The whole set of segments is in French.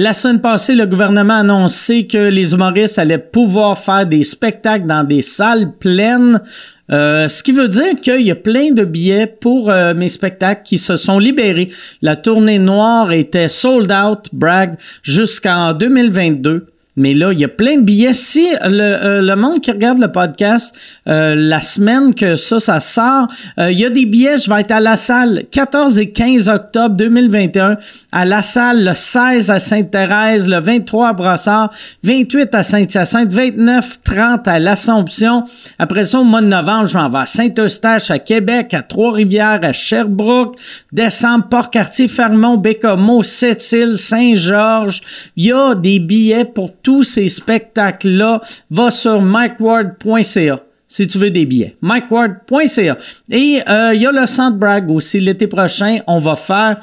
La semaine passée, le gouvernement a annoncé que les humoristes allaient pouvoir faire des spectacles dans des salles pleines. Euh, ce qui veut dire qu'il y a plein de billets pour euh, mes spectacles qui se sont libérés. La tournée noire était sold out, brag, jusqu'en 2022. Mais là, il y a plein de billets. Si le, euh, le monde qui regarde le podcast, euh, la semaine que ça, ça sort, euh, il y a des billets. Je vais être à la salle 14 et 15 octobre 2021, à la salle le 16 à Sainte-Thérèse, le 23 à Brossard, 28 à Saint-Hyacinthe, 29, 30 à l'Assomption. Après ça, au mois de novembre, je m'en vais à Saint-Eustache, à Québec, à Trois-Rivières, à Sherbrooke, décembre, Port-Cartier, Fermont, Bécomo, Sept-Îles, Saint-Georges. Il y a des billets pour tous ces spectacles-là, va sur mikeward.ca si tu veux des billets. mikeward.ca. Et euh, il y a le Centre Bragg aussi. L'été prochain, on va faire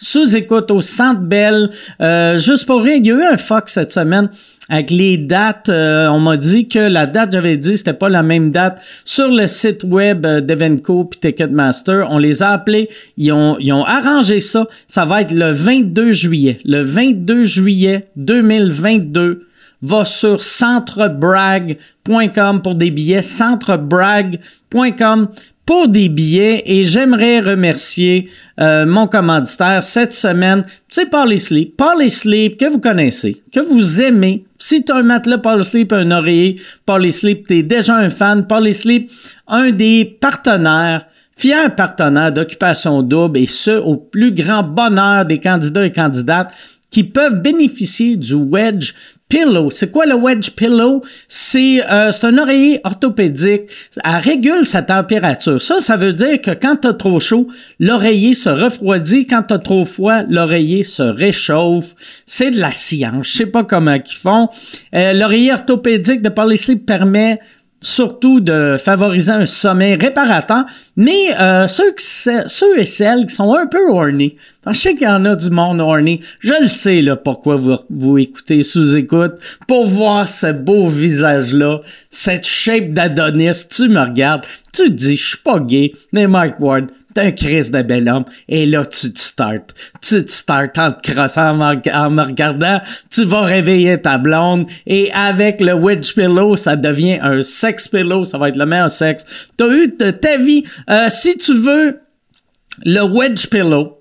sous-écoute au Centre Bell. Euh, juste pour rien, il y a eu un Fox cette semaine avec les dates. Euh, on m'a dit que la date, j'avais dit, c'était pas la même date sur le site web euh, d'Evenco puis Ticketmaster. On les a appelés, ils ont, ils ont arrangé ça. Ça va être le 22 juillet. Le 22 juillet 2022 va sur centrebrag.com pour des billets, centrebrag.com pour des billets et j'aimerais remercier euh, mon commanditaire cette semaine. C'est Parley Sleep. Parley Sleep que vous connaissez, que vous aimez. Si tu as un matelas Parley Sleep, un oreiller Parley Sleep, tu es déjà un fan. Parley Sleep, un des partenaires fier partenaire d'occupation double et ce, au plus grand bonheur des candidats et candidates qui peuvent bénéficier du Wedge Pillow. C'est quoi le Wedge Pillow? C'est euh, un oreiller orthopédique. Elle régule sa température. Ça, ça veut dire que quand t'as trop chaud, l'oreiller se refroidit. Quand t'as trop froid, l'oreiller se réchauffe. C'est de la science. Je sais pas comment ils font. Euh, l'oreiller orthopédique de Polysleep permet surtout de favoriser un sommeil réparateur, mais euh, ceux, ceux et celles qui sont un peu horny, je sais qu'il y en a du monde horny, je le sais là pourquoi vous, vous écoutez sous-écoute, pour voir ce beau visage-là, cette shape d'Adonis, tu me regardes, tu te dis, je suis pas gay, mais Mike Ward, T'es un Christ de bel homme. Et là, tu te startes. Tu te startes en te crossant, en, me regardant. Tu vas réveiller ta blonde. Et avec le wedge pillow, ça devient un sex pillow. Ça va être le meilleur sexe. T'as eu ta vie. Euh, si tu veux le wedge pillow,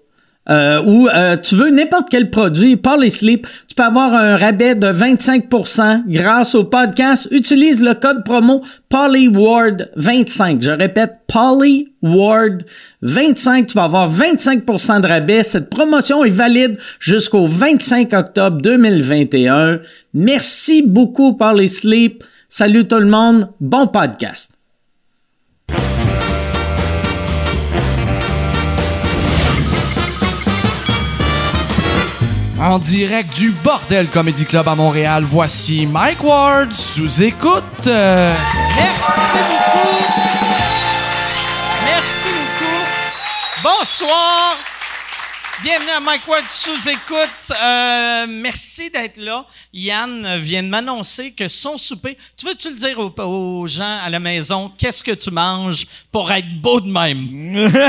euh, ou euh, tu veux n'importe quel produit, Parley Sleep, tu peux avoir un rabais de 25% grâce au podcast. Utilise le code promo PollyWard25. Je répète, PollyWard25. Tu vas avoir 25% de rabais. Cette promotion est valide jusqu'au 25 octobre 2021. Merci beaucoup, Parley Sleep. Salut tout le monde. Bon podcast. En direct du Bordel Comedy Club à Montréal, voici Mike Ward sous écoute. Euh, Merci beaucoup. Merci beaucoup. Bonsoir. Bienvenue à Mike Ward sous écoute. Euh, merci d'être là. Yann vient de m'annoncer que son souper. Tu veux-tu le dire aux, aux gens à la maison qu'est-ce que tu manges pour être beau de même?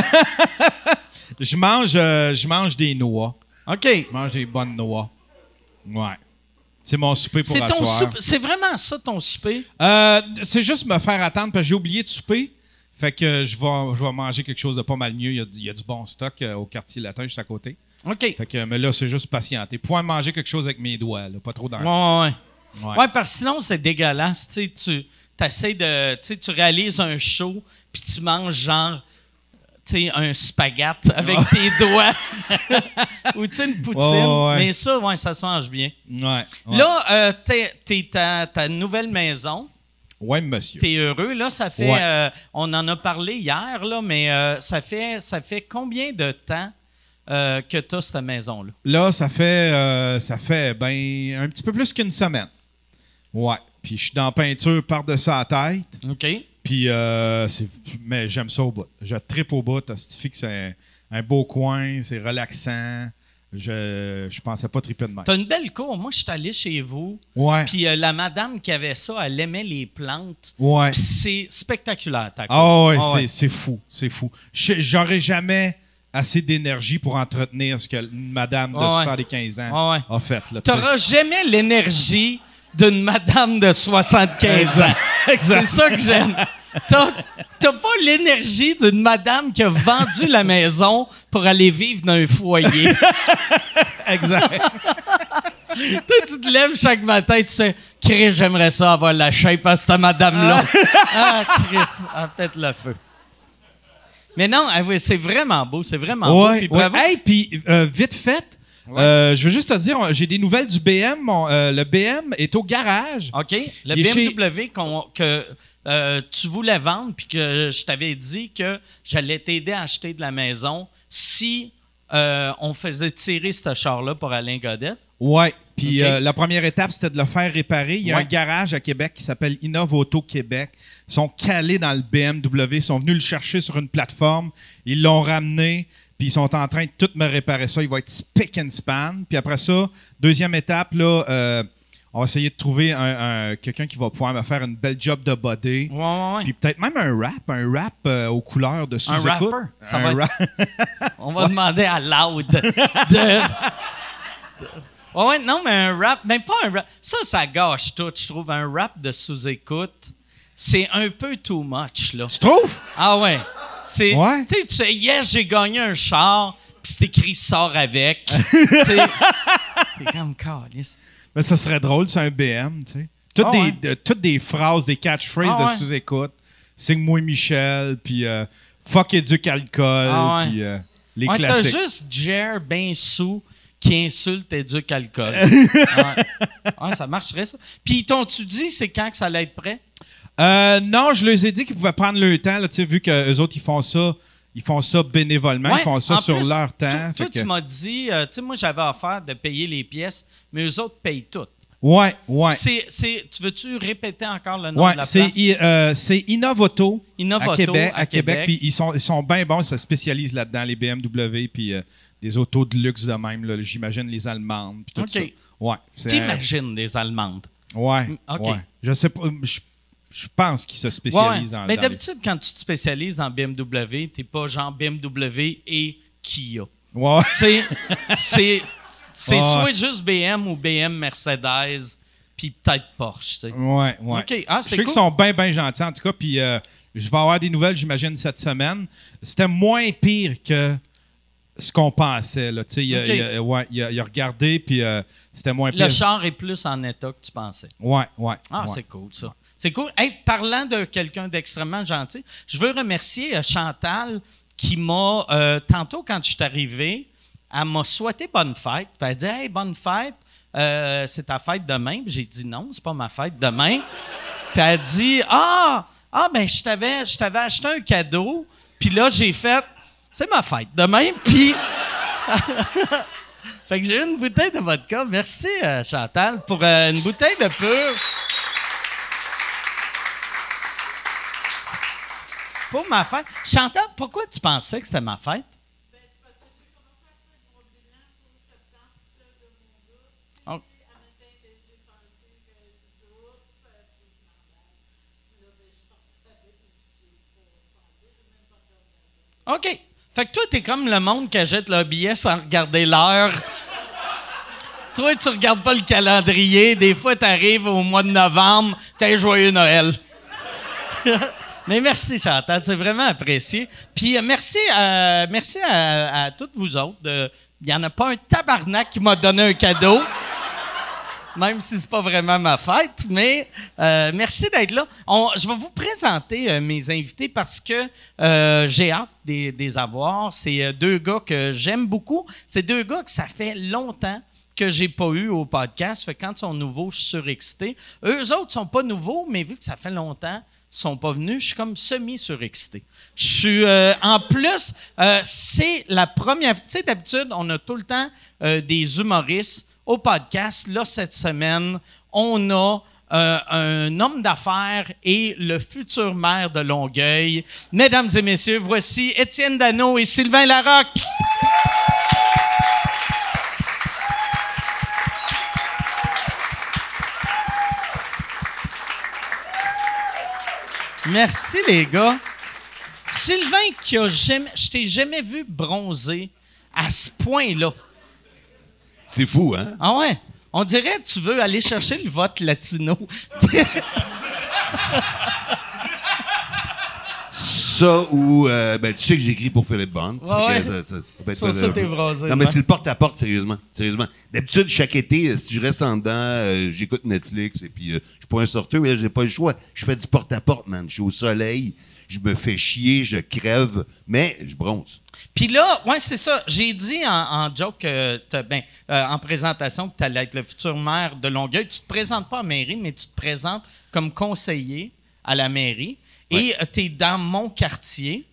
Je mange, euh, je mange des noix. OK. Mange des bonnes noix. Ouais. C'est mon souper pour C'est ton souper. C'est vraiment ça ton souper? Euh, c'est juste me faire attendre parce que j'ai oublié de souper. Fait que je vais, je vais manger quelque chose de pas mal mieux. Il y a, du- il y a du bon stock euh, au quartier latin juste à côté. OK. Fait que, mais là, c'est juste patienter. Pouvoir manger quelque chose avec mes doigts, là, pas trop dans le- Ouais, ouais. Ouais. Ouais, parce que sinon, c'est dégueulasse. Tu sais, tu essaies de. Tu réalises un show, puis tu manges genre. Sais, un spaghette avec tes doigts. Ou tu sais, une poutine. Ouais. Mais ça, ouais, ça se mange bien. Ouais. ouais. Là, euh, t'es, t'es ta, ta nouvelle maison. Ouais, monsieur. T'es heureux. Là, ça fait. Euh, on en a parlé hier, là, mais euh, ça, fait, ça fait combien de temps euh, que tu as cette maison-là? Là, ça fait, ça fait ben un petit peu plus qu'une semaine. Ouais. Puis je suis dans peinture par-dessus la tête. OK. Puis, euh, c'est, mais j'aime ça au bout. Je tripe au bout. Que c'est un, un beau coin, c'est relaxant. Je, je pensais pas triper de même. T'as une belle cour. Moi, je suis allé chez vous. Ouais. Puis euh, la madame qui avait ça, elle aimait les plantes. Ouais. C'est spectaculaire, ta cour. Ah ouais, Ah c'est, fou. C'est fou. J'aurais jamais assez d'énergie pour entretenir ce que madame de Ouais, ouais. 75 ans Ouais, ouais. a fait. T'auras jamais l'énergie d'une madame de 75 ans. C'est ça que j'aime. T'as pas l'énergie d'une madame qui a vendu la maison pour aller vivre dans un foyer. Exact. Toi, tu te lèves chaque matin et tu sais, Chris, j'aimerais ça avoir la shape à cette madame-là. ah, Chris, ah, peut-être le feu. Mais non, ah c'est vraiment beau, c'est vraiment beau. Puis ouais. Hey, puis euh, vite fait, euh, je veux juste te dire, j'ai des nouvelles du BM. Mon, euh, le BM est au garage. OK. Le Il est chez- BMW que euh, tu voulais vendre, puis que je t'avais dit que j'allais t'aider à acheter de la maison si on faisait tirer ce char-là pour Alain Godet. Ouais. Puis la première étape, c'était de le faire réparer. Il y a Ouais. un garage à Québec qui s'appelle Innov Auto Québec. Ils sont calés dans le BMW. Ils sont venus le chercher sur une plateforme. Ils l'ont ramené. Puis ils sont en train de tout me réparer ça. Il va être spick and span. Puis après ça, deuxième étape, là, euh, on va essayer de trouver un, un- quelqu'un qui va pouvoir me faire une belle job de body. Ouais, ouais, ouais. Puis peut-être même un rap, un rap euh, aux couleurs de sous-écoute. rapper? Ça Un va rap. On va demander à Loud de. de- Ouais, ouais, non, mais un rap, même pas un rap. Ça, ça gâche tout, je trouve. Un rap de sous-écoute, c'est un peu too much, là. Tu trouves? Ah ouais. C'est, Ouais. Tu sais, tu sais, yes, j'ai gagné un char, puis c'est écrit sort avec. C'est comme calice. Mais ça serait drôle, c'est un BM, tu sais. Toutes, Ah des, ouais. de- toutes des phrases, des catchphrases Ah de ouais. sous-écoute. Signe-moi Michel, puis euh, fuck éduque alcool, ouais. puis euh, les Ouais, t'as classiques. juste Jer ben sous qui insulte Éduc Alcool. ouais. Ouais, ça marcherait, ça. Puis, t'ont-tu dit c'est quand que ça allait être prêt? Euh, non, je leur ai dit qu'ils pouvaient prendre le temps, là, vu qu'eux autres, ils font ça, ils font ça bénévolement, Ouais, ils font ça sur plus, leur temps. Toi, que- tu m'as dit, euh, tu sais, moi, j'avais offert de payer les pièces, mais eux autres payent tout. Ouais, ouais. C'est, c'est, tu veux-tu répéter encore le nom Ouais, de la c'est place? Euh, c'est Innovoto, Innovoto à Québec. à À Québec, Québec. puis ils sont, ils sont bien bons, ils se spécialisent là-dedans, les BMW, puis euh, des autos de luxe de même, là, j'imagine les Allemandes, puis tout OK. ça. Ouais. c'est- T'imagines des Allemandes. Ouais. OK. ouais. Je sais pas, je, je pense qu'ils se spécialisent ouais. dans, Mais les- d'habitude, quand tu te spécialises en BMW, t'es pas genre BMW et Kia. Ouais. Tu sais, c'est, Ouais. soit juste BM ou BM Mercedes, puis peut-être Porsche, tu sais. Ouais, ouais. OK. Ah, je sais cool. qu'ils sont bien, bien gentils, en tout cas. Puis euh, je vais avoir des nouvelles, j'imagine, cette semaine. C'était moins pire que ce qu'on pensait. Là. Tu sais, il, il a- ouais, il a, il a regardé, puis euh, c'était moins Le pire. char est plus en état que tu pensais. Ouais, ouais. Ah, ouais. c'est cool, ça. C'est cool. Hey, parlant de quelqu'un d'extrêmement gentil, je veux remercier euh, Chantal qui m'a, euh, tantôt quand je suis arrivé, elle m'a souhaité bonne fête. Puis elle a dit Hey, bonne fête, euh, c'est ta fête demain. J'ai dit Non, c'est pas ma fête demain. Puis elle a dit Ah, ah ben, je t'avais, je t'avais acheté un cadeau. Puis là, j'ai fait C'est ma fête demain. Puis. fait que j'ai une bouteille de vodka. Merci, Chantal, pour une bouteille de pur. Pour ma fête. Chantal, pourquoi tu pensais que c'était ma fête? Oh. OK. Fait que toi, t'es comme le monde qui achète leur billet sans regarder l'heure. Toi, tu regardes pas le calendrier. Des fois, t'arrives au mois de novembre. Tiens, joyeux Noël. Mais merci, Chantal. C'est vraiment apprécié. Puis euh, merci, à, merci à, toutes vous autres. de- Il n'y en a pas un tabarnak qui m'a donné un cadeau. Même si c'est pas vraiment ma fête, mais euh, merci d'être là. Je vais vous présenter euh, mes invités parce que j'ai hâte des, des avoir. C'est deux gars que j'aime beaucoup. C'est deux gars que ça fait longtemps que j'ai pas eu au podcast. Fait quand ils sont nouveaux, je suis surexcité. Eux autres sont pas nouveaux, mais vu que ça fait longtemps, sont pas venus, je suis comme semi-surexcité. Je suis euh, en plus, euh, c'est la première. Tu sais, d'habitude, on a tout le temps euh, des humoristes au podcast. Là, cette semaine, on a un homme d'affaires et le futur maire de Longueuil. Mesdames et messieurs, voici Étienne Dano et Sylvain Larocque. Merci, les gars. Sylvain, qui a jamais, je t'ai jamais vu bronzer à ce point-là. C'est fou, hein? Ah ouais? On dirait que tu veux aller chercher le vote latino. Ça ou euh, ben tu sais que j'écris pour Philippe Bond. Ouais, Fait que ouais. ça- ça- ça peut être C'est pour ça que t'es un peu- brasé, Non mais c'est le porte-à-porte sérieusement, sérieusement. D'habitude chaque été euh, si je reste en dedans, euh, j'écoute Netflix et puis euh, je suis pas un sorteur mais là j'ai pas le choix. Je fais du porte-à-porte man, je suis au soleil, je me fais chier, je crève, mais je bronze. Puis là, ouais, c'est ça. J'ai dit en, en joke, que t'as- ben, euh, en présentation, que tu allais être le futur maire de Longueuil. Tu te présentes pas à la mairie, mais tu te présentes comme conseiller à la mairie. Et tu es dans mon quartier.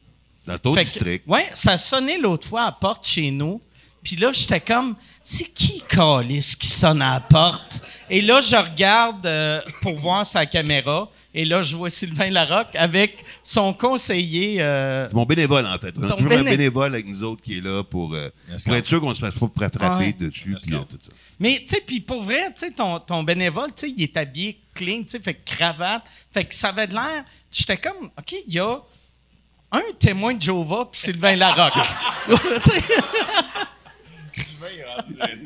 Dans ton Fait que- district. ouais, ça sonné l'autre fois à la porte chez nous. Puis là, j'étais comme, c'est qui Calis qui sonne à la porte? Et là, je regarde euh, pour voir sa caméra. Et là, je vois Sylvain Larocque avec son conseiller. euh, C'est mon bénévole en fait. On a Ton toujours un béné- bénévole avec nous autres qui est là pour, euh, pour être sûr qu'on se fasse pas frapper Ouais. dessus puis euh, tout ça. Mais, tu sais, puis pour vrai, tu sais, ton, ton bénévole, tu sais, il est habillé clean, tu sais, fait cravate. Fait que ça avait de l'air. J'étais comme, OK, il y a un témoin de Jova puis Sylvain Larocque. Sais,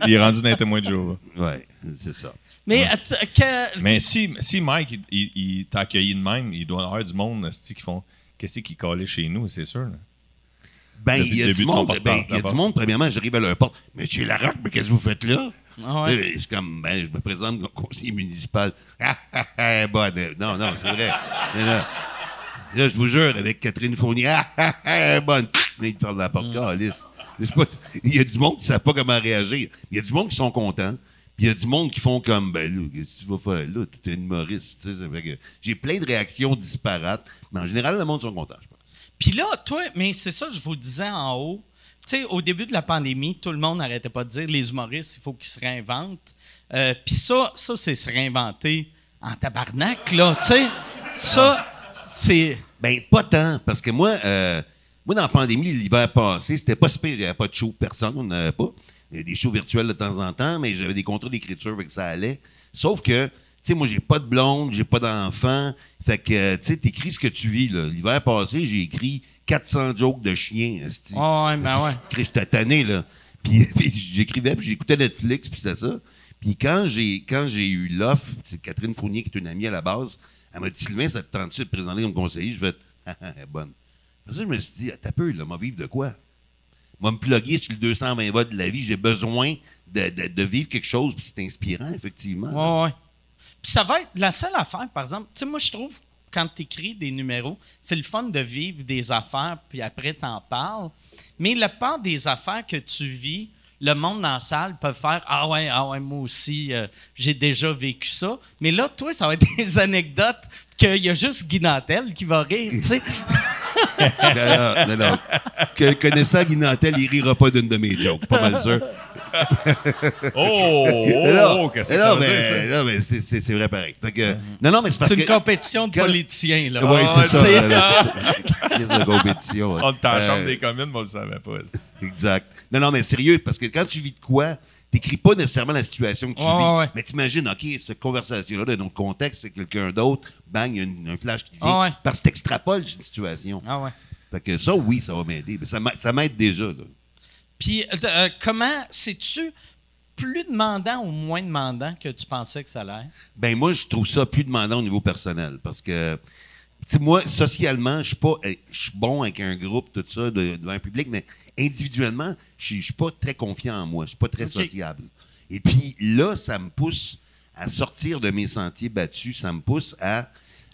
Il est rendu dans les témoins de Jéhovah. Ouais, c'est ça. Mais, que- Mais si, si Mike, il, il- il t'a accueilli de même, il doit y avoir du monde qui font Qu'est-ce qui collait chez nous, c'est sûr. là. Ben, Le il y a but- du de monde, ben, il y a du monde, premièrement, j'arrive à leur porte. Monsieur Larocque, mais qu'est-ce que vous faites là? Ah ouais. Là, Je suis comme, ben, je me présente comme conseiller municipal. Ah, ah, ah, bonne. Non, non, c'est vrai. Là, je vous jure, avec Catherine Fournier, ah, ah, ah, bonne. Il ferme la porte. Mm. Il y a du monde qui ne savent pas comment réagir. Il y a du monde qui sont contents. Il y a du monde qui font comme, ben là, qu'est-ce que tu vas faire là? Tu es humoriste. tu sais, ça fait que J'ai plein de réactions disparates. Mais en général, le monde sont contents, je pense. Puis là, toi, mais c'est ça, je vous disais en haut. Tu sais, au début de la pandémie, tout le monde n'arrêtait pas de dire les humoristes, il faut qu'ils se réinventent. Euh, Puis ça, ça c'est se réinventer en tabarnak, là. Tu sais, ça, c'est. Ben, pas tant, parce que moi, euh, moi, dans la pandémie, l'hiver passé, c'était pas super, il n'y avait pas de show, personne, on n'avait pas. Il y avait des shows virtuels de temps en temps, mais j'avais des contrats d'écriture, fait que ça allait. Sauf que, tu sais, moi, j'ai pas de blonde, j'ai pas d'enfant, fait que, tu sais, t'écris ce que tu vis, là. L'hiver passé, j'ai écrit 400 jokes de chiens. Ah ouais, ben ouais. J'écris, J'étais tanné, là. Puis, j'écrivais, puis j'écoutais Netflix, puis c'est ça. Puis quand j'ai quand j'ai eu l'offre, c'est Catherine Fournier, qui est une amie à la base, elle m'a dit Sylvain, ça te tente-tu de te présenter comme conseiller? Je vais ah, ah, elle est bonne. Après ça, je me suis dit, t'as peu, là, m'a vivre de quoi? M'a me plugger sur le 220 votes de la vie. J'ai besoin de, de- de vivre quelque chose, puis c'est inspirant, effectivement. Ouais, ouais. Puis ça va être la seule affaire, par exemple. Tu sais, moi, je trouve, quand tu écris des numéros, c'est le fun de vivre des affaires, puis après, t'en parles. Mais la part des affaires que tu vis, le monde dans la salle peut faire Ah ouais, ah ouais, moi aussi, euh, j'ai déjà vécu ça. Mais là, toi, ça va être des anecdotes qu'il y a juste Guy Nantel qui va rire, tu sais. non, non, non. Que, connaissant Guy Nantel, il rira pas d'une de mes jokes, pas mal sûr. Oh, oh, qu'est-ce mais que ça veut mais- dire, ça? non, mais c'est- vrai pareil. Fait que, non, non, mais c'est parce que... une compétition de quand- politiciens, là. Oui, Ah, c'est ça. c'est- là, de compétition? On était en Euh, chambre des communes, mais on le savait pas. Exact. Non, non, mais sérieux, parce que quand tu vis de quoi, t'écris pas nécessairement la situation que tu vis. ouais. Mais t'imagines, OK, cette conversation-là, dans notre contexte, c'est quelqu'un d'autre, bang, il y a une- un flash qui vient. Ouais. Parce que t'extrapoles une situation. Ah ouais. Fait que ça, oui, ça va m'aider. Mais ça m'a- ça m'aide déjà, là. Puis, euh, euh, comment, sais-tu plus demandant ou moins demandant que tu pensais que ça allait? Ben moi, je trouve ça plus demandant au niveau personnel parce que, moi, socialement, je suis pas, euh, je suis bon avec un groupe, tout ça, de- devant un public, mais individuellement, je suis- pas très confiant en moi, je suis pas très sociable. Et puis là, ça me pousse à sortir de mes sentiers battus, ça me pousse à,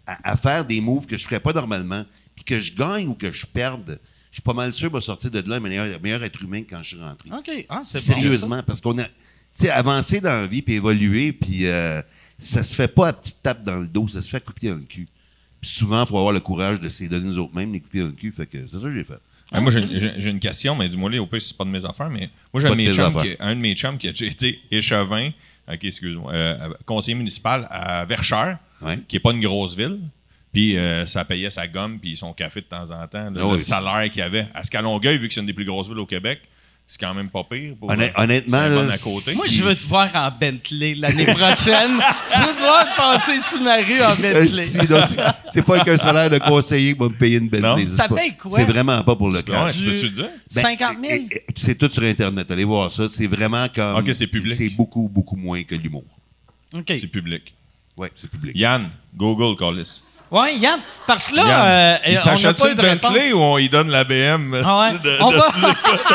à, à faire des moves que je ferais pas normalement, puis que je gagne ou que je perde. Je suis pas mal sûr de sortir de là un meilleur, meilleur être humain que quand je suis rentré. OK. Ah, c'est bon, Sérieusement, parce qu'on a, tu sais, avancé dans la vie puis évoluer, puis euh, ça se fait pas à petite tape dans le dos, ça se fait à couper dans le cul. Puis souvent, il faut avoir le courage de se donner nous autres mêmes, les couper dans le cul. Fait que c'est ça que j'ai fait. Ah, moi, j'ai- une question, mais dis-moi, là, au pire, c'est pas de mes affaires, mais moi, j'ai un, de mes chums qui- un de mes chums qui a déjà été échevin, ok, excuse-moi, euh, conseiller municipal à Verchères, Ouais. qui est pas une grosse ville. Puis euh, ça payait sa gomme puis son café de temps en temps, là, Ah oui. le salaire qu'il avait. À ce qu'à Longueuil, vu que c'est une des plus grosses villes au Québec, c'est quand même pas pire. Pour, Honnêt- euh, honnêtement, là, à côté. Moi, je veux te voir en Bentley l'année prochaine. je veux te voir passer sur ma rue en Bentley. C'est- pas qu'un salaire de conseiller qui va me payer une Bentley. Non. C'est Ça pas- paye quoi? C'est vraiment pas pour le Ouais, cash. tu peux-tu le dire? Ben, 50 000? et- et- C'est tout sur Internet. Allez voir ça. C'est vraiment comme. Ok, c'est public. C'est beaucoup, beaucoup moins que l'humour. OK. C'est public. Ouais, c'est public. Yann, Google, Callis. Ouais, Yann, parce que là, Yann, euh, il s'achète une. Bentley ou on lui donne la BM? Ah ouais. de- On de va- sous-écoute?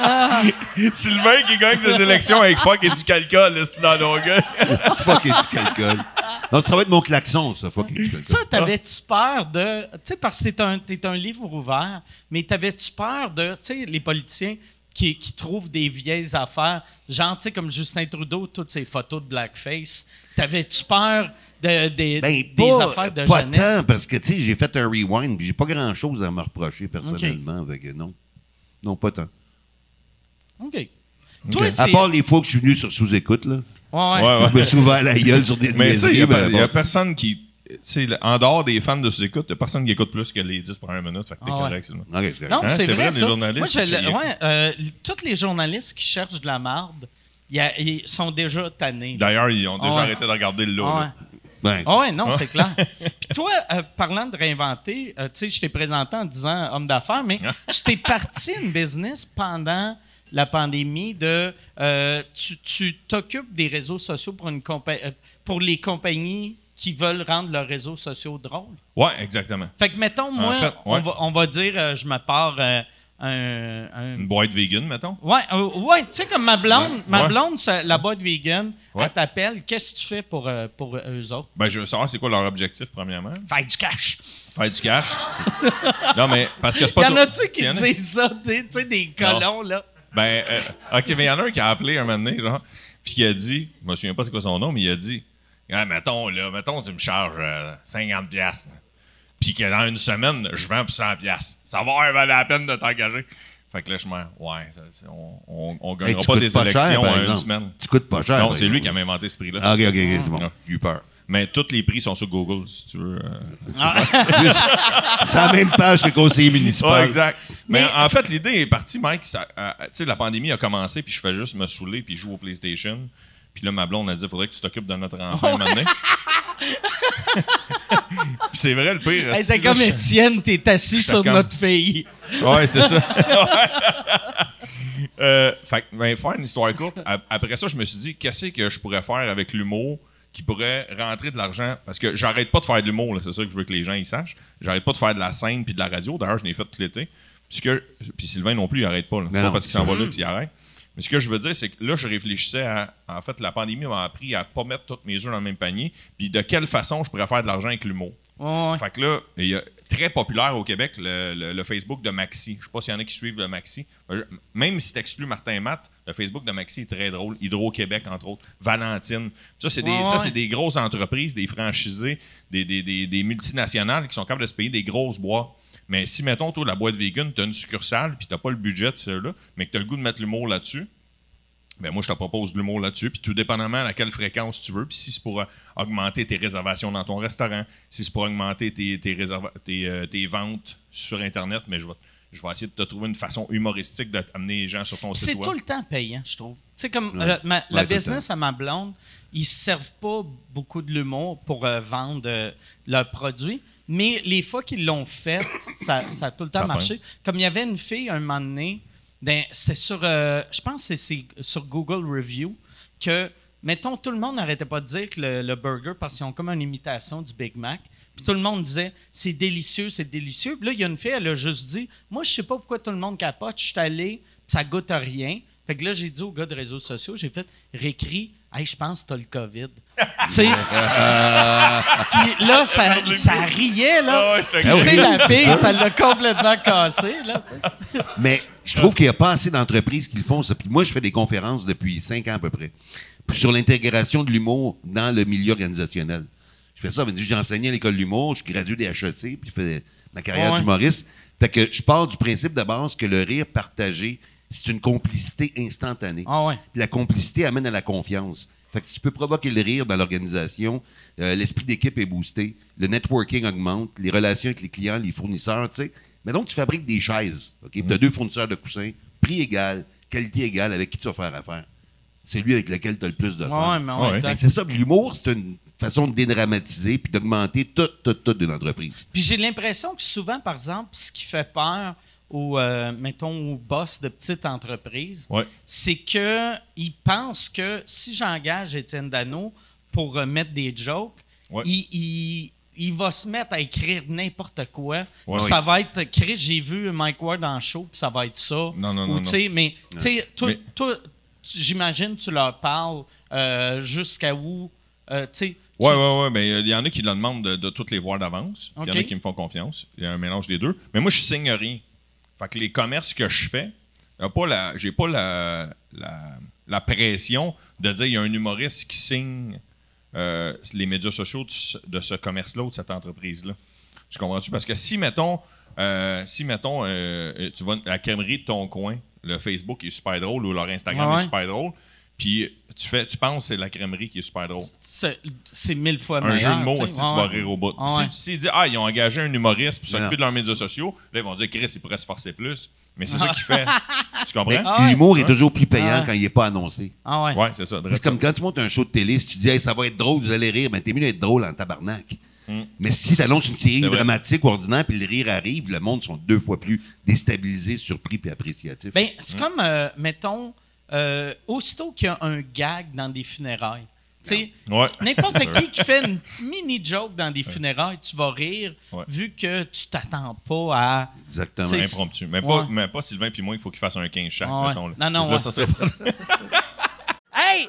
Sylvain qui gagne ses élections avec fuck et du calcul, là, c'est dans nos gars. fuck et du calcul. Non, ça va être mon klaxon, ça. Fuck et du calcul. Ça, t'avais-tu peur de. Tu sais, parce que t'es un, t'es un livre ouvert, mais t'avais-tu peur de. Tu sais, les politiciens qui, qui trouvent des vieilles affaires, genre, tu sais, comme Justin Trudeau, toutes ses photos de blackface. T'avais-tu peur de, de- Ben, des pas, affaires de pas jeunesse? tant, parce que, tu sais, j'ai fait un rewind, puis j'ai pas grand-chose à me reprocher personnellement. Fait que non. Non, pas tant. OK. Toi, À part les fois que je suis venu sur sous-écoute, là. Ouais, ouais. Ouais, Je me suis ouvert la gueule sur des Mais ça, il n'y a, ben, y a personne qui. tu sais, le- en dehors des fans de sous-écoute, il n'y a personne qui écoute plus que les 10 premières minutes. Fait que t'es Ah ouais. correct, Sylvain. Ok, c'est correct. Non, Hein, c'est vrai, vrai, les journalistes, Moi, je ouais, euh, tous les journalistes qui cherchent de la marde, ils sont déjà tannés. D'ailleurs, ils ont déjà Ah ouais. arrêté de regarder le lot. Ah. Ben, Ah ouais, non, c'est clair. Puis toi, euh, parlant de réinventer, euh, tu sais, je t'ai présenté en disant homme d'affaires, mais tu t'es parti une business pendant la pandémie de euh, tu t'occupes des réseaux sociaux pour une pour les compagnies qui veulent rendre leurs réseaux sociaux drôles. Ouais, exactement. Fait que mettons moi, fait, on, va, on va dire je me pars un, un- Une boîte vegan, mettons? Ouais, euh, ouais, tu sais comme ma blonde, ma blonde, ça- la boîte vegan, Ouais. elle t'appelle, qu'est-ce que tu fais pour euh, pour eux autres? Ben, je veux savoir c'est quoi leur objectif, premièrement. Faire du cash. Faire du cash? non, mais parce que c'est Y pas en tout- a-tu qui Y en a- disent ça, tu sais, tu sais, des colons, là? Ben, euh, OK, mais il y en a un qui a appelé un moment donné, genre, puis qui a dit, je me souviens pas c'est quoi son nom, mais il a dit, ah, mettons, là, mettons, tu me charges euh, 50 pièces puis que dans une semaine, je vends pour 100 pièces Ça va avoir valer la peine de t'engager. Fait que là, je me ouais, ça, on, on, gagnera pas des pas élections cher, en une semaine. Tu coûtes pas cher. Non, c'est lui qui a inventé ce prix-là. Ah, ok, ok, ok, c'est bon. Ah. J'ai eu peur. Mais tous les prix sont sur Google, si tu veux. euh. C'est la même page que conseiller municipal. Ouais, exact. Mais, Mais- en fait, l'idée est partie, Mike. ça- euh, tu sais, la pandémie a commencé, puis je fais juste me saouler, puis je joue au PlayStation. Puis là, ma blonde a dit faudrait que tu t'occupes de notre enfant maintenant. puis c'est vrai, le pire. Hey, c'est comme je- Étienne, t'es assis sur comme- notre fille. Ouais, c'est ça. Euh, fait que, ben, faire une histoire courte, ap- après ça, je me suis dit, qu'est-ce que je pourrais faire avec l'humour qui pourrait rentrer de l'argent? Parce que j'arrête pas de faire de l'humour, là, c'est ça que je veux que les gens y sachent. J'arrête pas de faire de la scène puis de la radio. D'ailleurs, je l'ai fait tout l'été. Puis, Sylvain non plus, il arrête pas. C'est Mais pas non, parce qu'il s'en va là qu'il arrête. Mais ce que je veux dire, c'est que là, je réfléchissais à. En fait, la pandémie m'a appris à pas mettre toutes mes œufs dans le même panier. Puis de quelle façon je pourrais faire de l'argent avec l'humour. Ouais. Fait que là, il y a très populaire au Québec le, le- le Facebook de Maxi. Je sais pas s'il y en a qui suivent le Maxi. Même si tu exclues Martin et Matt, le Facebook de Maxi est très drôle. Hydro-Québec, entre autres. Valentine. Ça, c'est des, Ouais, ça, ouais. c'est des grosses entreprises, des franchisés, des, des- des- des multinationales qui sont capables de se payer des grosses boîtes. Mais si, mettons, toi, la boîte vegan, tu as une succursale, puis tu pas le budget de celle-là, mais que tu as le goût de mettre l'humour là-dessus, ben moi, je te propose de l'humour là-dessus, puis tout dépendamment à quelle fréquence tu veux, puis si c'est pour euh, augmenter tes réservations dans ton restaurant, si c'est pour augmenter tes, tes, réserva- tes, euh, tes ventes sur Internet, mais je vais, je vais essayer de te trouver une façon humoristique d'amener les gens sur ton C'est site tout web. le temps payant, je trouve. Tu sais, comme Ouais. euh, ma- la Ouais, tout business à ma blonde, ils se servent pas beaucoup de l'humour pour euh, vendre euh, leurs produits, mais les fois qu'ils l'ont fait, ça, ça a tout le temps Ça marché. Comme il y avait une fille, un moment donné, dans- c'était sur, euh, je pense que c'est sur Google Review, que, mettons, tout le monde n'arrêtait pas de dire que le, le burger, parce qu'ils ont comme une imitation du Big Mac, puis tout le monde disait c'est délicieux, c'est délicieux. Puis là, il y a une fille, elle a juste dit Moi, je sais pas pourquoi tout le monde capote, je suis allé, ça goûte à rien. Fait que là, j'ai dit aux gars de réseaux sociaux j'ai fait Récris, hey, je pense que t'as le COVID. tu sais. Puis là, ça, ça riait, là. Ah Tu sais, la fille, ça l'a complètement cassé, là. Mais je trouve qu'il n'y a pas assez d'entreprises qui le font, ça. Puis moi, je fais des conférences depuis cinq ans à peu près Puis sur l'intégration de l'humour dans le milieu organisationnel. Je fais ça. ben, J'ai enseigné à l'école de l'humour, je suis gradué des HEC, puis je fais ma carrière Ouais. d'humoriste. Fait que je pars du principe de base que le rire partagé, c'est une complicité instantanée. Ah ouais. Puis la complicité amène à la confiance. Fait que si tu peux provoquer le rire dans l'organisation, euh, l'esprit d'équipe est boosté, le networking augmente, les relations avec les clients, les fournisseurs, tu sais, Mais donc, tu fabriques des chaises. OK? Tu Mm. as deux fournisseurs de coussins, prix égal, qualité égale, avec qui tu vas faire affaire. C'est lui avec lequel tu as le plus de fun. Ouais, mais ouais, Ouais. c'est ça, l'humour, c'est une façon de dédramatiser puis d'augmenter tout, tout, tout d'une entreprise. Puis j'ai l'impression que souvent, par exemple, ce qui fait peur aux, euh, mettons, aux boss de petites entreprises, Ouais. c'est que ils pensent que si j'engage Étienne Dano pour euh, mettre des jokes, Ouais. il, il- il va se mettre à écrire n'importe quoi. Ouais. ça Oui. va être Chris, j'ai vu Mike Ward en show, puis ça va être ça. Non, non, Ou, non, tu sais, Mais, tu sais, toi, Mais- toi, tu- j'imagine tu leur parles euh, jusqu'à où, euh, tu sais. Ouais, tu- ouais, ouais. Ben, il y en a qui le demandent de, de toutes les voir d'avance. Il y en a qui me font confiance. Il y a un mélange des deux. Mais moi, je signe rien. Fait que les commerces que je fais, pas la, j'ai pas la, la, la pression de dire il y a un humoriste qui signe euh, les médias sociaux de ce, commerce-là ou de cette entreprise-là. Tu comprends-tu? Parce que si, mettons, euh, si, mettons, euh, tu vas à la crèmerie de ton coin, le Facebook est super drôle ou leur Instagram ouais. est super drôle, puis tu, fais, tu penses que c'est la crèmerie qui est super drôle C'est c'est mille fois un meilleur. jeu de mots, tu que tu vas rire au bout? Ah ouais. Si, disent, ah, ils ont engagé un humoriste pour s'occuper de leurs médias sociaux, là, ils vont dire, Chris, il pourrait se forcer plus. Mais c'est ça qu'il fait. Tu comprends? Mais Ah ouais. l'humour est toujours plus payant Ah quand il n'est pas annoncé. Ah ouais. Ouais, c'est ça. C'est comme quand tu montes un show de télé, si tu dis hey, ça va être drôle, vous allez rire, ben t'es mieux d'être drôle en tabarnak. Mm. Mais si tu annonces une série dramatique ou ordinaire, puis le rire arrive, le monde sont deux fois plus déstabilisés, surpris puis appréciatifs. Ben, c'est comme, euh, mettons, euh, aussitôt qu'il y a un gag dans des funérailles, tu sais, Ouais. n'importe qui qui fait une mini joke dans des funérailles, tu vas rire, Ouais. vu que tu t'attends pas à. Exactement. Impromptu. Mais, Ouais. pas, mais pas Sylvain puis moi, il faut qu'il fasse un 15 chaque, ouais. mettons, là. Non, non, Là, ouais. ça serait pas... Hey,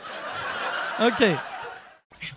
OK.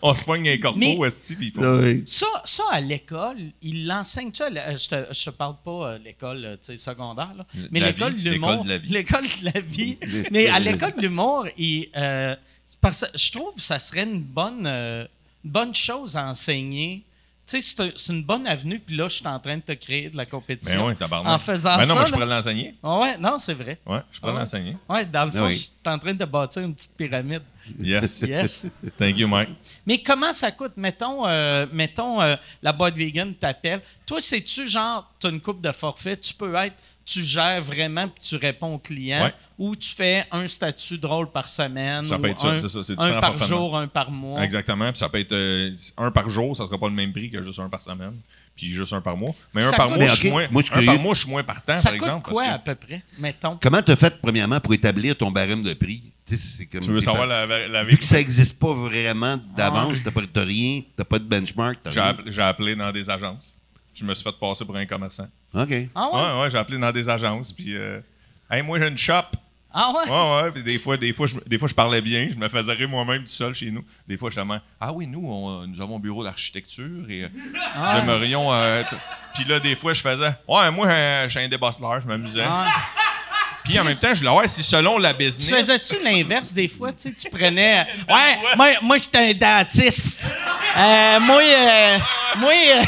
On se pogne un corbeau, esti, puis il. Ça, ça à l'école, il l'enseigne tu Je te, je te parle pas euh, l'école euh, tu sais, secondaire, là. mais l'école de l'humour. l'école de la vie. L'école de la vie. mais à l'école de l'humour, euh, c'est parce que je trouve que ça serait une bonne, euh, une bonne chose à enseigner. Tu sais, c'est un- c'est une bonne avenue, puis là, je suis en train de te créer de la compétition. Ben ouais, tabarnak. En faisant Ben non, ça. mais je pourrais l'enseigner. Ah ouais, non, c'est vrai. Ouais, je pourrais Ah ouais. l'enseigner. Ouais, dans le fond, Oui. je suis en train de bâtir une petite pyramide. Yes. Yes. Thank you, Mike. Mais comment ça coûte? Mettons, euh, mettons euh, la boîte vegan t'appelle. Toi, sais-tu genre, tu as une coupe de forfait, tu peux être, tu gères vraiment puis tu réponds aux clients Ouais. ou tu fais un statut drôle par semaine. Ça peut ou être ça, un, c'est ça, c'est un par jour, un par mois. Exactement. Puis ça peut être euh, un par jour, ça sera pas le même prix que juste un par semaine. Puis juste un par mois. Mais un par coûte- mois, je suis moins. moi, je un par mois, je suis moins partant, Ça par coûte exemple. quoi parce à peu près? Mettons. Comment tu as fait, premièrement, pour établir ton barème de prix? Tu c'est comme tu veux savoir la, la Vu que ça n'existe pas vraiment d'avance, t'as pas t'as rien, t'as pas de benchmark, t'as J'ai rien. appelé, j'ai appelé dans des agences. Je me suis fait passer pour un commerçant. OK. Ah ouais? Ouais, ouais, j'ai appelé dans des agences. Puis, euh, hey, moi, j'ai une shop. Ah ouais? Ouais, ouais. Puis des fois, des fois, je, des fois, je parlais bien. Je me faisais rire moi-même tout seul chez nous. Des fois, je disais, ah oui, nous, on- nous avons un bureau d'architecture et euh, Ah. nous aimerions. euh, être- Puis là, des fois, je faisais, ouais, moi, euh, je suis un débosseleur, je m'amusais. Ah. Puis en même temps, je disais, ouais, c'est selon la Tu business. faisais-tu l'inverse des fois? Tu sais, tu prenais. euh, Ouais, moi, moi j'étais un dentiste. Euh, moi, euh, moi, euh,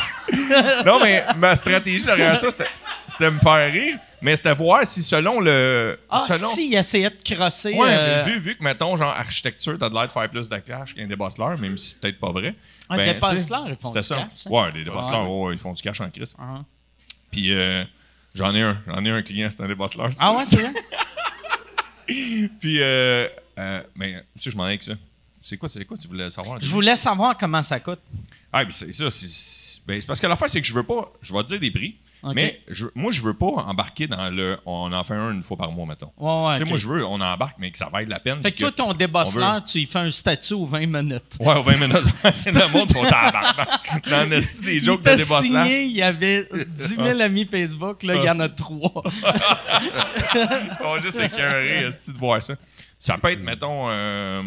Non, mais ma stratégie derrière ça, c'était, me faire rire, mais c'était voir si selon le. ah, selon, si, il essayait de crosser. Ouais, euh, mais vu, vu que, mettons, genre, architecture, t'as de l'air de faire plus de cash qu'un débosseleur, même si c'est peut-être pas vrai. Un ben, débosseleur, ils font du ça. cash, hein? Ouais, les débosseleurs, Ouais. ouais, ouais, ils font du cash en crise. Ah. Puis euh, j'en ai un. J'en ai un client, c'est un débosseleur. Ah ouais, c'est vrai? Puis, euh, euh, mais, si je m'en ai avec ça. C'est quoi, quoi tu voulais savoir? Je voulais savoir comment ça coûte. Ah, ben c'est ça. C'est, ben, c'est parce que l'affaire, c'est que je veux pas. Je vais te dire des prix. Mais je, moi, je veux pas embarquer dans le. On en fait un une fois par mois, mettons. Ouais, ouais. Tu sais, ok. moi, je veux, on embarque, mais que ça vaille la peine. Fait que toi, ton on débosseleur, veut- tu y fais un statut aux 20 minutes. Ouais, aux 20 minutes. c'est le monde sont tabarnak. Dans le style des jokes de signé, il y avait 10 000 amis Facebook, là, il y en a trois. Ils sont juste écœurés de voir ça. Ça peut être, mettons, euh,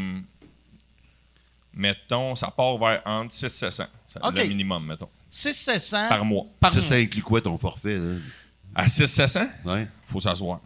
mettons, ça part vers entre 6 et 700. C'est Ok. Le minimum, mettons. 6 700 Par mois. par Ça, mois. ça inclut quoi ton forfait? là? À 600-700, Ouais. faut s'asseoir.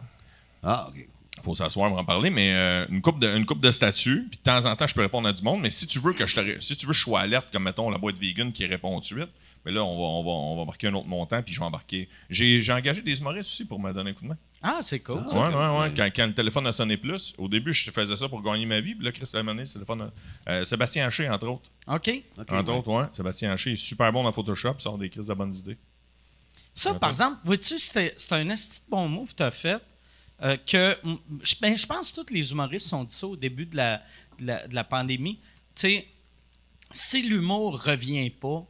Ah, OK. faut s'asseoir pour en parler, mais euh, une coupe de une coupe de statuts, puis de temps en temps, je peux répondre à du monde, mais si tu veux que je te si tu veux que je sois alerte, comme mettons la boîte vegan qui répond tout de suite, mais là, on va, on va, on va marquer un autre montant, puis je vais embarquer. J'ai j'ai engagé des humoristes aussi pour me donner un coup de main. Ah, c'est cool. Ah. ça. Ouais, ouais, ouais. Quand, quand le téléphone a sonné plus, au début, je faisais ça pour gagner ma vie, puis là, Chris c'est le téléphone. a- euh, Sébastien Haché, entre autres. OK. Entre ouais. autres, ouais. Sébastien Haché est super bon dans Photoshop, sort des crises de bonnes idées. Ça, par exemple, vois-tu, c'était c'est un esti bon move que tu as fait. euh, que je ben, je pense que tous les humoristes ont dit ça au début de la, de la, de la pandémie. Tu sais, si l'humour revient pas,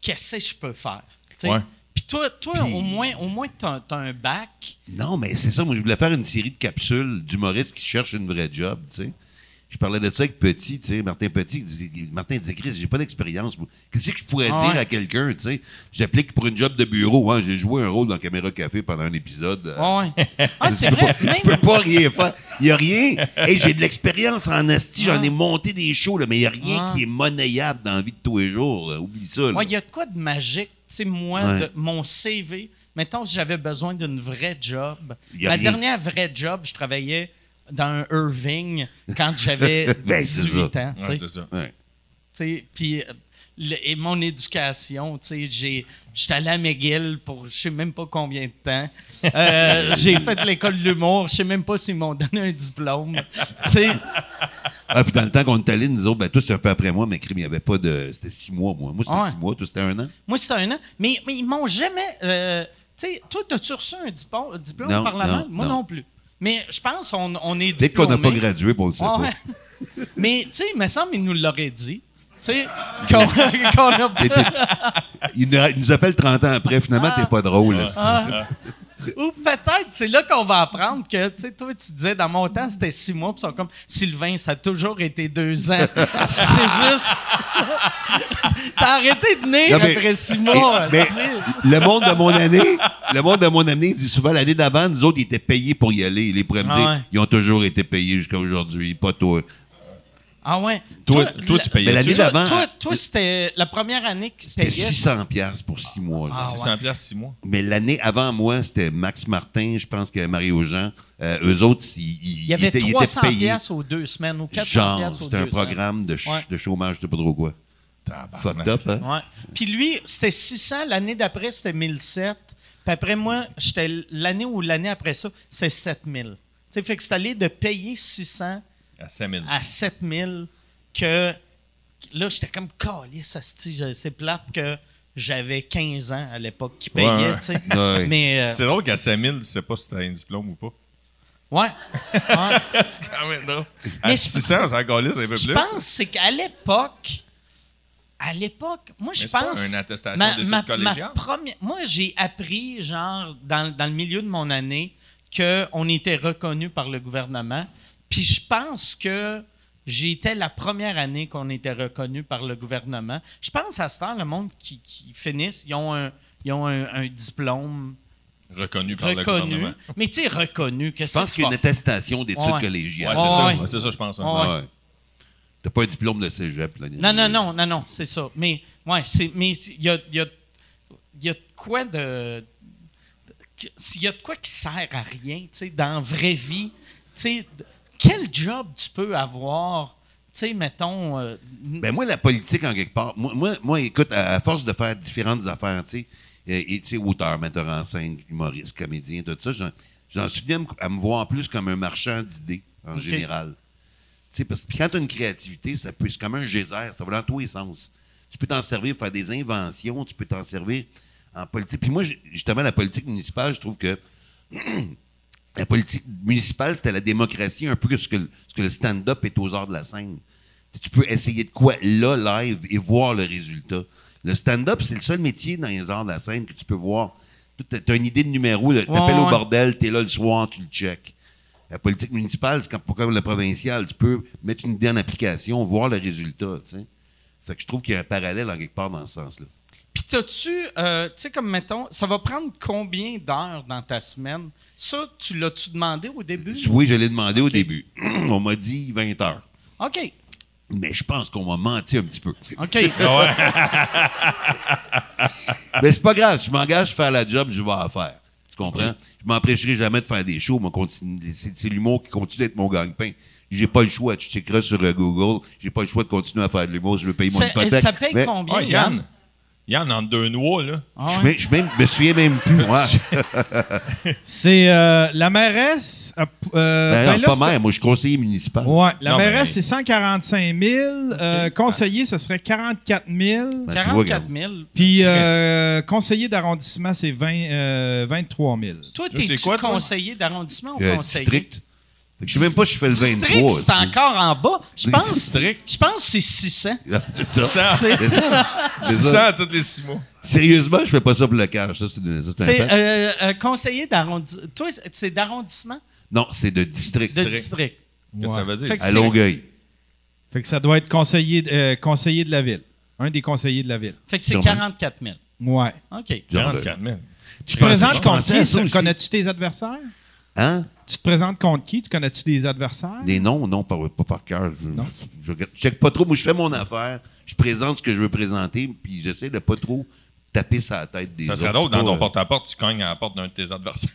qu'est-ce que je peux faire? Ouais. Toi, toi Puis- au moins, au moins tu as, un bac. Non, mais c'est ça. Moi, je voulais faire une série de capsules d'humoristes qui cherchent une vraie job, tu sais. Je parlais de ça avec Petit, tu sais, Martin Petit. Martin disait, Chris, j'ai pas d'expérience. Qu'est-ce que je pourrais Ah dire ouais. à quelqu'un, tu sais? J'applique pour une job de bureau. Hein. J'ai joué un rôle dans Caméra Café pendant un épisode. euh, Ah ouais. Ah, c'est vrai. Je peux Même, pas rien faire. Il y a rien. Hey, j'ai de l'expérience en asti. J'en Ah. ai monté des shows, là, mais il y a rien Ah. qui est monnayable dans la vie de tous les jours. là. Oublie ça. Ouais, il y a de quoi de magique. Tu sais, moi, Ouais. de- mon CV, mettons, si j'avais besoin d'une vraie job. Ma rien. dernière vraie job, je travaillais dans un Irving quand j'avais Ben, c'est 18 ça. ans. tu sais. Ouais, c'est ça. Ouais. Tu sais, Puis, euh, et mon éducation, tu sais, j'ai- j'étais allé à McGill pour je sais même pas combien de temps. Euh, j'ai fait l'école de l'humour, je sais même pas s'ils m'ont donné un diplôme. Tu sais, Ah, puis dans le temps qu'on est allé, nous autres, ben, c'est un peu après moi, mais crime, il n'y avait pas de. C'était six mois, moi. Moi, c'était Ouais. six mois. Toi, c'était un an. moi, c'était un an. Mais, mais ils m'ont jamais. euh, tu sais, toi, as-tu reçu un diplôme, diplôme Non, parlement? non, Moi non. non. plus. Mais je pense qu'on on est Dès qu'on n'a pas gradué, pour le sait Ah ouais. Mais, tu sais, il me semble qu'il nous l'aurait dit. Sais, qu'on qu'on a il, nous, il nous appelle 30 ans après. Finalement, t'es pas drôle. là. Ah. Ou peut-être, c'est là qu'on va apprendre que, tu sais, toi, tu disais, dans mon temps, c'était six mois, puis ils sont comme, Sylvain, ça a toujours été deux ans. c'est juste. T'as arrêté de naître Non, mais- après six mois. Mais sais. le monde de mon année, le monde de mon année dit souvent l'année d'avant, nous autres, ils étaient payés pour y aller. Ils pourraient me Ah dire, ouais. ils ont toujours été payés jusqu'à aujourd'hui, pas toi. Ah ouais. Toi, toi, tu payais Mais l'année Toi, d'avant, toi, toi, c'était la première année que tu c'était payais. 600 pièces pour six mois. là. Ah, 600 piastres, 6 mois. Mais l'année avant moi, c'était Max Martin, je pense que Mario Jean. Euh, eux autres, ils, ils- Il y avait étaient, ils étaient 300 payés. piastres aux deux semaines ou 400 Genre, c'était un semaines. programme de, ch- Ouais. de chômage, je sais pas trop quoi. Fucked up, hein? Ouais. Puis lui, c'était 600. L'année d'après, c'était 1007. Puis après moi, j'étais l'année ou l'année après ça, c'est 7000. Tu sais, fait que c'est allé de payer 600 À 5000. à 7000 que là, j'étais comme calé, ça c'est plate que j'avais 15 ans à l'époque qui payait, Ouais, ouais. tu sais. Ouais. Mais euh, C'est drôle qu'à 5000, tu sais pas si t'as un diplôme ou pas. ouais. ouais. C'est quand même drôle. Mais À je- 600, ça galisse un peu Je plus. pense c'est qu'à l'époque, à l'époque, moi je Mais c'est pas pense. une attestation d'études collégiales? première, moi j'ai appris genre dans, dans le milieu de mon année qu'on était reconnu par le gouvernement. Puis je pense que j'étais la première année qu'on était reconnu par le gouvernement. Je pense à ce temps, le monde qui, qui finissent, ils ont un, ils ont un, un diplôme Reconnu par le reconnu. gouvernement. Mais tu sais, reconnu. Je pense qu'il y a une attestation d'études Ouais. Ouais, collégiales. c'est Ouais, ça. ouais. Ouais, c'est ça, je pense. ouais. Ouais. T'as pas un diplôme de cégep, là. Non, non, non, non, non, c'est ça. Mais, ouais, c'est, mais il y a, il y, a, il y a de quoi de. que- S'il y a de quoi qui sert à rien, tu sais, dans la vraie vie, tu sais, quel job tu peux avoir, tu sais, mettons. euh, Ben moi, la politique, en quelque part, moi, moi, moi, écoute, à, à force de faire différentes affaires, tu sais, euh, et, tu sais, auteur, metteur en scène, humoriste, comédien, tout ça, j'en, suis venu à me, voir plus comme un marchand d'idées, en général. Tu sais, parce que quand tu as une créativité, ça peut, c'est comme un geyser, ça va dans tous les sens. Tu peux t'en servir pour faire des inventions, tu peux t'en servir en politique. Puis moi, justement, la politique municipale, je trouve que la politique municipale, c'était la démocratie un peu que ce que, le- ce que le stand-up est aux arts de la scène. Tu peux essayer de quoi là, live, et voir le résultat. Le stand-up, c'est le seul métier dans les arts de la scène que tu peux voir. Tu as une idée de numéro, t'appelles Ouais, au ouais. bordel, t'es là le soir, tu le check. La politique municipale, c'est comme, comme la provinciale. Tu peux mettre une idée en application, voir le résultat. tu sais. Fait que je trouve qu'il y a un parallèle en quelque part dans ce sens-là. Puis t'as-tu, euh, tu sais, comme mettons, ça va prendre combien d'heures dans ta semaine? Ça, tu l'as-tu demandé au début? Oui, je l'ai demandé au début. On m'a dit 20 heures. OK. Mais je pense qu'on m'a menti un petit peu. OK. Mais c'est pas grave, je m'engage à faire la job, je vais la faire. Tu comprends? Je m'empêcherai jamais de faire des shows. C'est c'est l'humour qui continue d'être mon gagne-pain. J'ai pas le choix. Tu checkeras sur euh, Google. J'ai pas le choix de continuer à faire de l'humour. Je veux payer mon hypothèque. ça paye Mais combien, Yann? Yann. Yann, entre deux noix, là. Ah Je ouais? me- je même- me souviens même plus. C'est euh, la mairesse. euh, euh, Ben, ben non, là, pas maire. Moi, je suis conseiller municipal. Ouais, la Non, mairesse, mais- c'est 145 000. euh, conseiller, ce serait 44 000. Ben, tu vois, 44 regarde. 000. Puis euh, conseiller d'arrondissement, c'est 20, euh, 23 000. Toi, t'es-tu conseiller d'arrondissement ou Euh, conseiller? district. Je sais même pas si je fais le 23. District, c'est encore en bas. Je pense, District. je pense que c'est 600. C'est ça. C'est C'est ça. C'est 600 ça. à tous les six mois. Sérieusement, je fais pas ça pour le cash. Ça, c'est c'est euh, euh, conseiller d'arrondissement. Toi, c'est d'arrondissement? Non, c'est de district. De district. Qu'est-ce que ça veut dire? Fait que À Longueuil. Fait que ça doit être conseiller, euh, conseiller de la ville. Un des conseillers de la ville. Fait que c'est Sûrement. 44 000. Ouais. OK. Genre, 44 000. Tu te présentes contre qui? Connais-tu tes adversaires? Hein? Tu te présentes contre qui? Tu connais-tu des adversaires? Des noms, non, pas, pas par cœur. Je, Non. je, check pas trop. Moi, je fais mon affaire. Je présente ce que je veux présenter, puis j'essaie de pas trop taper sa tête des Ça serait drôle, dans ton pas, porte-à-porte, tu cognes à la porte d'un de tes adversaires.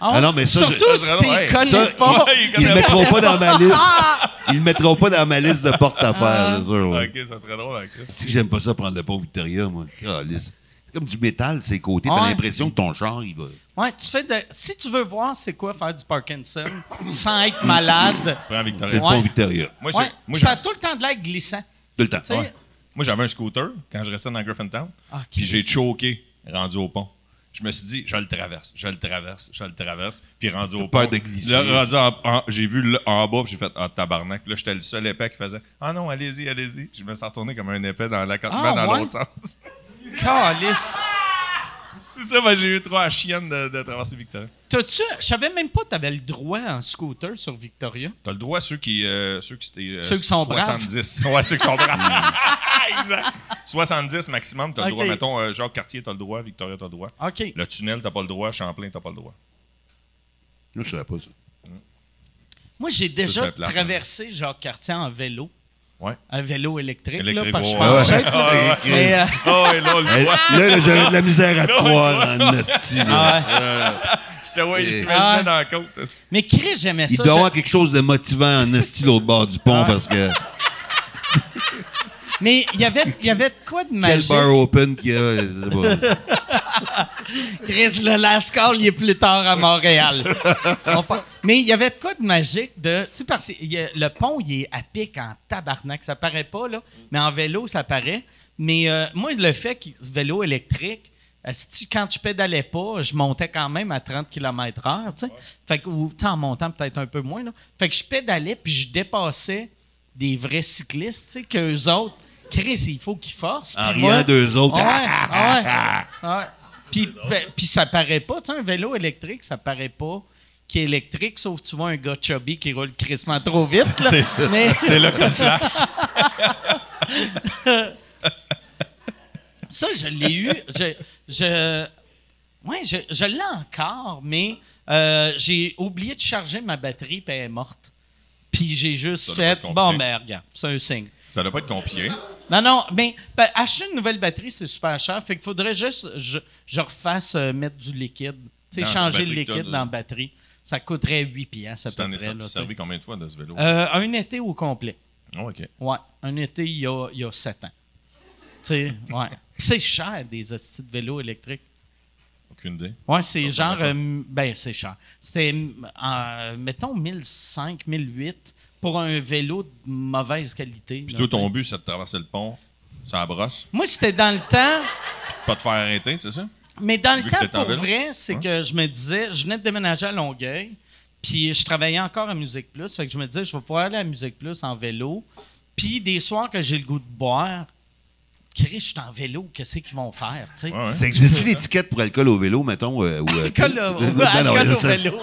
Ah non, mais ça, Surtout je- si ça, t'es ouais. connais Ça, pas. Ouais, il Ils le mettront pas dans ma liste. Ils le mettront pas dans ma liste de porte-affaires, c'est sûr. ouais. Ok, ça serait drôle avec ça. Que j'aime pas ça prendre le pont Victoria, moi. C'est comme du métal, ses côtés. T'as l'impression que ton char, il va. Ouais, tu fais de... Si tu veux voir c'est quoi faire du Parkinson sans être malade, Prends C'est Victoria. le Ouais. pont Victoria. Moi, j'ai- ouais, moi, ça j'ai- a tout le temps de l'air glissant. Tout le temps. Tu sais, Ouais. moi, j'avais un scooter quand je restais dans Griffintown. Ah, Puis j'ai Christ. choqué rendu au pont. Je me suis dit, je le traverse, je le traverse, je le traverse. Puis rendu au peur pont. de glisser. Là, rendu en- en- j'ai vu le- en bas, puis j'ai fait, ah, tabarnak. Là, j'étais le seul épais qui faisait, ah non, allez-y, allez-y. Je me suis retourné comme un épais dans l'accotement Ah, dans ouais? l'autre sens. Calice. C'est ça, ben, j'ai eu trop à chienne de, de traverser Victoria. T'as-tu... Je savais même pas que t'avais le droit en scooter sur Victoria. T'as le droit, ceux qui. euh, ceux qui, euh, Ceux qui sont braves. 70. ouais, ceux qui sont braves. exact. 70 maximum, t'as le Ok. droit. Mettons, euh, Jacques Cartier, t'as le droit. Victoria, t'as le droit. OK. Le tunnel, t'as pas le droit. Champlain, t'as pas le droit. Moi, je savais pas ça. Moi, j'ai déjà c'est plate, traversé Jacques Cartier en vélo. Ouais. Un vélo électrique, là, Électrique, parce que je pensais. ouais. là. Ouais. Mais, euh, Oh, et là. Là, là, j'avais de la misère à croire en là. Ah Euh, Je te vois, je Ah. dans la côte. mais Chris, j'aimais Il ça. doit y avoir quelque chose de motivant en esti l'autre bord du pont Ah. parce que Mais il y avait, il y avait de quoi de quel magique. bar open qu'il y a. Chris, le Lascar, il est plus tard à Montréal. Mais il y avait de quoi de magique de. Tu sais, parce que le pont, il est à pic en tabarnak. Ça paraît pas, là. Mais en vélo, ça paraît. Mais euh, moi, le fait que vélo électrique, quand je pédalais pas, je montais quand même à 30 km/h. tu sais. Fait que, ou en montant peut-être un peu moins. Là. Fait que je pédalais puis je dépassais des vrais cyclistes, tu sais, qu'eux autres. Chris, il faut qu'ils forcent. En riant d'eux autres. Ouais, ouais, ouais. Puis, ben, puis ça paraît pas, tu sais, un vélo électrique, ça paraît pas qui est électrique, sauf tu vois un gars chubby qui roule crissement trop vite. Mais C'est là que t'as flash. ça, je l'ai eu. Je, je, ouais, je, je l'ai encore, mais euh, j'ai oublié de charger ma batterie, puis elle est morte. Puis j'ai juste Ça fait, bon, ben, regarde, c'est un signe. Ça doit pas être compliqué. Non, non, mais ben, acheter une nouvelle batterie, c'est super cher. Fait qu'il faudrait juste je, je refasse euh, mettre du liquide. Tu sais, Dans la changer le batterie que liquide dans la batterie. Ça coûterait 8 piastres à Tu peu t'en es près. servi, là, tu sais. servi combien de fois de ce vélo? Euh, un été au complet. Oh, OK. Ouais, un été il y a, il y a 7 ans. Tu sais, ouais. C'est cher des hosties de vélo électriques. Aucune idée. Ouais, c'est genre. euh, ben, c'est cher. C'était, euh, mettons, 1005, 1008 pour un vélo de mauvaise qualité. Puis toi, sais. ton but, c'est de traverser le pont, ça brosse, Moi, c'était dans le temps. pas te faire arrêter, c'est ça? Mais dans le Vu temps, pour vrai, c'est Ouais. que je me disais, je venais de déménager à Longueuil, puis je travaillais encore à Musique Plus, fait que je me disais, je vais pouvoir aller à Musique Plus en vélo, puis des soirs que j'ai le goût de boire, Chris, je suis en vélo, qu'est-ce qu'ils vont faire, tu sais? Ouais, ouais. Ça existe-tu l'étiquette pour alcool au vélo, mettons? euh, ou, euh, Alcool au- Non, non, alcool au ça- vélo.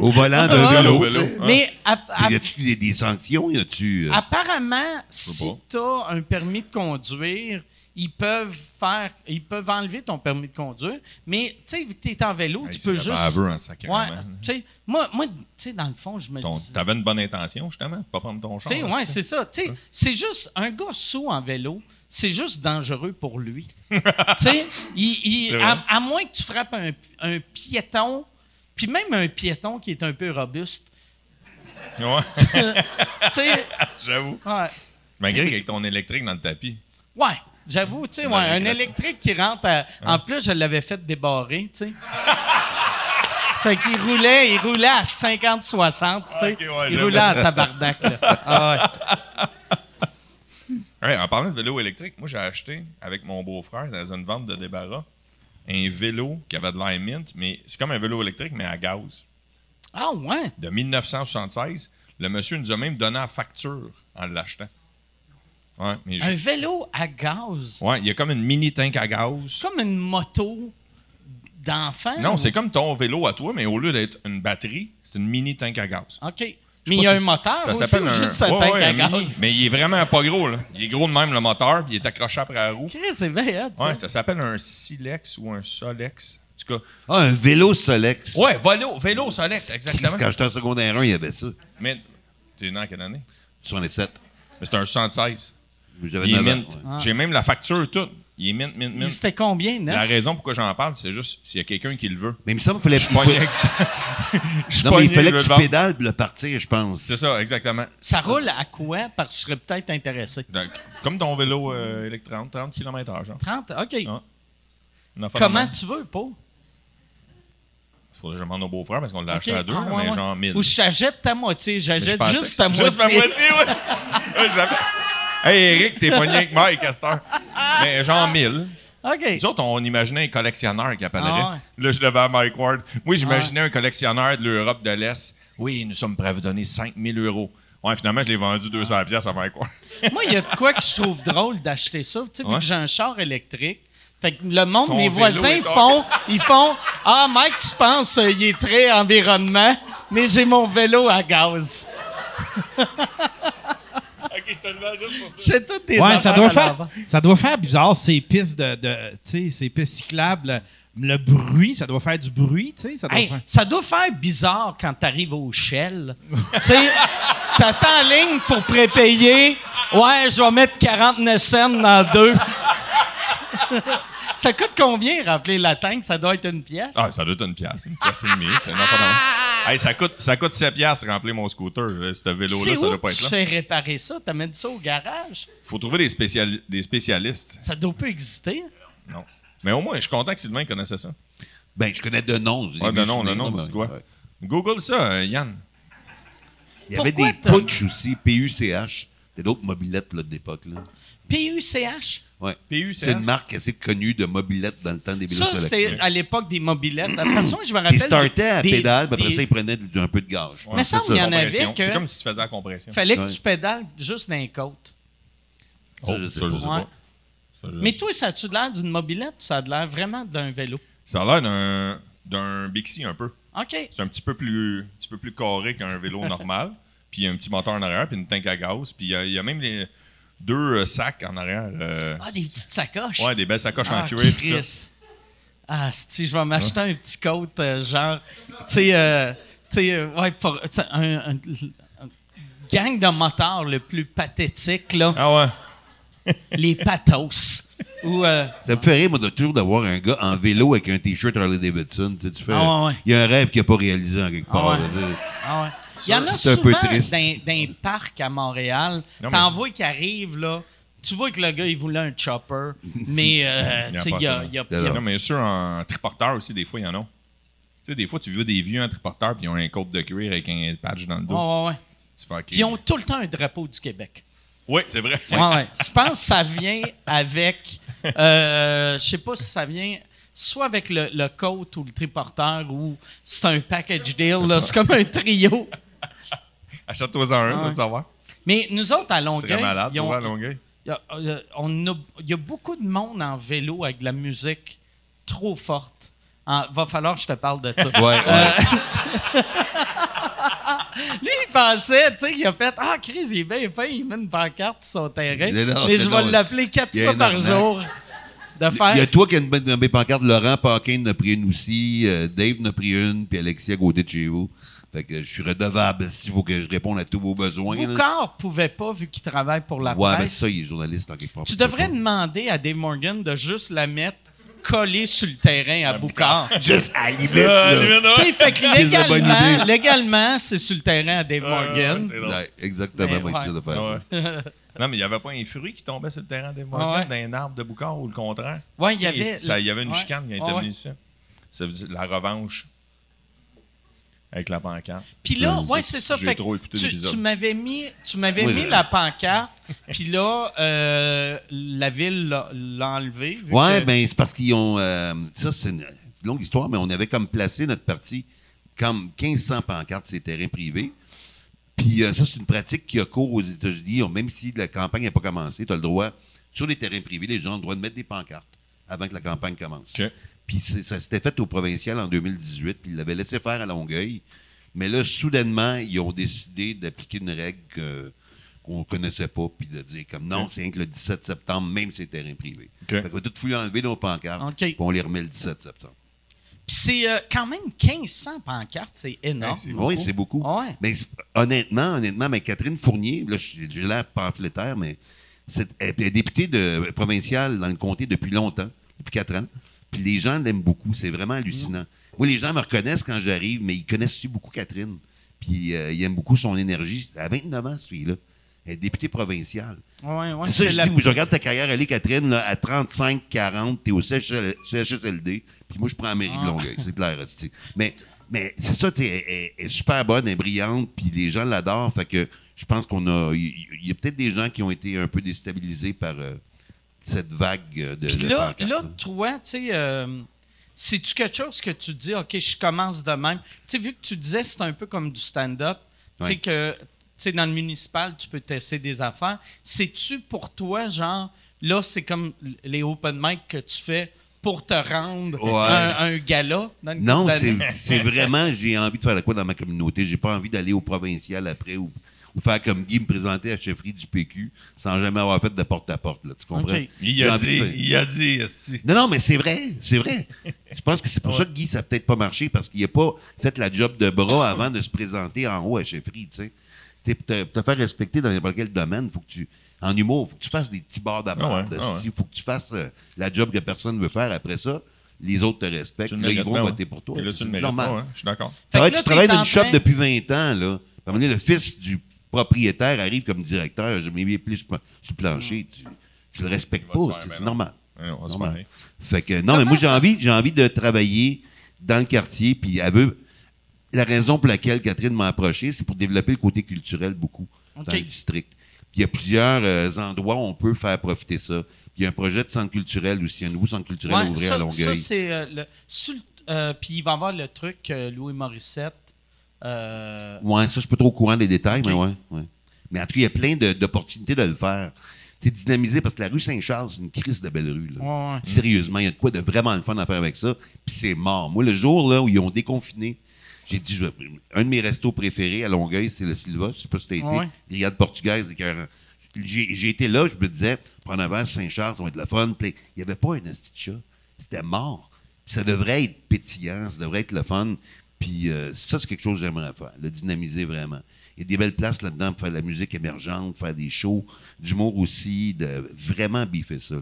Au volant d'un Ah, vélo. au vélo. sais. Mais à- à- Y a-tu des, des sanctions? Y a-tu. euh, apparemment, si tu as un permis de conduire, ils peuvent faire, ils peuvent enlever ton permis de conduire, mais tu sais, vu que tu es en vélo, Hey, tu peux juste. baveux sacrément. Ouais, tu sais, moi, moi tu sais, dans le fond, je me Ton- dis. T'avais une bonne intention, justement, pas prendre ton char. Tu sais, là, ouais, c'est ça? Tu sais, c'est juste un gars sous en vélo, c'est juste dangereux pour lui. tu sais, à, à moins que tu frappes un, un piéton Puis même un piéton qui est un peu robuste. Ouais, tu sais, j'avoue. ouais. Malgré qu'avec ton électrique dans le tapis. Ouais, j'avoue, tu sais, ouais, un électrique qui rentre. à- En plus, je l'avais fait débarrer, tu sais. fait qu'il roulait, il roulait à 50-60, tu sais. Ok, ouais, il roulait à tabarnak, là. Ah ouais. En parlant de vélo électrique, moi j'ai acheté avec mon beau-frère dans une vente de débarras un vélo qui avait de l'air mint, mais c'est comme un vélo électrique, mais à gaz. Ah ouais? De 1976. Le monsieur nous a même donné la facture en l'achetant. Ouais, mais Un vélo à gaz? ouais, il y a comme une mini tank à gaz. Comme une moto d'enfant. Non, ou- c'est comme ton vélo à toi, mais au lieu d'être une batterie, c'est une mini tank à gaz. OK. Mais il y a un moteur Ça aussi s'appelle un. juste un Ouais, tank ouais, à un mini. gaz? Mais il est vraiment pas gros, là. Il est gros de même, le moteur, puis il est accroché après la roue. Chris, c'est bien. Ouais, ça s'appelle un Silex ou un Solex. En tout cas. Ah, un vélo Solex. Ouais, vélo, vélo Solex, exactement. Quand j'étais en secondaire 1, il y avait ça. Mais t'es né en quelle année? Sur les 7. Mais c'est un 76. J'avais Il est 9 ans. mint. ouais. Ah. J'ai même la facture toute. Il est mint, mint, mint. C'était combien, neuf? La raison pourquoi j'en parle, c'est juste s'il y a quelqu'un qui le veut. Mais il me semble qu'il fallait. Je il suis pas faut- avec ça. Je suis Non, mais il fallait que tu pédales pour le partir, je pense. C'est ça, exactement. Ça roule à quoi? Parce que je serais peut-être intéressé. Donc, comme ton vélo euh, électrique, 30, 30 km/h, genre. 30? OK. Ah. Comment tu veux, Paul? Faudrait que je demande au beau-frère parce qu'on l'a acheté à deux, Ah, ouais, mais ouais. genre 1000. Ou je t'achète ta moitié. J'achète juste ta moitié. Juste ma moitié, ouais. Hey, Eric, t'es pogné avec Mike, Castor. Mais genre 1000. OK. Nous autres, on imaginait un collectionneur qui appellerait. Ah ouais. Là, je devais à Mike Ward. Moi, j'imaginais un collectionneur de l'Europe de l'Est. Oui, nous sommes prêts à vous donner 5000 euros. Ouais, finalement, je l'ai vendu 200 pièces à Mike Ward. Moi, il y a de quoi que je trouve drôle d'acheter ça. Tu sais, vu que j'ai un char électrique, fait que le monde, Ton mes voisins font, ils font, ah, Mike, je pense, euh, il est très environnement, mais j'ai mon vélo à gaz. J'ai toutes des Ouais, ça doit, faire, ça doit faire bizarre, ces pistes de, de tu sais, ces pistes cyclables. Le bruit, ça doit faire du bruit, tu sais, ça doit Hey, faire... ça doit faire bizarre quand t'arrives au Shell. tu sais, t'attends en ligne pour prépayer. Ouais, je vais mettre 49 cents dans deux. ça coûte combien remplir la tank? Ça doit être une pièce? Ah, ça doit être une pièce. Une pièce et demie. C'est n'importe quoi. Hey, ça coûte, ça coûte 7 piastres remplir mon scooter. là. Ce vélo-là, C'est ça où doit pas être tu là. fais réparer ça? T'amènes ça au garage? Faut trouver des, spéciali- des spécialistes. Ça doit pas exister. Non. Mais au moins, je suis content que Sylvain connaissait ça. Ben, je connais de noms. Ouais, de nom, de souvenir, nom, mais- dis quoi? ouais. Google ça, euh, Yann. Il y avait Pourquoi des putsch aussi, PUCH. C'était d'autres mobilettes là, de l'époque. Là. PUCH? Ouais. C'est une marque assez connue de mobilettes dans le temps des vélos Ça, c'était à l'époque des mobilettes. Parce que je me Ils rappelle. startaient à des- pédale, puis après des- ça, ils prenaient un peu de pense. Mais ça, il y en avait que- C'est comme si tu faisais la compression. Fallait que tu pédales juste d'un côte. Oh, Ça, je sais ça, je pas. sais Ouais. pas. Ça, je Mais sais toi, ça a-tu l'air d'une mobilette ou ça a l'air vraiment d'un vélo? Ça a l'air d'un, d'un Bixi un peu. OK. C'est un petit peu plus, un petit peu plus carré qu'un vélo normal. Puis il y a un petit moteur en arrière, puis une tank à gaz. Puis il y a- il y, a même les deux euh, sacs en arrière. euh, Ah, des petites sacoches. Ouais, des belles sacoches ah, en cuir. puis tout. Chris. Ah, si je vais m'acheter un petit coat, euh, genre, tu sais, euh, tu sais, euh, ouais, pour, un, un- un gang de motards le plus pathétique, là, Ah ouais. les. Ou, euh, Ça me fait rire, moi, de toujours d'avoir un gars en vélo avec un T-shirt Harley Davidson. Tu, sais, tu fais, Ah ouais, ouais. Il y a un rêve qu'il n'a pas réalisé en quelque part. ouais. là, tu sais. Ah ouais. Il y en a souvent triste. dans, dans les parcs à Montréal. T'en vois qui arrivent, là. Tu vois que le gars, il voulait un chopper, mais euh, Il y a a, a- Non, mais sûr, en triporteur aussi, des fois, il y en a. Tu sais, des fois, tu veux des vieux en triporteur, puis ils ont un côte de cuir avec un patch dans le dos. Ouais, ouais, ouais. Tu fais, OK. Puis ils ont tout le temps un drapeau du Québec. Oui, c'est vrai. Ouais. Je pense que ça vient avec. Euh, je sais pas si ça vient soit avec le, le coat ou le triporteur ou c'est un package deal. C'est comme un trio. Achète-toi un, tu vas savoir. Mais nous autres, à Longueuil, malade, ils ont- pour à Longueuil. il y a, euh, on a- il y a beaucoup de monde en vélo avec de la musique trop forte. En- va falloir que je te parle de ça. Ouais, ouais. Lui, il pensait, tu sais, il a fait Ah, Chris, il est bien fin, il met une pancarte sur son terrain. Mais je vais l'appeler quatre fois par arnaque. jour. De faire. Il y a toi qui as une bonne pancarte. Laurent Paquin en a pris une aussi. euh, Dave en a pris une. Puis Alexis à côté de chez vous. Fait que je suis redevable s'il faut que je réponde à tous vos besoins. Boucard pouvait pas, vu qu'il travaille pour la Ouais, mais presse. ça, il est journaliste en quelque part. tu devrais demander à Dave Morgan de juste la mettre collé sur le terrain à Boucard. Juste à la limite, Euh, là. limite, Tu sais, fait que C'est une bonne légalement, idée. légalement, c'est sur le terrain à Dave Morgan. ouais. Ouais, exactement, Mais moi, ouais. ça, de faire ça. ouais. non, mais il n'y avait pas un fruit qui tombait sur le terrain des Morgan, Ah ouais. d'un arbre de boucard ou le contraire? Ouais, il y avait. Ça, il y avait une Ouais. chicane qui ouais. venue ici. Ça veut dire la revanche avec la pancarte. Puis là, Ouais, c'est- ça. j'ai Fait trop que écouté tu, m'avais mis, tu m'avais Oui, mis oui. la pancarte, puis là, euh, la ville l'a l'a enlevé. vu Ouais, que- ben c'est parce qu'ils ont. euh, ça, c'est une longue histoire, mais on avait comme placé notre parti comme 1500 pancartes sur les terrains privés. Puis euh, ça, c'est une pratique qui a cours aux États-Unis. Même si la campagne n'a pas commencé, tu as le droit, sur les terrains privés, les gens ont le droit de mettre des pancartes avant que la campagne commence. OK. Puis ça s'était fait au provincial en 2018, puis ils l'avaient laissé faire à Longueuil. Mais là, soudainement, ils ont décidé d'appliquer une règle que- qu'on ne connaissait pas, puis de dire comme non, c'est rien que le 17 septembre, même si c'est terrain privé. OK. Fait qu'on va tout fouiller enlever nos pancartes, OK. puis on les remet le 17 septembre. Puis c'est euh, quand même 1500 pancartes, c'est énorme. Ouais, c'est Oui, c'est beaucoup. Ouais. Mais honnêtement, honnêtement, mais Catherine Fournier, là, j'ai j'ai l'air pamphlétaire, mais c'est, elle est députée de, provinciale dans le comté depuis longtemps, depuis quatre ans. Puis les gens l'aiment beaucoup. C'est vraiment hallucinant. Moi, les gens me reconnaissent quand j'arrive, mais ils connaissent aussi beaucoup Catherine. Puis euh, ils aiment beaucoup son énergie. À 29 ans, fille-là. Elle est députée provinciale. Ouais, ouais, c'est ça, je la- dis, moi, je regarde ta carrière aller, Catherine, là, à 35, 40, t'es au CHSLD, puis moi, je prends la mairie de Ah. Longueuil, c'est clair. esti. Mais, mais c'est ça, tu sais, elle, elle- elle est super bonne, elle est brillante, puis les gens l'adorent, fait que je pense qu'on a... Il il y, a peut-être des gens qui ont été un peu déstabilisés par euh, cette vague de, Puis là, là, toi, tu sais, euh, c'est-tu quelque chose que tu dis, OK, je commence de même? Tu sais, vu que tu disais c'est un peu comme du stand-up, tu sais que, tu sais, dans le municipal, tu peux tester des affaires. C'est-tu pour toi, genre, là, c'est comme les open mic que tu fais pour te rendre Ouais. un, un gala? dans une Non, c'est vraiment, j'ai envie de faire quoi dans ma communauté. J'ai pas envie d'aller au provincial après ou, ou faire comme Guy me présenter à la chefferie du PQ sans jamais avoir fait de porte-à-porte. là, tu comprends? Il a dit, il a dit. Non, non, mais c'est vrai, c'est vrai. Je pense que c'est pour ça que Guy, ça n'a peut-être pas marché, parce qu'il n'a pas fait la job de bras avant de se présenter en haut à chefferie, tu sais. Pour te, faire respecter dans n'importe quel domaine, faut que tu, en humour, faut que tu fasses des petits bords d'abord. Ah ouais, ah ouais. Il faut que tu fasses euh, la job que personne ne veut faire. Après ça, les autres te respectent. Là, ils vont voter ouais. pour toi. Et là, C'est tu le mérites normal. pas, Je suis d'accord. Tu travailles dans une shop depuis 20 ans, là. À un moment donné, le fils du propriétaire arrive comme directeur, je m'ai plus sur plancher. Tu, tu le respectes pas, c'est normal. Ouais, on va se Normal. parler. Fait que, non, mais moi, j'ai envie, j'ai envie de travailler dans le quartier, puis elle veut. La raison pour laquelle Catherine m'a approché, c'est pour développer le côté culturel beaucoup dans le district. Puis il y a plusieurs euh, endroits où on peut faire profiter ça. Puis il y a un projet de centre culturel aussi, un nouveau centre culturel à Ouais, ouvrir ça, à Longueuil. ça, c'est euh, le. euh, Puis il va y avoir le truc Louis Morissette. Euh, Ouais, ça, je suis pas trop au courant des détails, mais ouais, ouais. Mais en tout cas, il y a plein d'opportunités de le faire. C'est dynamisé parce que la rue Saint-Charles, c'est une crise de belle rue. là. ouais, ouais. Sérieusement, il y a de quoi de vraiment le fun à faire avec ça. Puis c'est mort. Moi, le jour là, où ils ont déconfiné, j'ai dit, je un de mes restos préférés à Longueuil, c'est le Silva. Je sais pas si t'as été. Grillade portugaise. J'ai j'ai été là, je me disais, prendre un verre Saint-Charles, ça va être le fun. Puis il n'y avait pas un chat. C'était mort. Puis ça devrait être pétillant, ça devrait être le fun. Puis euh, ça, c'est quelque chose que j'aimerais faire, le dynamiser vraiment. Il y a des belles places là-dedans pour faire de la musique émergente, faire des shows, d'humour aussi, de vraiment biffer ça. Là.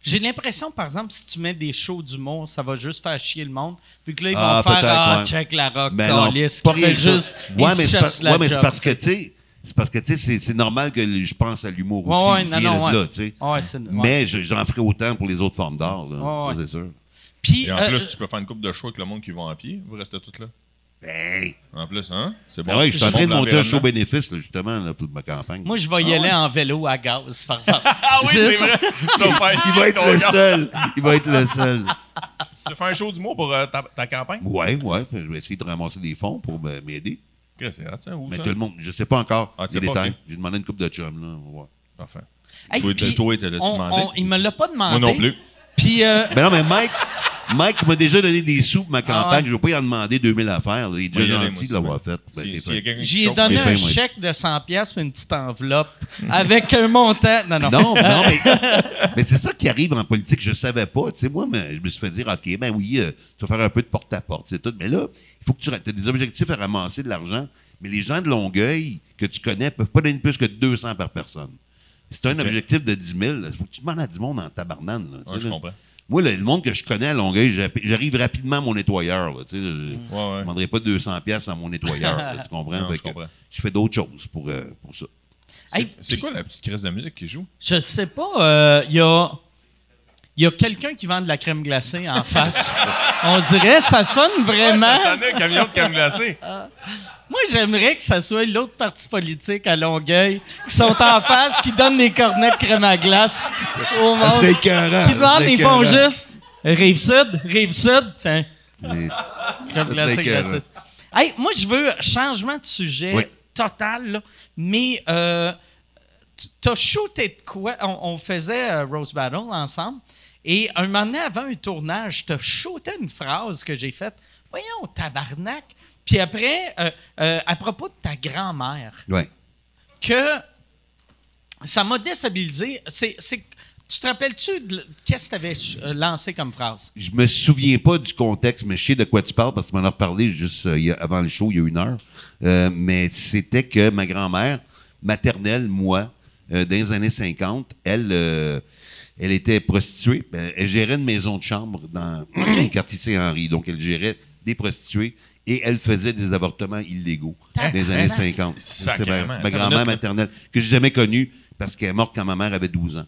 J'ai l'impression, par exemple, si tu mets des shows d'humour, ça va juste faire chier le monde. Puis que là, ils vont Ah, faire Ah, ouais. check la rock, Ben non, câlisse, pas fait juste. Ouais, mais c'est parce, ouais, que, tu sais, c'est parce que, tu sais, c'est- normal que je pense à l'humour Ouais, aussi. ouais, non, non, là. Ouais. Mais je- j'en ferai autant pour les autres formes d'art, là. C'est sûr. Puis, Et en euh, plus, tu peux faire une coupe de show avec le monde qui va en pied. Vous restez tous là. Ben, En plus, hein? C'est ouais, je suis en train bon de monter un show bénéfice, là, justement, là, pour ma campagne. moi, je vais y aller en vélo à gaz, par exemple. Ah oui, c'est vrai! Il va être le seul. Il va être le seul. Tu fais un show d'humour pour euh, ta, ta campagne? Ouais, ouais. Je vais essayer de ramasser des fonds pour m'aider. C'est. Où Mais ça? tout le monde, je sais pas encore Ah, les détails. J'ai demandé une coupe de chum, là. on va voir. Parfait. Hey, Toi, toi, on- demandé? on- il me l'a pas demandé. Moi non plus. Puis, euh, Ben non, mais Mike, Mike m'a déjà donné des sous pour ma campagne. Ah ouais. Je ne vais pas y en demander 2000 affaires. là. Il est déjà gentil de l'avoir ouais. fait. Ben, Si- qui j'y ai donné les un chèque de 100 pièces une petite enveloppe avec un montant. Non, non. Non, non, mais, mais c'est ça qui arrive en politique. Je savais pas. Tu sais, moi, mais je me suis fait dire, OK, ben oui, euh, tu vas faire un peu de porte-à-porte, c'est tout. Mais là, il faut que tu as des objectifs à ramasser de l'argent. Mais les gens de Longueuil que tu connais peuvent pas donner plus que 200 par personne. Si tu as un objectif de 10 000, il faut que tu demandes à du monde en tabarnane. là, Ouais, je là. comprends. Moi, le, le monde que je connais à Longueuil, j'arrive rapidement à mon nettoyeur. Là, je Ouais, je ouais. demanderai pas 200 pièces à mon nettoyeur. là, tu comprends? Non, je que comprends. je fais d'autres choses pour, euh, pour ça. C'est Hey, c'est quoi la petite crise de musique qui joue? Je sais pas, il y a, y a quelqu'un qui vend de la crème glacée en face. On dirait, ça sonne vraiment. Ça sonnait un camion de crème glacée. Moi, j'aimerais que ça soit l'autre parti politique à Longueuil qui sont en face, qui donnent des cornets de crème à glace au monde. Ça serait écœurant. Qui serait ils font juste Rive-Sud, Rive-Sud, tiens, Mais- crème glacée gratis. Hey, moi, je veux changement de sujet Oui. total, là, mais euh, tu- t'as shooté de quoi? On, on faisait euh, Rose Battle ensemble, et un moment donné, avant un tournage, t'as shooté une phrase que j'ai faite. Voyons, tabarnak. Puis après, euh, euh, à propos de ta grand-mère, Ouais. que ça m'a déstabilisé. C'est, tu te rappelles-tu de qu'est-ce que tu avais lancé comme phrase? Je me souviens pas du contexte, mais je sais de quoi tu parles parce que tu m'en as reparlé juste euh, a- avant le show, il y a une heure. Euh, mais c'était que ma grand-mère maternelle, moi, euh, dans les années 50, elle, euh, elle était prostituée. Ben, elle gérait une maison de chambre dans le quartier Saint-Henri. Donc, elle gérait des prostituées et elle faisait des avortements illégaux dans les années 50. C'est ma, ma grand-mère maternelle que j'ai jamais connue parce qu'elle est morte quand ma mère avait 12 ans.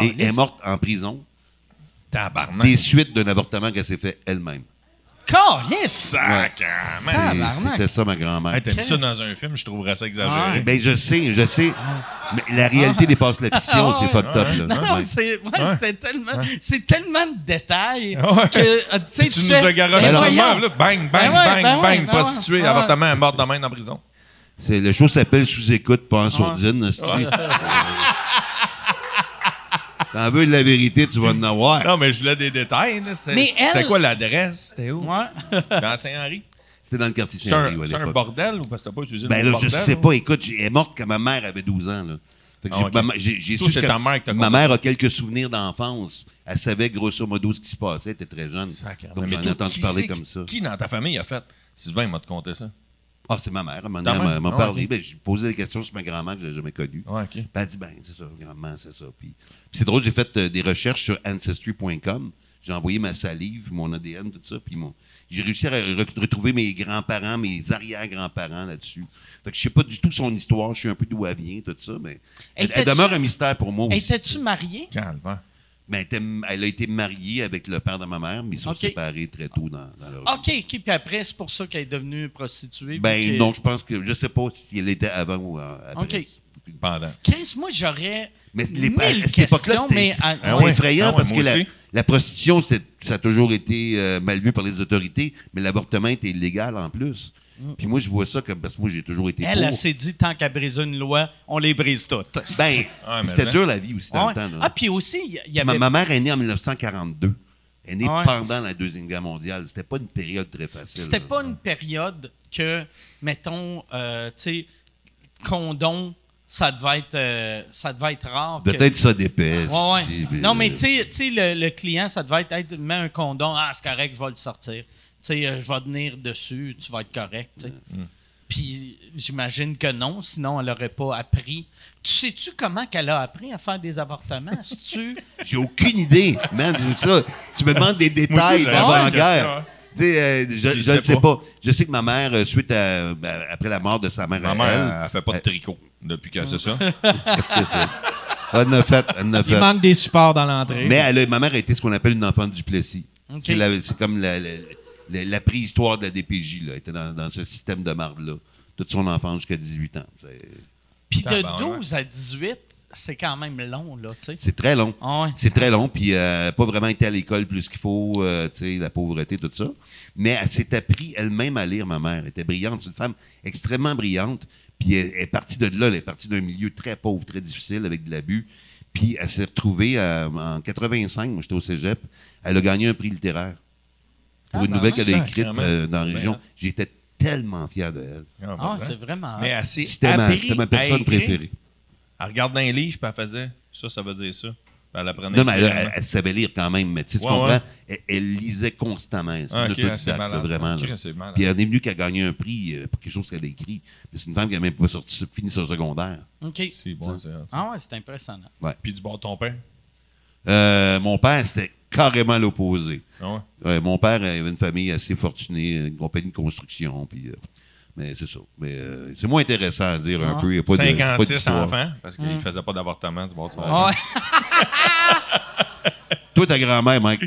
Et elle est morte en prison Tabarnak. des suites d'un avortement qu'elle s'est fait elle-même. Tabarnak. C'était ça, ma grand-mère. Hey, T'as mis ça dans un film, je trouverais ça exagéré. Ouais. Ben, je sais, je sais. Mais la réalité dépasse la fiction, Ah, c'est fucked up, là. Non, Ouais. c'est, ouais, c'était tellement, c'est tellement de détails Ouais. que euh, tu sais, tu nous as garoché de voyons. même, là. Bang, bang, Ben bang, ben bang, ben ouais. prostituée, Ouais. avortement, morte de main en prison. C'est, le show s'appelle Sous-écoute, pas en sourdine. T'en veux de la vérité, tu vas en avoir. Non, mais je voulais des détails. là. C'est Mais c'est elle- quoi l'adresse? C'était où? Ouais. Dans Saint-Henri. C'était dans le quartier C'est un, Saint-Henri, c'est un bordel ou parce que t'as pas utilisé Ben le là, je sais ou? pas. Écoute, j'ai- elle est morte quand ma mère avait 12 ans, là. Fait que Ah, j'ai, ok. ma- j'ai, j'ai Toi, su c'est que ta mère ma mère a quelques souvenirs d'enfance. Elle savait grosso modo ce qui se passait. Elle était très jeune. Sacrément. Donc, Mais j'en ai entendu parler comme ça. Qui dans ta famille a fait? Sylvain m'a te conté ça. Ah, c'est ma mère. Elle m'a, Ah, parlé. ok. Ben, j'ai posé des questions sur ma grand-mère que je n'avais jamais connue. Puis elle dit, ben, c'est ça, grand-mère, c'est ça. Puis, puis c'est drôle, j'ai fait euh, des recherches sur Ancestry.com. J'ai envoyé ma salive, mon ADN, tout ça. Puis mon, j'ai réussi à re- retrouver mes grands-parents, mes arrière-grands-parents là-dessus. Fait que je sais pas du tout son histoire, je sais un peu d'où elle vient, tout ça, mais elle, demeure un mystère pour moi aussi. Étais-tu marié? Calme. Ben, elle, a été mariée avec le père de ma mère, mais ils sont séparés très tôt dans, dans leur OK, OK. Puis après, c'est pour ça qu'elle est devenue prostituée. Ben, non, je pense que, je sais pas si elle était avant ou euh, après. OK. Pendant. Chris, moi, j'aurais Mais les, mille à cette époque-là, c'était Ah ouais. effrayant Ah ouais, parce que la, prostitution, ça a toujours été euh, mal vu par les autorités, mais l'avortement était illégal en plus. Puis moi, je vois ça comme parce que moi, j'ai toujours été Mm. Elle, pour. elle s'est dit, tant qu'à briser une loi, on les brise toutes. Ben, c'était dur la vie aussi dans Ouais. le temps. là. Ah, puis aussi, il y- ma, avait... ma mère est née en 1942. Elle est née Ouais. pendant la Deuxième Guerre mondiale. C'était pas une période très facile. C'était là. pas une période que, mettons, euh, tu sais, condom, ça devait être, euh, ça devait être rare. De que- peut-être ça d'épaisse. Ouais, ouais. Non, mais tu sais- tu sais, le, le client, ça devait être, Hey, mets un condom, ah, c'est correct, je vais le sortir. Tu sais, euh, je vais tenir dessus, tu vas être correct, tu sais. Mm. Puis j'imagine que non, sinon elle n'aurait pas appris. Tu sais-tu comment qu'elle a appris à faire des avortements? tu J'ai aucune idée, man. Ça, tu me demandes des détails d'avant-guerre. Tu sais, euh, je Tu je ne sais sais pas. Je sais que ma mère, euh, suite à, ben, après la mort de sa mère, Ma à mère, elle, elle, fait pas de tricot depuis qu'elle sait ça. elle en a fait, elle en a Il fait. manque des supports dans l'entrée. Mais elle a- ma mère a été ce qu'on appelle une enfant du Plessis. Ok. C'est la- c'est comme la, la- la- la préhistoire de la DPJ. Là. Elle était dans, dans ce système de marde-là. Toute son enfance jusqu'à 18 ans. Puis de Tabarnak. 12 à 18, c'est quand même long, là, tu sais. C'est très long. Ah ouais. C'est très long, puis euh, pas vraiment été à l'école plus qu'il faut, euh, tu sais, la pauvreté, tout ça. Mais elle s'est appris elle-même à lire, ma mère. Elle était brillante. C'est une femme extrêmement brillante. Puis elle, elle est partie de là. Elle est partie d'un milieu très pauvre, très difficile, avec de l'abus. Puis elle s'est retrouvée euh, en 85, moi j'étais au cégep. Elle a gagné un prix littéraire pour une Ah, nouvelle ben, qu'elle a écrite euh, dans la région. bien. J'étais tellement fier de elle. Ah, Ah, ben, c'est vraiment. Mais s'est C'était ma, personne préférée. Elle regardait un livre, puis elle faisait ça, ça veut dire ça. Elle apprenait. Non, mais elle, littéralement. elle- elle savait lire quand même, mais tu sais, tu Ouais, comprends? ouais. Elle, elle lisait constamment. C'est Ah, une ok, autodidacte, c'est là, malade. vraiment. là. Ok, c'est malade. Puis elle est venue qu'elle a gagné un prix euh, pour quelque chose qu'elle a écrit. Mais c'est une femme qui n'a même pas sorti, fini son secondaire. OK. C'est bon, c'est hot. Ah ouais, c'est impressionnant. Puis du bord de ton père? Euh, mon père, c'était carrément l'opposé. Ah ouais? Ouais, mon père avait une famille assez fortunée, une compagnie de construction, puis... euh, mais c'est ça. Mais euh, c'est moins intéressant à dire un Ah. peu. Il y a pas de- pas 56 enfants, parce qu'il ne faisait pas d'avortement du bord de son Ah ouais. Toi, ta grand-mère, Mike?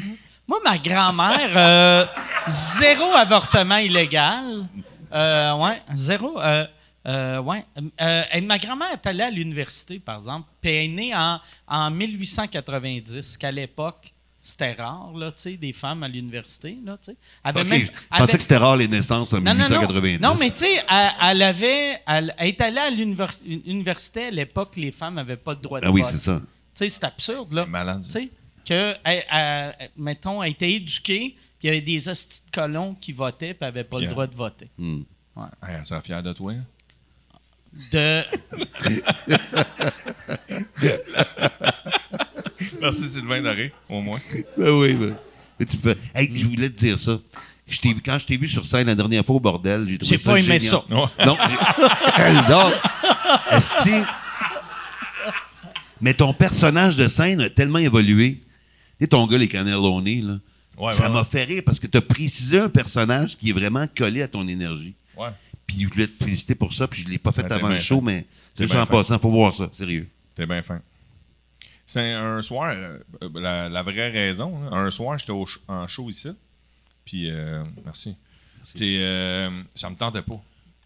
Moi, ma grand-mère, euh, zéro avortement illégal. Euh, ouais, zéro. Euh, euh, ouais. Euh, et ma grand-mère est allée à l'université, par exemple, puis elle est née en, en 1890, qu'à l'époque, c'était rare, là, tu sais, des femmes à l'université, là, tu sais. Elle avait OK, même- je pensais avait- que c'était rare les naissances en non, non, non. 1890. Non, mais tu sais, elle, elle avait. Elle, elle est allée à l'univers- une université à l'époque, les femmes n'avaient pas le droit de Ah oui, vote. c'est ça. Tu sais, c'est absurde, là. C'est malade. Tu sais, que, elle- elle- mettons, elle était éduquée, puis il y avait des hosties de colons qui votaient, puis n'avait pas le droit de voter. Hmm. Hey, elle serait fière de toi. hein? De. Merci Sylvain Larré, au moins. Ben oui, ben. Mais tu peux... Hey, je voulais te dire ça. Je t'ai vu- quand je t'ai vu sur scène la dernière fois au bordel, j'ai trouvé J'ai ça pas aimé génial. ça. Non, j'ai- non. Esti. Mais ton personnage de scène a tellement évolué. Tu sais, ton gars, les cannelloni, là. Ouais, ça ouais, m'a ouais. fait rire parce que tu as précisé un personnage qui est vraiment collé à ton énergie. Ouais. Puis je voulais te féliciter pour ça, puis je l'ai pas fait Ben, avant le show, fin. mais juste en fin. passant, faut voir ça, sérieux. T'es bien fin. C'est un soir, euh, la, la vraie raison, hein, un soir, j'étais en show ici. Puis, euh, merci. C'est, euh, ça me tentait pas.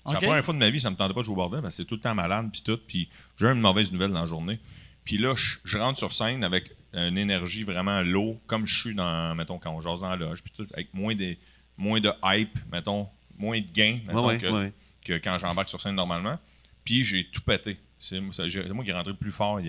C'est la première fois de ma vie, ça me tentait pas de jouer au bordel, parce que c'est tout le temps malade, puis tout. Puis, j'ai eu une mauvaise nouvelle dans la journée. Puis là, je, je rentre sur scène avec une énergie vraiment low, comme je suis dans, mettons, quand on jase dans la loge, puis tout, avec moins de, moins de hype, mettons, moins de gain, mettons, ouais, que, ouais. que quand j'embarque sur scène normalement. Puis j'ai tout pété. C'est moi, qui est rentré le plus fort.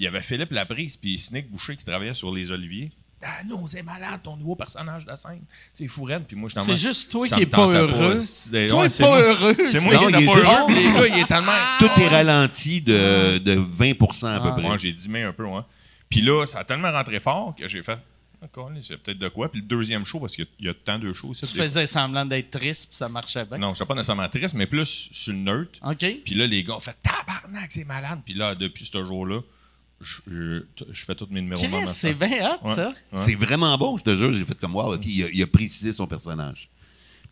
Il- Puis il y avait Philippe Laprise puis Snick Boucher qui travaillait sur les Oliviers. Ah non, c'est malade ton nouveau personnage de scène. C'est. Puis moi, je C'est juste toi qui est pas heureux. C'est- Toi, ouais, est c'est pas moi. heureux. C'est moi qui est est pas heureux. Les gars, il est tellement. Tout est ralenti de, de 20% à peu Ah. près. Moi, j'ai dimé un peu, ouais. Puis là, ça a tellement rentré fort que j'ai fait. C'est peut-être de quoi. Puis le deuxième show, parce qu'il y a- il y a tant de shows. Tu faisais semblant d'être triste, puis ça marchait bien. Non, je pas nécessairement triste, mais plus sur le neutre. OK. Puis là, les gars ont fait tabarnak, c'est malade. Puis là, depuis ce jour-là, je, je, je fais tous mes numéros Chris, c'est bien hot, Ouais. ça. Ouais. C'est vraiment bon, je te jure. J'ai fait comme, wow, OK, il a, il a précisé son personnage.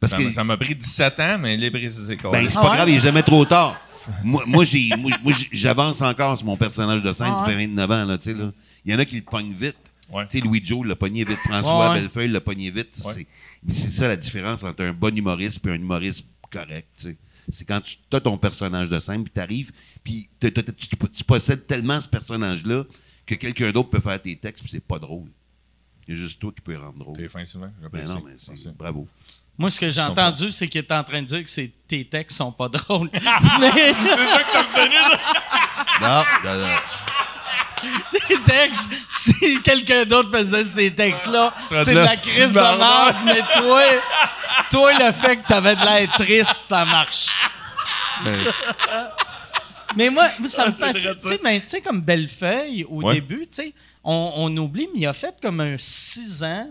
Parce Ça que m'a- Ça m'a pris 17 ans, mais les précisé quoi. Ben, c'est Ah pas ouais? grave, il est jamais trop tard. moi, moi, j'ai, moi, moi, j'ai- j'avance encore sur mon personnage de scène, Ah ouais? fait 29 ans, là, tu sais, là. Il y en a qui le pognent vite. Ouais. Tu sais, Louis Joe l'a pogné vite, François Ouais. Bellefeuille l'a pogné vite. Ouais. C'est, mais c'est ça la différence entre un bon humoriste et un humoriste correct, tu. C'est quand tu as ton personnage de scène, puis t'arrives, puis t'as- t'as- tu, tu possèdes tellement ce personnage-là que quelqu'un d'autre peut faire tes textes, puis c'est pas drôle. Il y a juste toi qui peux les rendre drôle. T'es fin, Sylvain? J'apprécie. non, mais c'est, bravo. Moi, ce que j'ai entendu, c'est qu'il est en train de dire que c'est- tes textes sont pas drôles. Mais Non, non, non. tes textes, si quelqu'un d'autre faisait ces textes-là, serait c'est de la crise de merde. Mais toi, toi, le fait que t'avais de l'air triste, ça marche. Mais moi, moi, ça me c'est fait. Tu sais, mais tu sais, comme Bellefeuille, au Ouais. début, tu sais, on, on oublie, mais il a fait comme un six ans.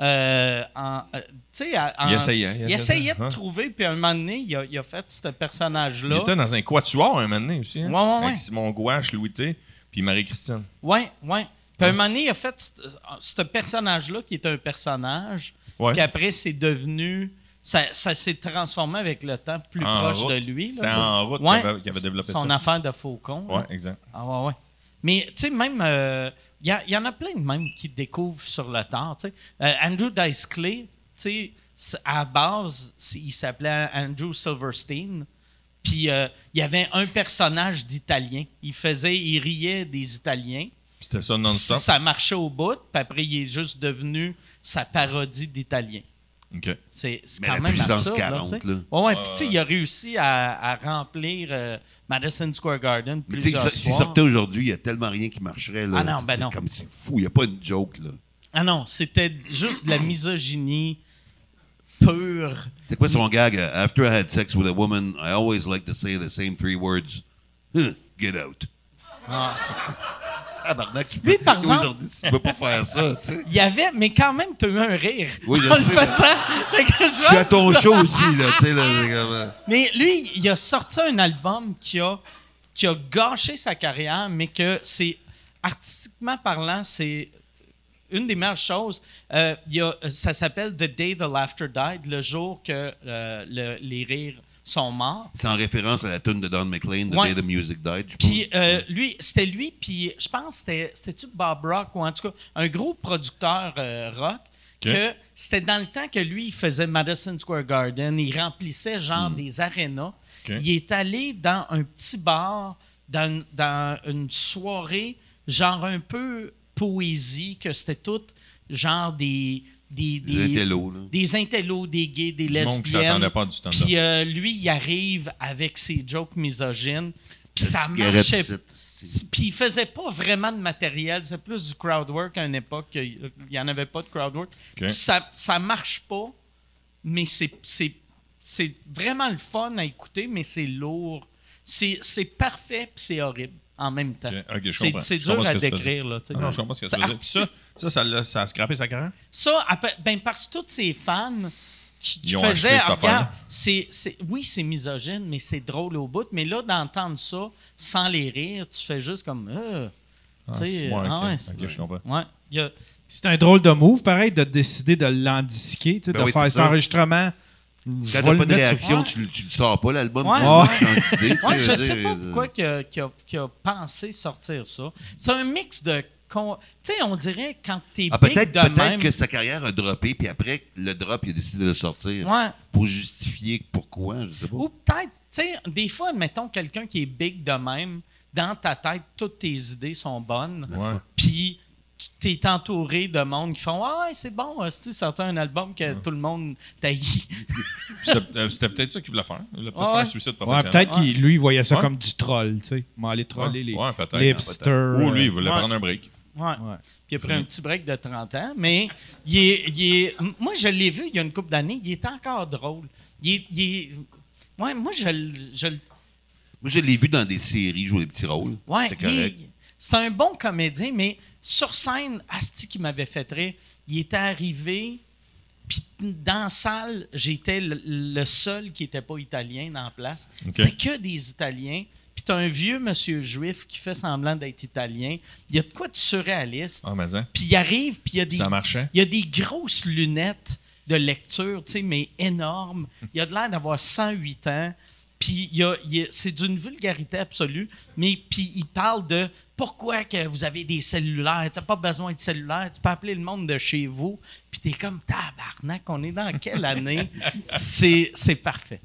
euh, en, euh, tu sais, à- en- Il essayait, il Il essayait, de hein. trouver, puis à un moment donné, il a, il a fait ce Il personnage-là. était dans un quatuor un moment donné aussi. Hein? Ouais, ouais, ouais. Avec Simon Gouache, Louis T, puis Marie-Christine. Oui, oui. Puis à un moment donné, il a fait ce- personnage-là qui est un personnage, puis après, c'est devenu. Ça, ça s'est transformé avec le temps plus En proche route. de lui. C'était en route Ouais. qu'il avait, développé Son ça. affaire de faucon. Ouais, exact. Ah ouais, ouais. Mais, tu sais, même, euh, il y, en a plein de même qui découvrent sur le tard. Euh, Andrew Dice Clay, tu sais, à base, il s'appelait Andrew Silverstein. Puis, euh, il y avait un personnage d'Italien. Il faisait, il riait des Italiens. C'était ça non-stop? ça marchait au bout, puis après, il est juste devenu sa parodie d'Italien. OK. C'est quand la même puissance absurde, 40, là, là. Ouais, ouais, puis tu sais, il a réussi à, à remplir euh, Madison Square Garden Mais tu sais, s'il sortait aujourd'hui, il y a tellement rien qui marcherait. Là. Ah non, C'est- ben c'est non. comme c'est fou, il n'y a pas une joke. là. Ah non, c'était juste de la misogynie pure. C'est quoi son gag? euh, After I had sex with a woman, I always like to say the same three words. Huh, get out. Tabarnak, tu peux, Lui, par exemple- tu peux pas faire ça, tu sais. Il y avait, mais quand même, tu as eu un rire. Oui, je en le sais. faisant. Fait que je suis à pense- ton show aussi, là, tu sais. Là, comme, Mais lui, il a sorti un album qui a, qui a gâché sa carrière, mais que c'est, artistiquement parlant, c'est une des meilleures choses, euh, il y a, ça s'appelle The Day the Laughter Died, le jour que euh, le- les rires sont morts. C'est en référence à la tune de Don McLean, The Ouais. Day the Music Died. je Puis euh, lui, c'était lui, puis je pense que c'était, c'était-tu Bob Rock ou en tout cas un gros producteur euh, rock. Que c'était dans le temps que lui, il faisait Madison Square Garden, il remplissait genre des arénas. Il est allé dans un petit bar, dans, dans une soirée, genre un peu poésie, que c'était tout genre des. Des, Des intellos, des intellos, des gays, des Du monde qui lesbiennes. s'attendait pas à du stand-up. Puis euh, lui, il arrive avec ses jokes misogynes. Puis ça marchait Puis il faisait pas vraiment de matériel, c'est plus du crowd work à une époque, il n'y en avait pas de crowd work. Ça, ça marche pas, mais c'est, c'est, c'est vraiment le fun à écouter, mais c'est lourd. C'est, c'est parfait, puis c'est horrible en même temps. C'est, dur à décrire. Là. Ah non, je comprends pas ce que tu C'est veux dire. Puis Ça, ça, ça, l'a- ça a scrappé sa carrière? Ça, après- ben parce que tous ces fans qui, faisaient, ah, regarde, affaire-là. c'est, c'est- oui, c'est misogyne, mais c'est drôle au bout. Mais là, d'entendre ça sans les rire, tu fais juste comme, euh, Ah, tu sais, c'est- ouais, ah ouais, ouais, un drôle de move, pareil, de décider de l'endisquer, tu sais, Ben de oui, faire cet enregistrement. Quand t'as pas de sur- réaction, tu, le- tu le sors pas, l'album. Ouais. je sais dire, pas pourquoi qu'il a, pensé sortir ça. C'est un mix de. con- Tu sais, on dirait quand t'es Ah, big peut-être de peut-être même. que sa carrière a droppé, puis après, le drop, il a décidé de le sortir. Ouais. Pour justifier pourquoi, je sais pas. Ou peut-être, tu sais, des fois, mettons quelqu'un qui est big de même, dans ta tête, toutes tes idées sont bonnes. Ouais. Puis tu t'es entouré de monde qui font Ah, ouais, c'est bon, tu sortir un album que tout le monde taillit. C'était euh, c'était peut-être ça qu'il voulait faire. Il voulait peut-être faire un suicide Ouais, professionnel. peut-être qu'il lui, il voyait ça Ouais. comme du troll, tu sais. M'en aller troller Ouais, les, ouais, peut-être. les hipsters. Ou lui, il voulait Ouais. prendre un break. Ouais. Ouais. Puis il a pris un petit break de 30 ans, mais il est, il est- moi, je l'ai vu il y a une couple d'années, il est encore drôle. Il est, il est- ouais, moi, je, le- je Moi, je l'ai vu dans des séries jouer des petits rôles. Ouais, C'est correct. c'est un bon comédien, mais sur scène, Asti qui m'avait fait rire, il était arrivé, puis dans la salle, j'étais le, le seul qui n'était pas italien dans la place. C'était que des Italiens. Puis t'as un vieux monsieur juif qui fait semblant d'être italien. Il y a de quoi de surréaliste. Ah, mais hein, Puis il arrive, puis il y a des ça marchait. il y a des grosses lunettes de lecture, tu sais, mais énormes. Il a de l'air d'avoir 108 ans. Puis il y a- il y a- c'est d'une vulgarité absolue. Mais puis il parle de pourquoi que vous avez des cellulaires? T'as pas besoin de cellulaire. Tu peux appeler le monde de chez vous. Puis t'es comme tabarnak. On est dans quelle année? C'est c'est parfait.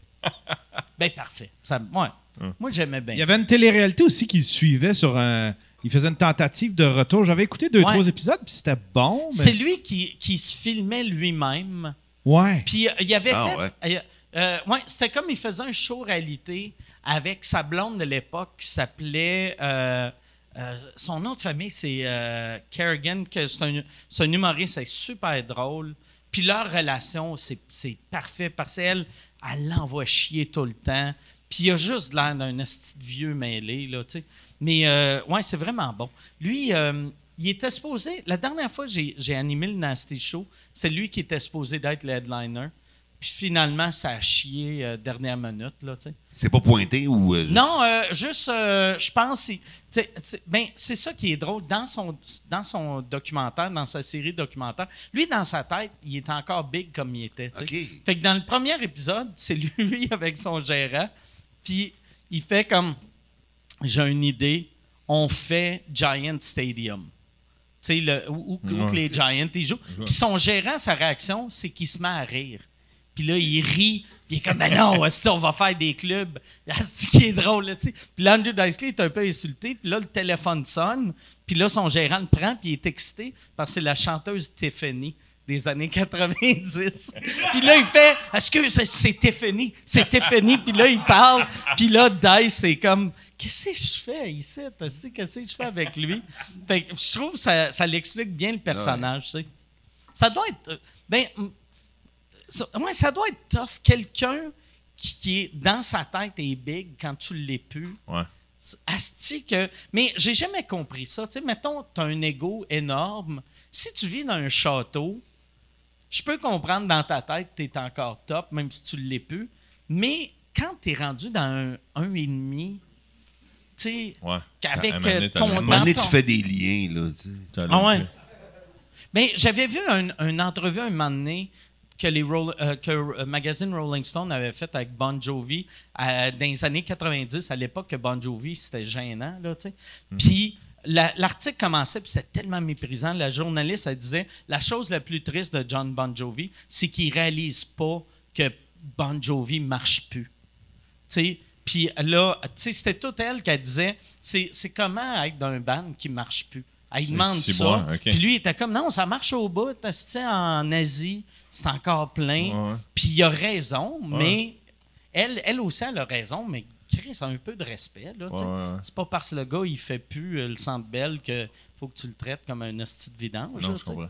Ben parfait. Ça, ouais. Moi j'aimais bien. Il y ça. avait une télé-réalité aussi qui suivait sur un. Il faisait une tentative de retour. J'avais écouté deux, Ouais. trois épisodes, puis c'était bon. mais- C'est lui qui, qui se filmait lui-même. Ouais. Puis euh, il avait Ah, fait. ouais. Euh, ouais, c'était comme il faisait un show réalité avec sa blonde de l'époque qui s'appelait. euh, euh, son nom de famille, c'est euh, Kerrigan, c'est un, un humoriste, c'est super drôle. Puis leur relation, c'est, parfait parce qu'elle, elle l'envoie chier tout le temps. Puis il a juste l'air d'un esti vieux mêlé, là, tu sais. Mais ouais, c'est vraiment bon. Lui, il était supposé. La dernière fois j'ai animé le Nasty Show, c'est lui qui était supposé d'être le headliner. Puis finalement, ça a chié euh, dernière minute, là, tu sais. C'est pas pointé ou. euh, Non, euh, juste, euh, je pense, c'est- ben, c'est ça qui est drôle. Dans son, dans son documentaire, dans sa série documentaire, lui, dans sa tête, il est encore big comme il était. tu sais. OK. Fait que dans le premier épisode, c'est lui avec son gérant, puis il fait comme j'ai une idée, on fait Giant Stadium. Tu sais, le- où, où- où que Ouais. les Giants ils jouent. Puis son gérant, sa réaction, c'est qu'il se met à rire. Puis là, il rit. Puis il est comme, ben non, on va faire des clubs. C'est qui est drôle, là, tu sais. Puis là, Andrew Dice Clay est un peu insulté. Puis là, le téléphone sonne. Puis là, son gérant le prend. Puis il est excité parce que c'est la chanteuse Tiffany des années 90. Puis là, il fait, est-ce que c'est, Tiffany? C'est Tiffany. Puis là, il parle. Puis là, Dice, c'est comme, qu'est-ce que je fais ici? Qu'est-ce que je fais avec lui? Fait que je trouve que ça, ça l'explique bien le personnage, tu sais. Ça doit être. euh, Ben, ça, ouais, ça doit être tough. Quelqu'un qui, qui est dans sa tête est big quand tu l'es plus. Ouais. Asti que. Mais j'ai jamais compris ça. Tu sais, mettons, tu as un ego énorme. Si tu vis dans un château, je peux comprendre dans ta tête tu es encore top, même si tu ne l'es plus. Mais quand tu es rendu dans un 1,5, tu sais, un euh, t'as ton. À un moment donné, dans tu fais des liens, là. Ah ouais. Mais j'avais vu un- une entrevue un moment donné que, les Roll- euh, que le magazine Rolling Stone avait fait avec Bon Jovi euh, dans les années 90, à l'époque que Bon Jovi, c'était gênant. Là, sais. Puis la- l'article commençait, puis c'était tellement méprisant. La journaliste, elle disait La chose la plus triste de John Bon Jovi, c'est qu'il réalise pas que Bon Jovi marche plus. Puis là, c'était tout elle qui disait c'est c'est comment être dans un band qui marche plus. C'est- demande ça. Puis lui, il était comme non, ça marche au bout. En Asie, c'est encore plein. Ouais. Puis il a raison, mais elle, elle aussi, elle a raison, mais Chris a un peu de respect. Là. Ouais. C'est pas parce que le gars, il fait plus euh, le centre belle que faut que tu le traites comme un hostie de vidange. Non, là, je comprends.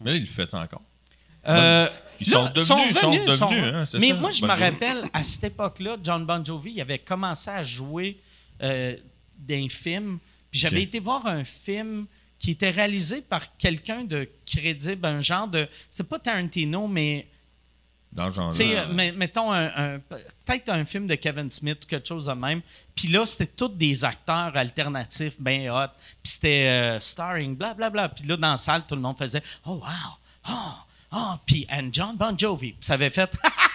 Mais là, il le fait encore. Euh, Ils sont là, devenus, sont sont- devenus, hein, Mais ça, moi, je me rappelle, à cette époque-là, John Bon Jovi, il avait commencé à jouer euh, d'un film. J'avais été voir un film qui était réalisé par quelqu'un de crédible, un genre de... C'est pas Tarantino, mais Dans le genre euh, mettons un, un- peut-être un film de Kevin Smith ou quelque chose de même. Puis là, c'était tous des acteurs alternatifs bien hot. Puis c'était euh, starring, blablabla. Puis là, dans la salle, tout le monde faisait « Oh, wow! Oh! Oh! » Puis and John Bon Jovi. Puis ça avait fait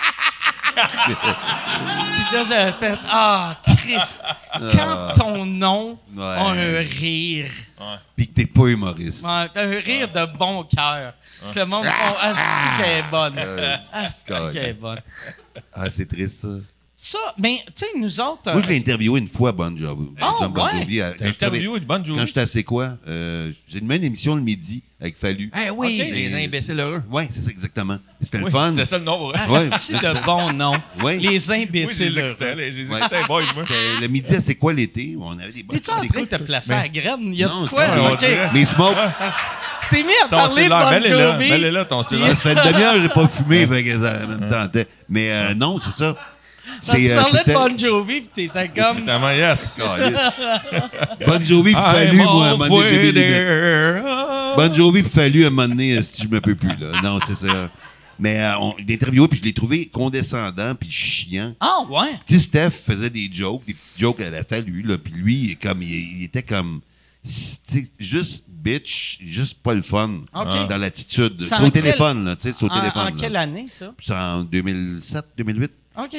Puis là, j'avais fait « Ah, Chris! Quand ton nom Ouais. a un rire... » Puis que t'es pas humoriste. Ouais, un rire de bon cœur. Que le monde font Asti qu'elle est bonne? Asti qu'elle est bonne. Ah, c'est triste, ça. Ça, mais tu sais, nous autres. Moi, je l'ai euh, interviewé une fois, Bon Jovi. Ah, John Bon ouais? Jovi, à- T'as quand je travaillais- interviewé Bon Jovi? Quand j'étais à C'est quoi? Euh, J'ai une émission le midi avec Fallu. Eh oui, Ok. les imbéciles heureux. Oui, c'est ça exactement. C'était le fun. C'était ça le nom, vrai. Ouais. Asti de bon nom? Oui. Les Oui, je imbéciles. les écoutais, heureux. les- je les Ouais. écoutais, boys, moi. C'était le midi à C'est quoi l'été? On avait des bonnes T'es-tu en train de te placer à la graine? Il y a Non, de quoi? c'est- OK. dirait. Mais Smoke, Tu t'es mis à Son parler de cellulaire, Bon mets-le là, Jovi. mets-le là, ton ça cellulaire. fait une demi-heure que j'ai pas fumé, fait que ça me tentait. Mais euh, non, c'est ça. Parce que tu euh, parlais de Bon Jovi, puis t'étais comme. Évidemment, yes. Caliste. Bon Jovi, puis Fallu, moi, à un moment donné, j'ai. Bon Jovi, puis Fallu, à un moment donné, si je me peux plus, là. Non, c'est ça. Mais euh, on, je l'ai interviewé, puis je l'ai trouvé condescendant, puis chiant. Ah, ouais? Tu sais, Steph faisait des jokes, des petits jokes à la Fallu, là, puis lui, il, est comme, il, il était comme, tu sais, juste bitch, juste pas le fun Ok. dans l'attitude. C'est au quel- téléphone, là, tu sais, c'est au En, téléphone. en là. quelle année, ça? C'est en 2007, 2008. OK.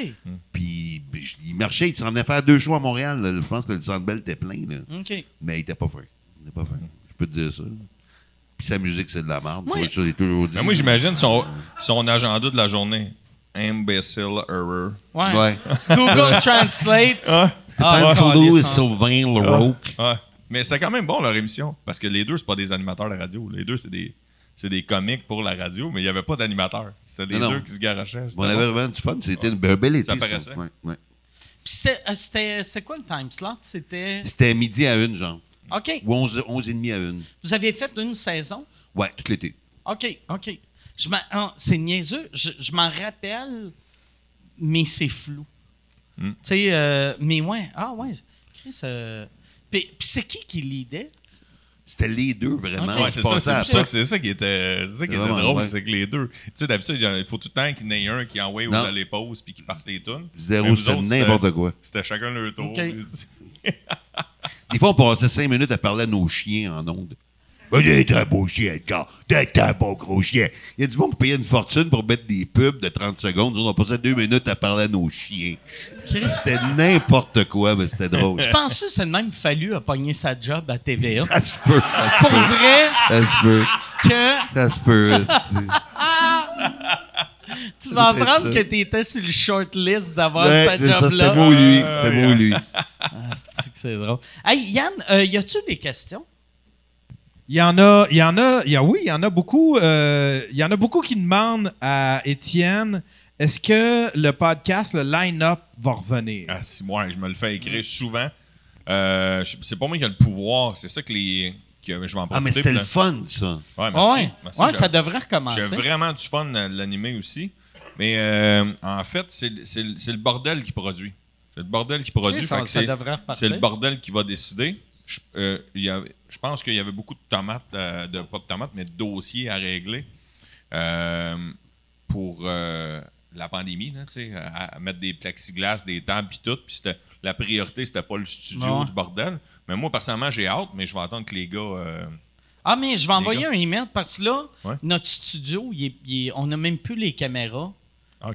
Puis ben, il marchait, il s'en venait faire deux shows à Montréal. là. Je pense que le Centre Bell était plein, là. OK. mais il était pas fin. Il était pas fin. Je peux te dire ça. Puis sa musique, c'est de la merde. Ça, dit. Mais moi, j'imagine son, son agenda de la journée. Imbecile error. Ouais. Ouais. Google Translate. Ah, Stéphane. Fourneau et Sylvain ouais. Mais c'est quand même bon leur émission. Parce que les deux, c'est pas des animateurs de radio. Les deux, c'est des, c'est des comiques pour la radio, mais il n'y avait pas d'animateur. C'était les Non, non. deux qui se garochaient. On avait vraiment du fun. C'était une un bel été. Ça paraissait. Ouais, ouais. Puis c'était- euh, c'était c'était quoi le time slot? C'était. C'était midi à une, genre. OK. Ou 11, 11 et demi à une. Vous avez fait une saison? Ouais, tout l'été. OK, OK. Je m'en- ah, c'est niaiseux. Je, je m'en rappelle, mais c'est flou. Hmm. Tu sais, euh, mais ouais. Ah, ouais. Chris, euh, Puis puis c'est qui qui l'idée? C'était les deux, vraiment. Ouais, c'est ça, c'est ça, c'est ça qui était, c'est ça qui était drôle, ouais. c'est que les deux. Tu sais, d'habitude, il faut tout le temps qu'il y en ait un qui envoie aux allées pauses puis qui parte les tunes. Zéro, c'était autres, n'importe quoi. C'était chacun leur tour. Ok. Des fois, on passait cinq minutes à parler à nos chiens en ondes. T'es un beau chien, Edgar. T'es un beau gros chien. Il y a du monde qui payait une fortune pour mettre des pubs de 30 secondes. On passait deux minutes à parler à nos chiens. C'était n'importe quoi, mais c'était drôle. je pense que c'est le même fallu à pogner sa job à TVA. Ça se peut. Ça se Pour peut. vrai? Ça se peut. que? Ça se peut. tu vas apprendre que tu étais sur le short list d'avoir Ouais, ça, job-là. C'était beau, lui. C'était beau, lui. Ah, c'est drôle? Hey, Yann, euh, y a-tu des questions? Il y en a, il y en a, il y a, oui, il y en a beaucoup. euh, il y en a beaucoup qui demandent à Étienne est-ce que le podcast, le line-up, va revenir? Ah, si, moi, je me le fais écrire souvent. Euh, je- c'est pas moi qui ai le pouvoir, c'est ça que les. que je vais en profiter. Ah, mais c'était le fun, ça. Ouais, merci. ouais, merci, ouais j'ai- ça devrait recommencer. J'ai vraiment du fun à l'animer aussi. Mais euh, en fait, c'est c'est le c'est le bordel qui produit. C'est le bordel qui produit. Fait ça, que ça c'est- devrait repartir. c'est le bordel qui va décider. Je, euh, il y avait- je pense qu'il y avait beaucoup de tomates, euh, de, pas de tomates, mais de dossiers à régler euh, pour euh, la pandémie, là, à, à mettre des plexiglas, des tables puis tout. Puis la priorité, c'était pas le studio du bordel. Mais moi, personnellement, j'ai hâte, mais je vais attendre que les gars. Ah, mais je vais envoyer un email parce que là, Ouais. notre studio, il est- il est- on n'a même plus les caméras.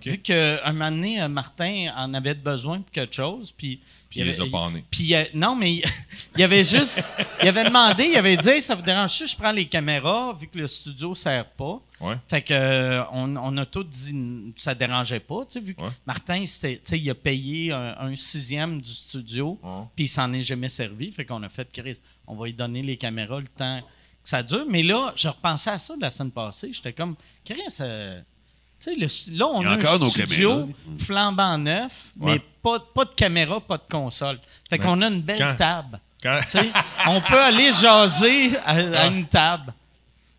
Vu qu'un moment donné, euh, Martin en avait besoin pour quelque chose, puis... Puis il les a pas. Puis, non, mais il, avait juste... il avait demandé, il avait dit Hey, ça vous dérange si je prends les caméras, vu que le studio ne sert pas? Ouais. Fait que euh, on, on a tous dit ça dérangeait pas, tu sais, vu que Ouais. Martin, il a payé un, un sixième du studio, puis il s'en est jamais servi. Fait qu'on a fait, Chris, on va lui donner les caméras le temps que ça dure. Mais là, je repensais à ça la semaine passée. J'étais comme, Chris, euh, tu sais, là, on a, un studio caméras. flambant neuf, Ouais. mais pas, pas de caméra, pas de console. Fait qu'on a une belle Quand- table. Quand- on peut aller jaser à, une table.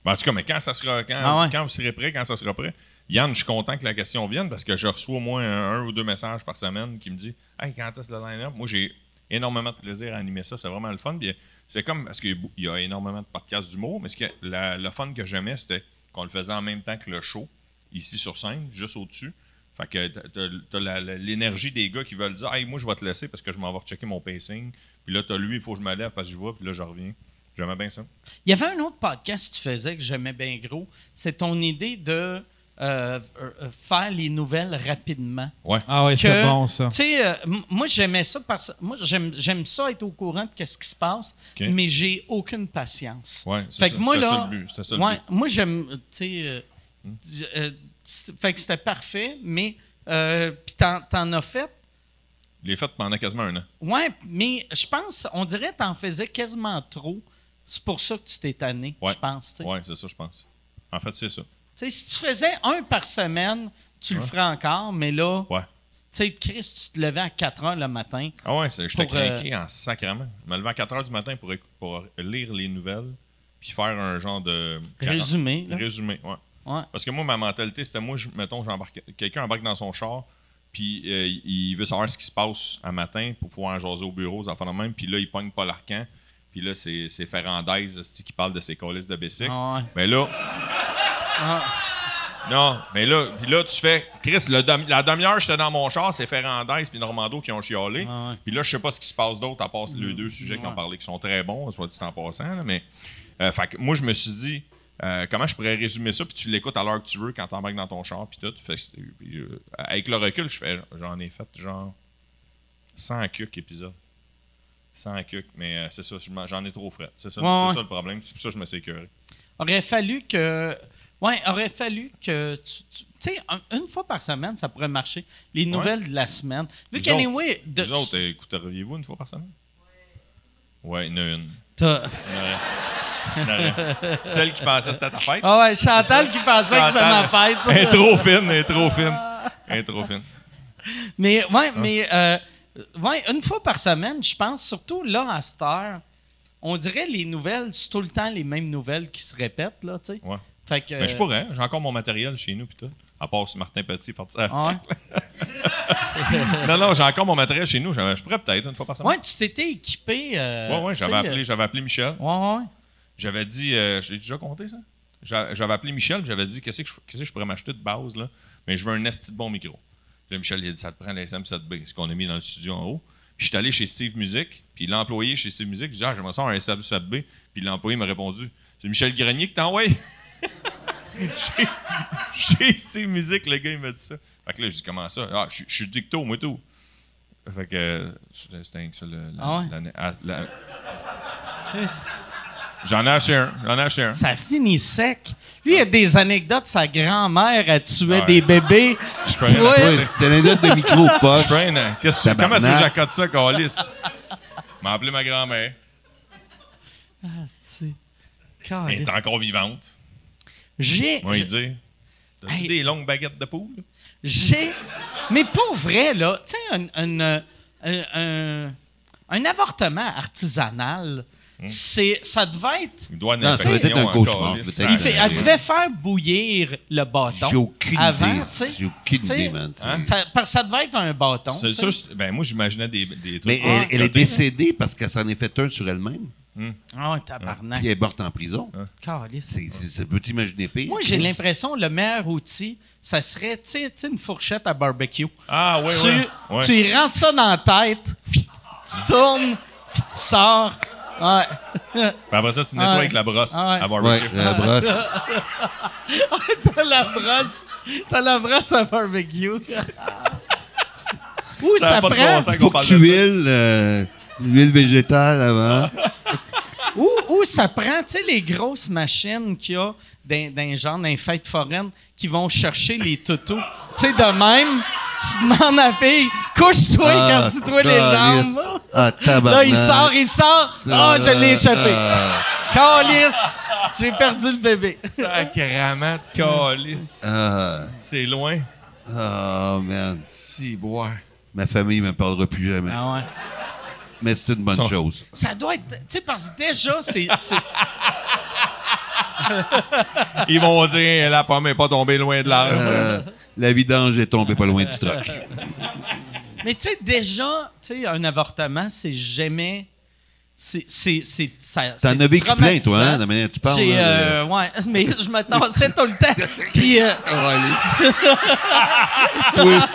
Ben, en tout cas, mais quand ça sera, quand, Ah ouais. quand vous serez prêt, quand ça sera prêt, Yann, je suis content que la question vienne parce que je reçois au moins un, un ou deux messages par semaine qui me disent Hey, quand est-ce le line-up Moi, j'ai énormément de plaisir à animer ça. C'est vraiment le fun. Puis, c'est comme parce qu'il y a y énormément de podcasts d'humour, mais ce que, la- le fun que j'aimais, c'était qu'on le faisait en même temps que le show, ici sur scène, juste au-dessus. Fait que t'as- l'énergie des gars qui veulent dire Hey, moi, je vais te laisser parce que je m'en vais checker mon pacing. Puis là, t'as lui, il faut que je me lève parce que je vois, puis là, je reviens. J'aimais bien ça. Il y avait un autre podcast que tu faisais que j'aimais bien gros. C'est ton idée de euh, euh, euh, faire les nouvelles rapidement. Ouais. Ah ouais, Que, c'était bon, ça. Tu sais, euh, moi, j'aimais ça parce moi, j'aime, j'aime ça être au courant de ce qui se passe, mais j'ai aucune patience. Ouais, c'est Fait ça, que moi, c'était là, ça le but, c'était ça le ouais, but. moi, j'aime, tu sais, euh, euh, fait que c'était parfait, mais, euh, puis t'en, t'en as fait, Je l'ai fait pendant quasiment un an. ouais, mais je pense, on dirait que t'en faisais quasiment trop. C'est pour ça que tu t'es tanné, Ouais. je pense, tu sais. Ouais, c'est ça, je pense. En fait, c'est ça. Tu sais, si tu faisais un par semaine, tu le ferais encore, mais là, Ouais. tu sais, Chris, tu te levais à 4 heures le matin. Ah ouais, c'est- j'étais euh, craqué en sacrement. Je me levais à 4 h du matin pour, pour lire les nouvelles, puis faire un genre de. Résumé. Résumé, ouais. Ouais. Parce que moi, ma mentalité, c'était moi, je- mettons, j'embarque, quelqu'un embarque dans son char, puis euh, il veut savoir ce qui se passe un matin pour pouvoir en jaser au bureau, aux enfants de même, puis là, il pogne pas l'arcan, puis là, c'est c'est Ferrandaise esti, qui parle de ses colis de bicycle. Ah ouais. Mais là. Non, mais là, puis là, tu fais. Chris, le demi- la demi-heure, j'étais dans mon char, c'est Ferrandaise puis Normando qui ont chialé. Ah ouais. Puis là, je sais pas ce qui se passe d'autre à part les deux sujets qui ont parlé, qui sont très bons, soit dit en passant. là, mais euh, fait que moi, je me suis dit, euh, comment je pourrais résumer ça, puis tu l'écoutes à l'heure que tu veux quand t'embarques dans ton char, puis tout. Tu fais, puis, euh, avec le recul, je fais, j'en ai fait genre 100 cucs épisodes. 100 cucs, mais euh, c'est ça, j'en ai trop frais. C'est ça, Ouais, c'est ouais. ça le problème. C'est pour ça que je me suis écœuré. Aurait fallu que. Ouais, aurait fallu que. Tu sais, un- une fois par semaine, ça pourrait marcher. Les nouvelles de la semaine. Vu Vous qu'anyway. de- Vous autres, écouteriez-vous une fois par semaine? Ouais, il y en a une. une. Celle qui pensait que c'était ta fête. Ah ouais, Chantal qui pensait que c'était ma Chantal. Elle est fête. trop fine, elle est trop fine. Elle est trop fine. Mais, Ah. ouais, mais. euh, ouais, une fois par semaine, je pense, surtout là, à cette heure, on dirait les nouvelles, c'est tout le temps les mêmes nouvelles qui se répètent, là, tu sais. Ouais. Fait que. Mais je pourrais, j'ai encore mon matériel chez nous, pis tout. À part si Martin Petit est parti. Ah ouais? Non, non, j'ai encore mon matériel chez nous. Je je pourrais peut-être une fois par semaine. Ouais, tu t'étais équipé. euh, ouais, ouais, j'avais appelé, j'avais appelé Michel. euh, Ouais, ouais. J'avais dit, euh, je l'ai déjà compté ça? J'a- J'avais appelé Michel, puis j'avais dit, qu'est-ce que je, qu'est-ce que je pourrais m'acheter de base, là? Mais je veux un esti de bon micro. Puis là, Michel, il a dit, ça te prend l'SM7B, ce qu'on a mis dans le studio en haut. Puis je suis allé chez Steve Music, puis l'employé chez Steve Music, je dis, ah, j'aimerais ça un SM7B. Puis l'employé m'a répondu, c'est Michel Grenier qui t'envoie? chez, chez Steve Music, le gars, il m'a dit ça. Fait que là, je dis, comment ça? Ah, je suis dicto, moi, tout. Fait que, euh, c'était ça, le- la- Ah ouais? l'année- ah, la- Chris. J'en ai acheté un, j'en ai acheté un. Ça finit sec. Lui, il a des anecdotes. Sa grand-mère, elle tuait Ouais. des bébés. Je peux rien Ouais, c'est une anecdote de micro poche. Train, hein? Qu'est-ce que tu- comment tu veux que j'accote ça, Calis? m'a appelé ma grand-mère. Ah, c'est- Elle est encore vivante. J'ai. Moi, il dit T'as-tu Hey. des longues baguettes de poule? J'ai. Mais pour vrai, là, tu sais, un, un, euh, un, un- un avortement artisanal. C'est, ça devait être. Il doit Non, ça doit être un cauchemar, peut-être. Il fait, elle devait faire bouillir le bâton. J'ai aucune avant, idée. tu sais. J'ai aucune idée, man. Hein? Ça, parce que ça devait être un bâton. C'est ça, ben, moi, j'imaginais des, des trucs. Mais Ah, elle, elle est décédée parce qu'elle s'en est fait un sur elle-même. Ah, ouais, tabarnak. Puis elle est morte en prison. Calisse. C'est, c'est, ça peut t'imaginer pire. Moi, j'ai l'impression que le meilleur outil, ça serait, tu sais, une fourchette à barbecue. Ah, oui, tu, oui. Ouais. tu y rentres ça dans la tête, puis tu tournes, puis tu sors. Ouais. Puis après ça, tu nettoies Ouais. avec la brosse ouais. à Ouais, barbecue. la brosse. T'as la brosse. T'as la brosse à barbecue. Où Ça ça, prend? faut que tu huiles euh, l'huile végétale avant. Où, où ça prend, tu sais, les grosses machines qu'il y a les genre, dans les fêtes foraines qui vont chercher les toutous. Tu sais, de même, tu demandes à la fille, couche-toi Ah, quand tu toi les jambes. Ah, tabarnak. Là, il sort, il sort. Ah, je l'ai échappé. Ah, Calice! J'ai perdu le bébé. Sacrament de calice. ah, C'est loin. ah, man. Si, boire. Ma famille ne me parlera plus jamais. Ah ouais. Mais c'est une bonne Ça- chose. Ça doit être. Tu sais, parce que déjà, c'est. Ils vont dire, la pomme n'est pas tombée loin de l'arbre. Euh, la vidange est tombée pas loin du truck. Mais tu sais, déjà, tu sais, un avortement, c'est jamais. C'est. c'est, c'est ça- T'en as vécu plein, toi, hein, la manière que tu parles. J'ai, euh, ouais, mais je me tassais tout le temps. Puis euh, Ah, allez. Toi,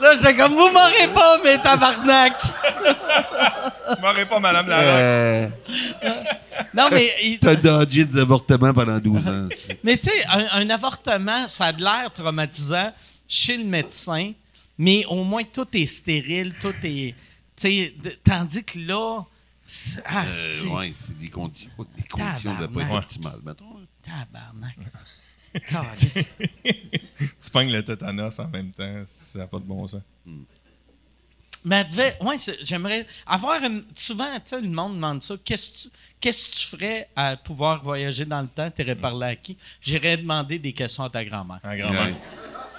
là, j'ai comme, vous m'aurez pas, mais tabarnak. Je m'aurais pas, madame la euh, Non, mais, T'as dodgé des avortements pendant 12 ans. mais tu sais, un, un avortement, ça a de l'air traumatisant chez le médecin, mais au moins tout est stérile, tout est. Tu tandis que là. c'est- Ah, Euh, c'est. ouais, c'est des conditions, des conditions de pas être Tabarnak. optimales, mettons. Tabarnak. Tu pognes le tétanos en même temps. Ça n'a pas de bon sens. Mais elle devait. Ouais, j'aimerais avoir une. Souvent, tu sais, le monde demande ça. Qu'est-ce que tu, tu ferais à pouvoir voyager dans le temps? T'irais parler à qui? J'irais demander des questions à ta grand-mère. À grand-mère. Ouais.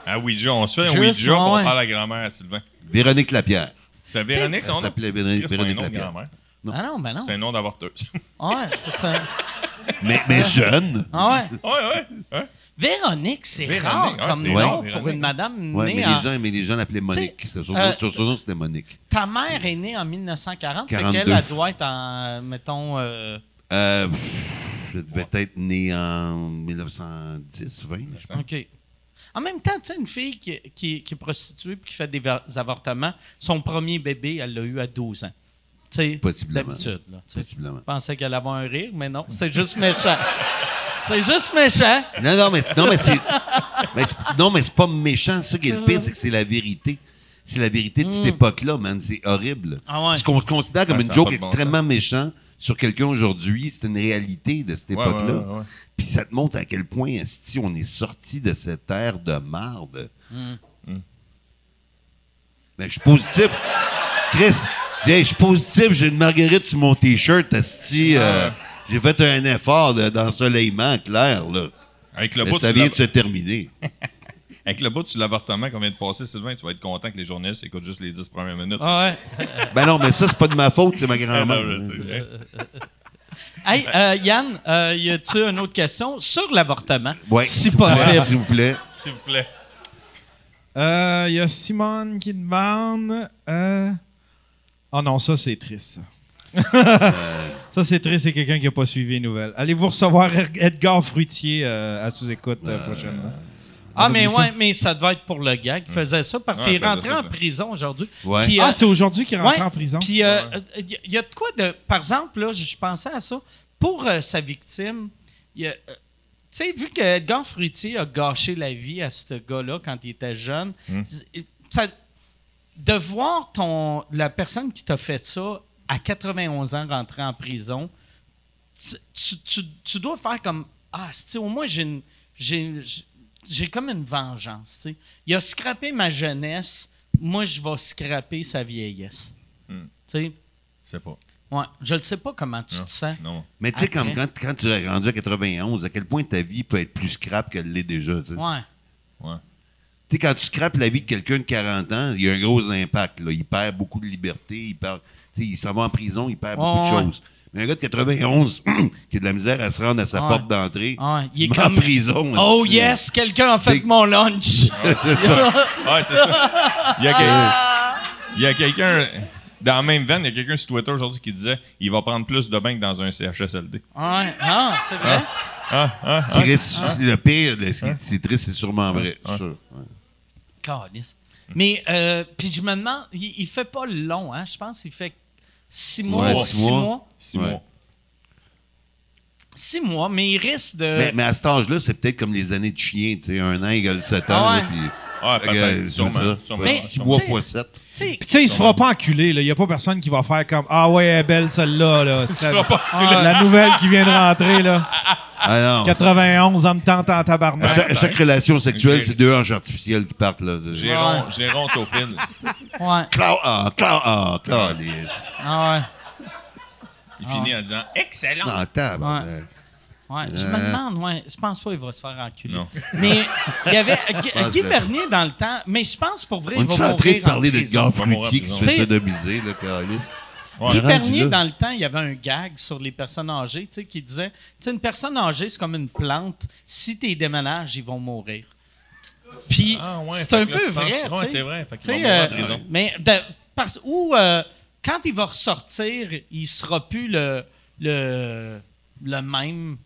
À Ouija, on se fait un Ouija, on parle à grand-mère à Sylvain. Véronique Lapierre. C'était Véronique, son nom? s'appelait Véronique, Véronique nom Lapierre. Non. Ah non, ben non. C'est un nom d'avorteuse. Ouais, c'est ça. Mais, mais jeune. Ah ouais. ouais, ouais. ouais. Véronique, c'est rare ah, comme nom rare, pour Véronique. une madame Ouais, née mais en- les, gens, mais les gens l'appelaient Monique. Son, euh, son surnom, c'était Monique. Ta mère est née en 1940. C'est 42. qu'elle, elle doit être en, mettons... euh, Euh, je devais être né en 1910, 20. OK. En même temps, tu sais, une fille qui, qui- qui est prostituée et qui fait des avortements, son premier bébé, elle l'a eu à 12 ans. Tu sais, Possiblement. d'habitude. là. Possiblement. Je pensais qu'elle avait un rire, mais non, c'est juste méchant. c'est juste méchant. Non, non, mais, non, mais c'est. mais c'est- non, mais c'est pas méchant. Ça qui est le pire, c'est que c'est la vérité. C'est la vérité de cette époque-là, man. C'est horrible. Mm. Ah ouais. Ce qu'on considère comme Ouais, une joke bon extrêmement méchant sur quelqu'un aujourd'hui, c'est une réalité de cette époque-là. ouais, ouais, ouais. Puis ça te montre à quel point, si on est sorti de cette ère de marde. Mm. Ben, je suis positif. Chris, je suis positif, j'ai une marguerite sur mon t-shirt, asti. euh, j'ai fait un effort de- d'ensoleillement clair, là. Avec le Mais bout ça vient de se terminer. Avec le bout sur l'avortement qu'on vient de passer, Sylvain, tu vas être content que les journalistes écoutent juste les 10 premières minutes. Ah ouais. Ben non, mais ça, c'est pas de ma faute, c'est ma Ah, grand-mère. sais. Hey, euh, Yann, euh, y a-tu une autre question sur l'avortement? Ouais, si s'il vous plaît, possible. S'il vous plaît. S'il vous plaît. Euh, Il y a Simone qui demande. euh, Oh non, ça c'est triste. ça. c'est triste, c'est quelqu'un qui n'a pas suivi les nouvelles. Allez-vous recevoir Edgar Fruitier euh, à sous-écoute euh, prochainement? Ah, mais ouais, mais ça devait être pour le gars qui faisait ça parce qu'il il est rentré ça, en prison aujourd'hui. Ah, euh, c'est aujourd'hui qu'il est rentré ouais, en prison? Puis, euh, il y, a de quoi de. Par exemple, là, je pensais à ça. Pour euh, sa victime, il y a, euh, tu sais, vu que Edgar Fruitier a gâché la vie à ce gars-là quand il était jeune, ça- de voir ton, la personne qui t'a fait ça à 91 ans rentrer en prison, tu, tu- tu- tu dois faire comme Ah, c'est au moins j'ai une. J'ai, j'ai comme une vengeance. tu sais. Il a scrappé ma jeunesse, moi je vais scraper sa vieillesse. Hmm. Tu sais, C'est pas. ouais, je ne sais pas comment tu Non. te sens. Non. Mais tu sais, quand, quand, quand tu es rendu à 91, à quel point ta vie peut être plus scrap qu'elle l'est déjà. Tu sais, Ouais. Ouais. Tu sais, quand tu scrapes la vie de quelqu'un de 40 ans, il y a un gros impact. Là. Il perd beaucoup de liberté, il perd. tu sais, Il s'en va en prison, il perd beaucoup Ouais, de choses. Mais un gars de 91 qui a de la misère à se rendre à sa Ouais. porte d'entrée, Ouais, il est comme- en prison. Oh yes, quelqu'un a fait mon lunch. Ouais, c'est ça. Il y a, quel- il y a quelqu'un. Dans la même veine, il y a quelqu'un sur Twitter aujourd'hui qui disait il va prendre plus de bain que dans un CHSLD. ouais, ah, c'est vrai. Ah, ah, ah. Chris, c'est le pire, qui- c'est triste, c'est sûrement vrai. Ouais. sûr. Ouais. Mais, euh, puis je me demande, il, il fait pas long, hein? Je pense qu'il fait six Ouais, mois. six Six mois. mois. Six Ouais. mois. Six mois, mais il risque de. Mais, mais à cet âge-là, c'est peut-être comme les années de chien, tu sais, un an égale 7 ans, Ah ouais. là, puis... Ah, peut-être, c'est sûrement. ça. sûrement, Mais- 6 sûrement. mois fois 7. Puis tu sais, il se fera pas enculer, là. Il y a pas personne qui va faire comme Ah ouais, elle est belle celle-là, là. Pas Ah, la nouvelle qui vient de rentrer, là. Ah non. 91, en me tente en À tabarnak. chaque, à chaque relation sexuelle, c'est deux anges artificiels qui partent, là. de- Géron, Géron au fil. ouais. Clau- ah, clau- ah, calice. Ah ouais. Il finit en disant Excellent. Non, tabarnak. Ouais, je me Euh. demande, ouais, je pense pas qu'il va se faire enculer. Non. Mais il y avait Guy, Bernier dans le temps, mais je pense pour vrai, On il va est en mourir train de parler de Il mourir en fruitiers qui se fait sodomiser, calice. Ouais. Guy Bernier, dans le temps, il y avait un gag sur les personnes âgées, tu sais, qui disait, tu sais, une personne âgée, c'est comme une plante. Si tu déménages, ils vont mourir. Puis, Ah, ouais, c'est un peu vrai, Ouais, tu sais. c'est vrai. Fait va mourir en euh, mais de- parce ou euh, quand il va ressortir, il sera plus le le le même.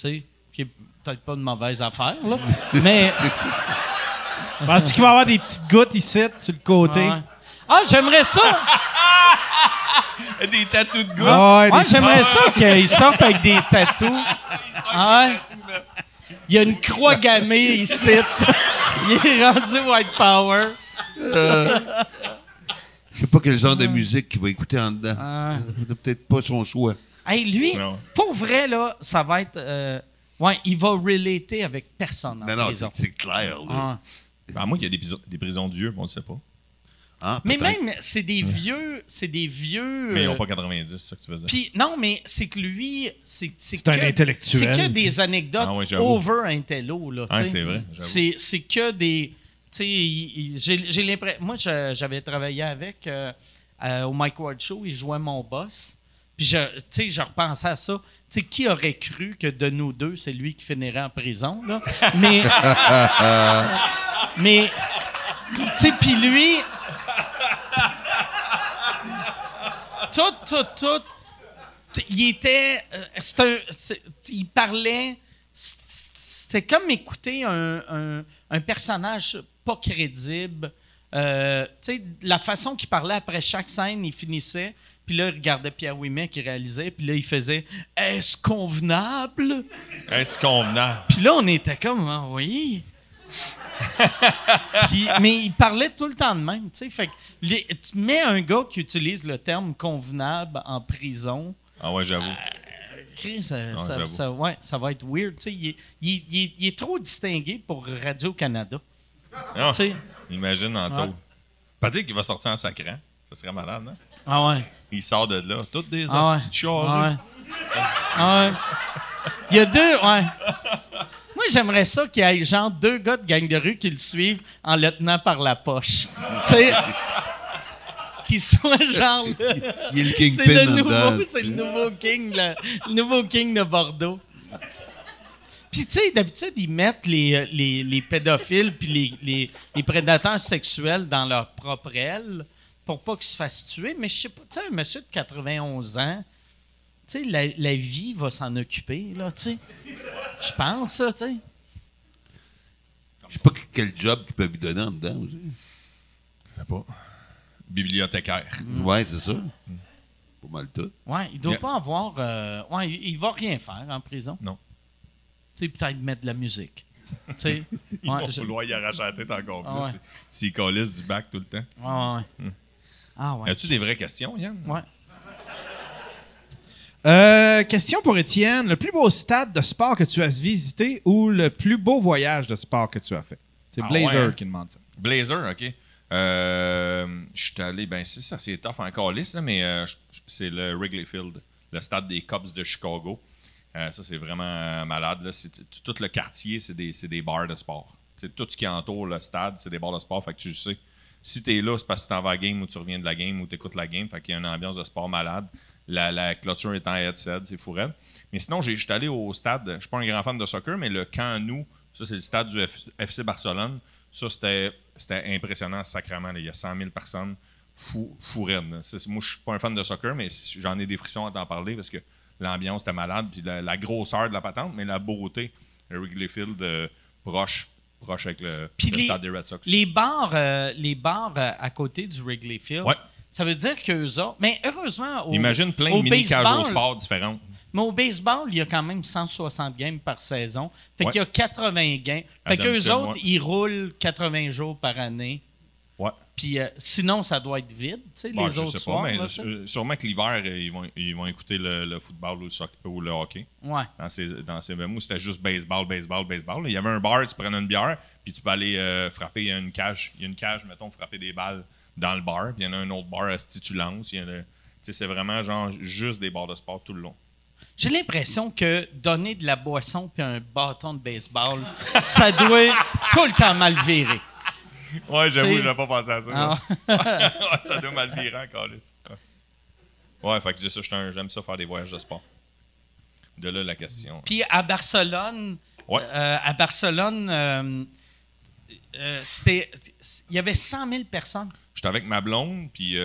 Tu sais, qui est peut-être pas une mauvaise affaire là, mais Penses-tu qu'il va y avoir des petites gouttes ici, sur le côté? ouais. ah j'aimerais ça. Des tatous de gouttes? Ah ouais, Ouais, des j'aimerais ça qu'il sorte avec des tatous. Ah ouais. Il y a une croix gammée ici. Il est rendu white power. Je sais pas quel genre de musique qu'il va écouter en dedans. Ah. C'est peut-être pas son choix. Hey, lui, Non. pour vrai, là, ça va être. euh, ouais, il va relater avec personne en Non, non, prison. c'est c'est clair. là. Ah. Ben, moi, il y a des, prisons- des prisons de vieux, mais on le sait pas. Ah, Mais même, c'est des vieux. C'est des vieux. Mais ils n'ont pas 90, c'est ça que tu veux dire. Puis, non, mais c'est que lui, c'est c'est C'est un que- intellectuel, C'est que des anecdotes Ah ouais, j'avoue. over intello, là. sais. c'est vrai, j'avoue. C'est c'est que des. Tu sais, j'ai j'ai l'impression. Moi, j'avais travaillé avec euh, euh, au Mike Ward Show, il jouait mon boss. Puis, je, tu sais, je repensais à ça. Tu sais, qui aurait cru que de nous deux, c'est lui qui finirait en prison, là? Mais. mais. Tu sais, puis lui. Tout, tout, tout. Il était. euh, c'est un- il parlait. C'était comme écouter un, un- un personnage pas crédible. Euh, tu sais, la façon qu'il parlait après chaque scène, il finissait. Puis là, il regardait Pierre Ouimet qui réalisait. Puis là, il faisait Est-ce convenable? Est-ce convenable? Puis là, on était comme, ah oui. Puis- mais il parlait tout le temps de même. Fait que les- tu mets un gars qui utilise le terme convenable en prison. Ah ouais, j'avoue. Chris, ça, ouais, ça va être weird. Il est, il est- il est- il est trop distingué pour Radio-Canada. Sais. imagine en Ouais. Peut-être qu'il va sortir en sacrant. Ça serait malade, non? Ah ouais. Il sort de là. Toutes des Ah ouais. Ah là. ouais. Ah ouais. Il y a deux, ouais. Moi, j'aimerais ça qu'il y ait genre deux gars de gang de rue qui le suivent en le tenant par la poche. tu sais, qui soit genre. le- Il a le C'est kingpin le nouveau, c'est le nouveau king, le, le nouveau king de Bordeaux. Puis tu sais, d'habitude ils mettent les, euh, les, les pédophiles puis les, les, les prédateurs sexuels dans leur propre aile pour pas qu'ils se fassent tuer. Mais je sais pas, tu sais, un monsieur de 91 ans, tu sais, la, la vie va s'en occuper là, tu sais. Je pense ça, tu sais. Je sais pas quel job qu'ils peuvent lui donner en dedans aussi. Je sais pas. Bibliothécaire. Mm. Ouais, c'est ça. Pas mal tout. Ouais, il doit Yeah. pas avoir. euh, ouais, il, il va rien faire en prison. Non. Tu sais, peut-être mettre de la musique. Tu sais. Ils Ouais, vont je- vouloir y arracher la tête encore Ah plus. ouais. si- S'ils du bac tout le temps. Ah ouais. Ah ouais. As-tu des vraies questions, Yann? Ouais. Euh, question pour Étienne. Le plus beau stade de sport que tu as visité ou le plus beau voyage de sport que tu as fait? C'est Ah Blazer ouais, hein? qui demande ça. Blazer, OK. Euh, je suis allé, ben c'est ça, c'est tough encore lisse, mais euh, c'est le Wrigley Field, le stade des Cubs de Chicago. Ça, c'est vraiment malade. Là. Tout le quartier, c'est des, bars de sport. C'est tout ce qui entoure le stade, c'est des bars de sport. Fait que tu le sais. Si t'es là, c'est parce que tu t'en vas à la game ou tu reviens de la game ou tu écoutes la game. Fait qu'il y a une ambiance de sport malade. La, clôture est en headset, c'est fou raide. Mais sinon, j'ai- j'étais allé au stade. Je suis pas un grand fan de soccer, mais le Camp Nou, ça, c'est le stade du FC Barcelone. Ça, c'était impressionnant, sacrément. Il y a 100 000 personnes. Fou, raide, Moi, je suis pas un fan de soccer, mais j'en ai des frissons à t'en parler parce que l'ambiance était malade. Puis la, grosseur de la patente, mais la beauté. Le Wrigley Field, euh, proche, proche avec le, le les- stade des Red Sox. Les bars, euh, les bars euh, à côté du Wrigley Field, Ouais. Ça veut dire qu'eux autres. Mais heureusement, au, Imagine plein de mini cages au sport différentes. Mais au baseball, il y a quand même 160 games par saison. Fait Ouais. qu'il y a 80 games. Fait qu'eux autres, ils roulent 80 jours par année. Puis euh, sinon, ça doit être vide, tu sais, Bon, les je autres sais soirs. pas, mais là, sûrement que l'hiver, euh, ils vont, ils vont écouter le, le football ou le, soc- ou le hockey. Ouais. Dans ces, dans ces, ben, moi, c'était juste baseball, baseball, baseball. Il y avait un bar, tu prenais une bière, puis tu peux aller euh, frapper il y a une cage. Il y a une cage, mettons, frapper des balles dans le bar. Puis il y en a un autre bar, tu sais, C'est vraiment genre juste des bars de sport tout le long. J'ai l'impression que donner de la boisson puis un bâton de baseball, ça doit tout le temps mal virer. Ouais, j'avoue, j'avoue, j'avais pas pensé à ça. Ah. ça doit mal virer encore. Ouais, ouais fait que c'est ça, j'aime ça faire des voyages de sport. De là la question. Puis à Barcelone, Ouais. euh, à Barcelone, euh, euh, c'était, il y avait 100 000 personnes. J'étais avec ma blonde, puis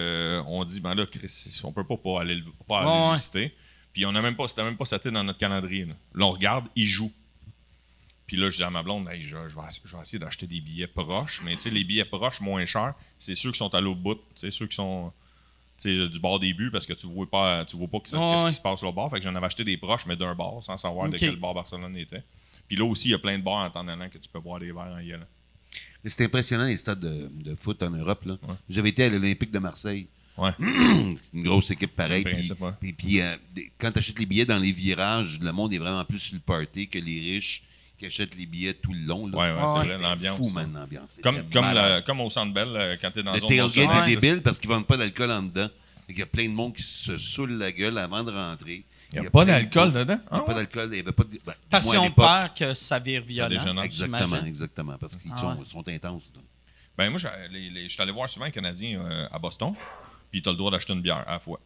on dit, ben là, Chris, on peut pas, pas aller, le- pas aller Ouais, visiter. Puis on a même pas, c'était même pas dans notre calendrier. Là, Là, on regarde, il joue. Puis là, je dis à ma blonde, Hey, je, je vais, essa- je vais essayer d'acheter des billets proches. Mais tu sais, les billets proches moins chers, c'est ceux qui sont à l'autre bout. Tu sais, ceux qui sont du bord des buts parce que tu vois pas, tu vois pas que ça- Ouais, qu'est-ce ouais. qui se passe sur le bord. Fait que j'en avais acheté des proches, mais d'un bord, sans savoir de quel bord Barcelone était. Puis là aussi, il y a plein de bars en temps allant que tu peux boire des verres en y allant. Mais C'est impressionnant les stades de, de foot en Europe. là. J'avais été à l'Olympique de Marseille. Ouais. C'est une grosse équipe pareille. Le Puis, principe, ouais. puis- puis, euh, quand tu achètes les billets dans les virages, le monde est vraiment plus sur le party que les riches qui achètent les billets tout le long. là. Ouais, ouais, c'est vrai, C'était l'ambiance. fou, man, l'ambiance. Comme, au Centre Bell, euh, quand tu es dans Le zone tailgate est sonore, débile parce qu'ils vendent pas d'alcool en dedans. Il y a plein de monde qui se saoule la gueule avant de rentrer. Il y a pas de- dedans? Il n'y a Ah pas d'alcool. Il y avait pas de. ben, Parce qu'ils ont peur que ça vire violent. des jeunes hommes. Exactement, exactement. Parce qu'ils Ah sont, ouais. sont intenses. là. Ben moi, les- les- je suis allé voir souvent un Canadien euh, à Boston, puis tu as le droit d'acheter une bière à la fois.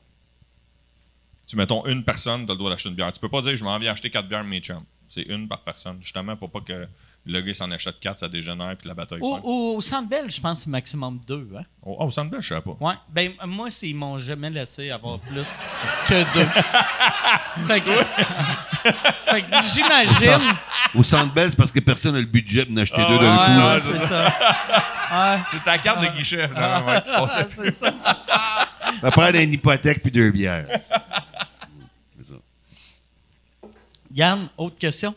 Tu mettons une personne, tu as le droit d'acheter une bière. Tu peux pas dire je m'en viens acheter quatre bières mes chums. C'est une par personne, justement pour pas que le gars s'en achète quatre, ça dégénère puis la bataille. Au, au, au Centre Bell, je pense que c'est maximum deux. Hein? Oh, oh, au Centre Bell, je sais pas. Ouais. Ben, moi, c'est- ils m'ont jamais laissé avoir plus que deux. fait que, fait que j'imagine. Au Centre Bell, c'est parce que personne n'a le budget de n'acheter Ah deux ouais, d'un coup. Ouais, là. ouais, c'est ça. Ouais. C'est ta carte de guichet, finalement, ouais, qui passait. c'est ça. On va prendre une hypothèque puis deux bières. Yann, autre question?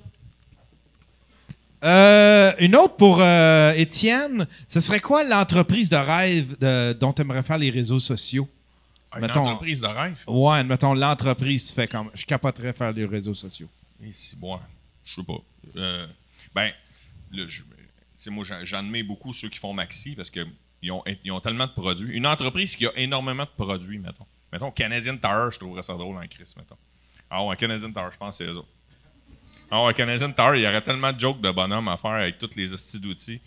Euh, une autre pour euh, Étienne. Ce serait quoi l'entreprise de rêve de- dont tu aimerais faire les réseaux sociaux? Une Mettons- entreprise de rêve? Ouais, mettons, l'entreprise fait comme. Je capoterais faire les réseaux sociaux. Et si, bon, je sais pas. Euh, ben, là, je- tu sais, moi, j'en- j'admets beaucoup ceux qui font Maxi parce qu'ils ont, ils ont tellement de produits. Une entreprise qui a énormément de produits, mettons. Mettons, Canadian Tower, je trouverais ça drôle en Chris, mettons. Ah ouais, Canadian Tower, je pense que c'est eux autres. Ah ouais, Canadian Tower, il y aurait tellement de jokes de bonhomme à faire avec tous les hosties d'outils,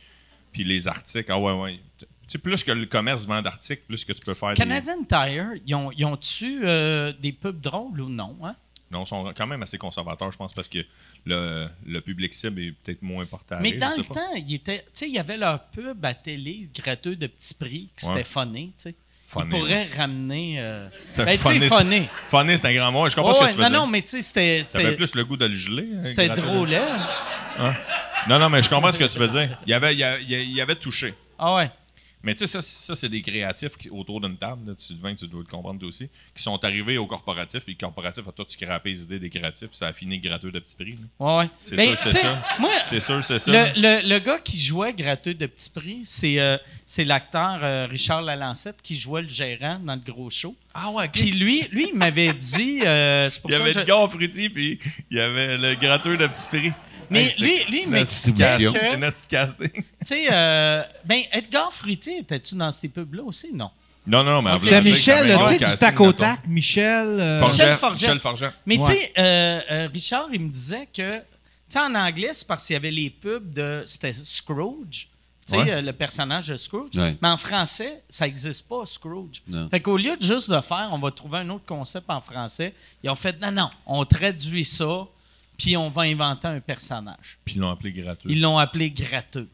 puis les articles. Ah ouais, ouais. Tu sais, plus que le commerce vend d'articles, plus que tu peux faire des- Canadian Tire, ils ont, ils ont-tu euh, des pubs drôles ou non? Hein? Non, ils sont quand même assez conservateurs, je pense, parce que le, le public cible est peut-être moins porté Mais dans le pas. temps, il était, tu sais, il y avait leur pub à télé, gratuit de petits prix, qui Ouais. funné, tu sais. Ils Funné, pourraient ramener. Euh... C'était Ben, funné, funné. Funny, c'est un grand mot. Je comprends ce que tu veux non, dire. non, mais tu sais, c'était. C'était plus le goût de le geler. hein, c'était drôle, hein? Non, non, mais je comprends ce que tu veux dire. Il y avait, il y avait, il y avait touché. Ah ouais. Mais tu sais, ça, ça c'est des créatifs qui- autour d'une table, là, tu, Sylvain, tu dois le comprendre toi aussi, qui sont arrivés au corporatif, puis le corporatif a toi, tu scrapé les idées des créatifs, ça a fini gratuit de petits prix. là. Ouais, ouais. C'est Ben, sûr, c'est ça. Moi, C'est sûr, c'est ça. le, le, le gars qui jouait gratuit de petits prix, c'est euh, c'est l'acteur euh, Richard Lalancette qui jouait le gérant dans le gros show. Ah ouais, Puis lui, lui, il m'avait dit. euh, pour Il y avait le gars fruitier, puis il y avait le gratuit de petits prix. Mais lui, lui, il une que. Tu sais, euh, ben, Edgar Fruitier, étais-tu dans ces pubs-là aussi? Non. Non, non, mais en C'était Michel, tu sais, du tac au tac. Michel. euh, Forget, Michel Forget. Michel Forget. Mais tu sais, euh, euh, Richard, il me disait que, tu sais, en anglais, c'est parce qu'il y avait les pubs de. C'était Scrooge. Tu sais, Ouais. euh, le personnage de Scrooge. Ouais. Mais en français, ça n'existe pas, Scrooge. Non. Fait qu'au lieu de juste de faire, on va trouver un autre concept en français, ils ont fait, non, non, on traduit ça, puis on va inventer un personnage. Puis ils l'ont appelé gratuit. Ils l'ont appelé gratteux.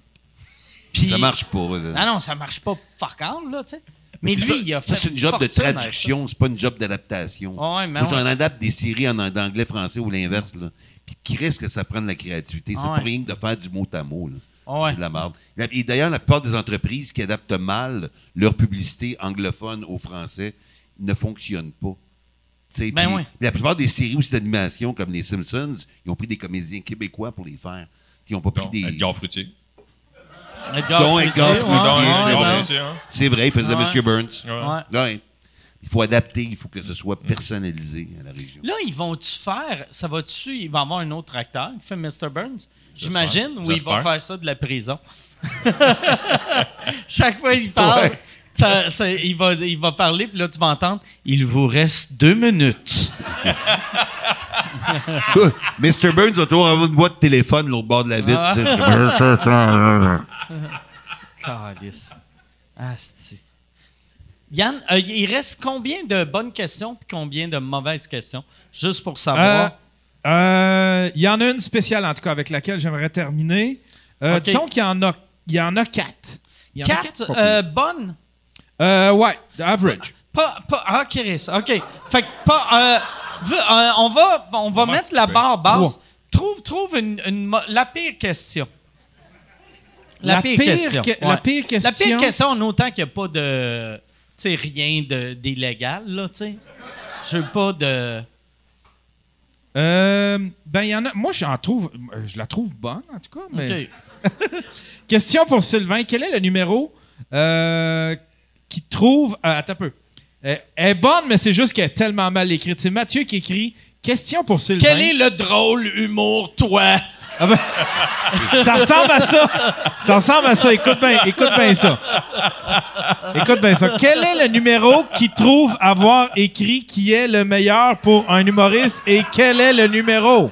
Puis- Ça marche pas. là. Non, non, ça marche pas fuck all, là, tu sais. Mais lui, ça. il a Ça, fait. C'est une job de traduction, c'est pas une job d'adaptation. Ouais, mais Moi, ouais. j'en adapte des séries en en anglais, français ou l'inverse. là. Puis qui risque que ça prenne la créativité? C'est Ah pas ouais. rien que de faire du mot à mot. là. Ah ouais. C'est de la merde. Et d'ailleurs, la plupart des entreprises qui adaptent mal leur publicité anglophone au français ne fonctionnent pas. Ben ouais. La plupart des séries aussi d'animation, comme les Simpsons, ils ont pris des comédiens québécois pour les faire. Ils n'ont pas pris Non, des. Edgar Fruitier. Edgar Dont Fruitier, Edgar ouais, Fruitier, ouais, c'est ouais. vrai. Hein? Vrai, il faisait Ouais. M. Burns. Ouais. Ouais. Ouais. Il faut adapter, il faut que ce soit personnalisé à la région. Là, ils vont-tu faire, ça va-tu, il va y avoir un autre acteur qui fait Mr. Burns? J'imagine, ou il va J'espère. faire ça de la prison. Chaque fois qu'il parle, Ouais. Ça- ça- il, va, il va parler, puis là, tu vas entendre, il vous reste deux minutes. Mr. Burns a toujours avoir une boîte de téléphone l'autre bord de la vitre. Ah. tu sais. Calice. Asti. Yann, euh, il reste combien de bonnes questions puis combien de mauvaises questions? Juste pour Euh, savoir. euh, Il y en a une spéciale, en tout cas, avec laquelle j'aimerais terminer. Euh, Ok. Disons qu'il y en a, il y en a quatre. Il y en a Quatre euh, bonnes? Euh, ouais, average. Pas, pas, ah, Chris, OK. Fait que pas, euh, vu- euh, on va, on va mettre la barre basse. Trouve, trouve une, la pire question. La, pire, question. que- la pire La pire question- question, en autant qu'il n'y a pas de, tu sais, rien de- d'illégal, là, tu sais. Je veux pas de... Euh, ben, il y en a. Moi, j'en trouve. euh, Je la trouve bonne, en tout cas. Mais... OK. Question pour Sylvain. Quel est le numéro euh, qui trouve. Euh, attends un peu. Euh, elle est bonne, mais c'est juste qu'elle est tellement mal écrite. C'est Mathieu qui écrit Question pour Sylvain. Quel est le drôle humour, toi? Ah ben, ça ressemble à ça. Ça ressemble à ça. Écoute bien, écoute bien ça. Écoute bien ça. Quel est le numéro qui trouve avoir écrit qui est le meilleur pour un humoriste et quel est le numéro?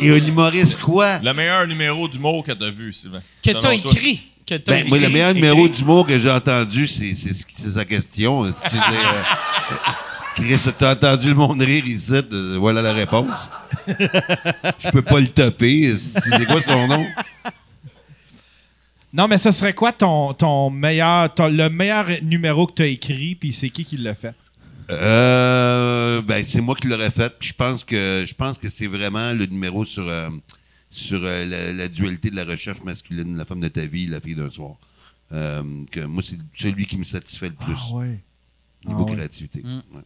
Et un humoriste quoi? Le meilleur numéro d'humour que t'as vu, Sylvain. Que t'as toi. écrit. Que t'as Ben, moi, le meilleur numéro d'humour que j'ai entendu, c'est sa question. C'est, euh, Chris, t'as entendu le monde rire ici? euh, voilà la réponse. Je peux pas le topper. C'est quoi son nom? Non, mais ce serait quoi ton, ton meilleur, ton- le meilleur numéro que tu as écrit, puis c'est qui qui l'a fait? Euh, ben, c'est moi qui l'aurais fait. Puis je pense que je pense que c'est vraiment le numéro sur euh, sur euh, la, la dualité de la recherche masculine, la femme de ta vie, la fille d'un soir. Euh, que moi, c'est celui qui me satisfait le plus ouais. niveau Ah ouais. créativité. Mm. Ouais.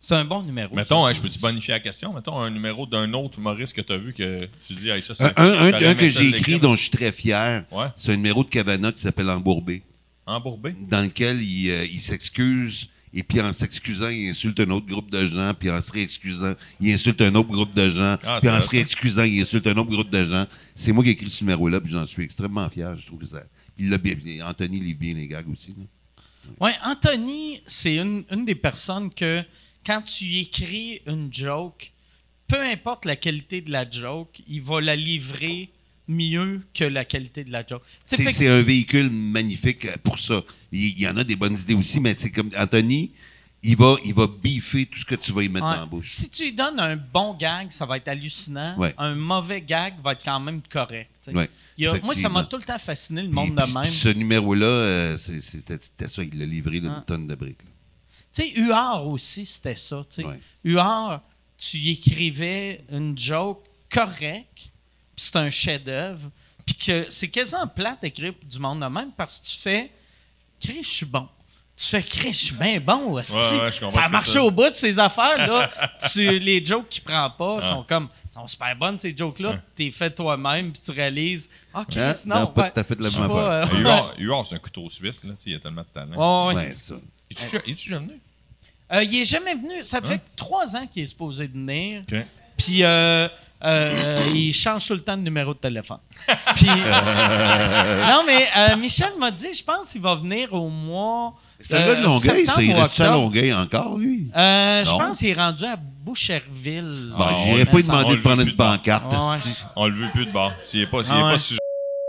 C'est un bon numéro. Mettons, hein, je peux-tu bonifier la question? Mettons un numéro d'un autre humoriste que t'as vu que tu dis, hey, ça, c'est. Un, un- que j'ai écrit dont je suis très fier, Ouais. c'est un numéro de Cavana qui s'appelle Embourbé, Embourbé? dans lequel il, euh, il s'excuse. Et puis en s'excusant, il insulte un autre groupe de gens. Puis en se réexcusant, il insulte un autre groupe de gens. Ah, puis en se réexcusant, il insulte un autre groupe de gens. C'est moi qui ai écrit ce numéro-là, puis j'en suis extrêmement fier. Je trouve que ça. Il l'a bien. Anthony lit bien les gags aussi. là. Ouais, Anthony, c'est une, une des personnes que quand tu écris une joke, peu importe la qualité de la joke, il va la livrer mieux que la qualité de la joke. C'est un véhicule magnifique euh, pour ça. Il, il y en a des bonnes idées aussi, mais c'est comme Anthony, il va, il va biffer tout ce que tu vas y mettre Ouais. dans la bouche. Si tu lui donnes un bon gag, ça va être hallucinant. Ouais. Un mauvais gag va être quand même correct. Ouais, Il a- moi, ça m'a tout le temps fasciné, le monde puis- de même. puis ce numéro-là, euh, c'était ça. Il l'a livré d'une Ah. tonne de briques. Tu sais, Huard aussi, c'était ça. Huard, tu y écrivais une joke correcte, puis c'est un chef-d'œuvre, puis que c'est quasiment plate d'écrire pour du monde de même parce que tu fais Chris, je suis bon. Tu fais Chris, je suis bien bon. hostie. Ouais, ouais, je comprends ça a marché ça- au bout de ces affaires-là. tu, les jokes qu'il prend pas Ah. sont comme sont super bonnes ces jokes-là. T'es fait toi-même puis tu réalises ah Chris, Hein? non, Non, pas ouais, tout à fait de la même affaire. euh, Huard, c'est un couteau suisse, là. Il y a tellement de talent. ouais, ouais. Ouais, c'est ça. Es-tu ja- Es-tu jamais venu? Euh, il est jamais venu. Ça fait Hein? trois ans qu'il est supposé venir. OK. Puis euh, euh, il change tout le temps de numéro de téléphone. Puis non mais euh, Michel m'a dit, je pense qu'il va venir au mois. C'est un gars de euh, Longueuil, ça. Il reste à. Longueuil encore, lui? Euh, je pense qu'il est rendu à Boucherville. Bon, Ah, J'irais pas lui on demander le de prendre une pancarte. Ouais, ouais. On le veut plus de bord. S'il est pas, s'il Ah est ouais. pas si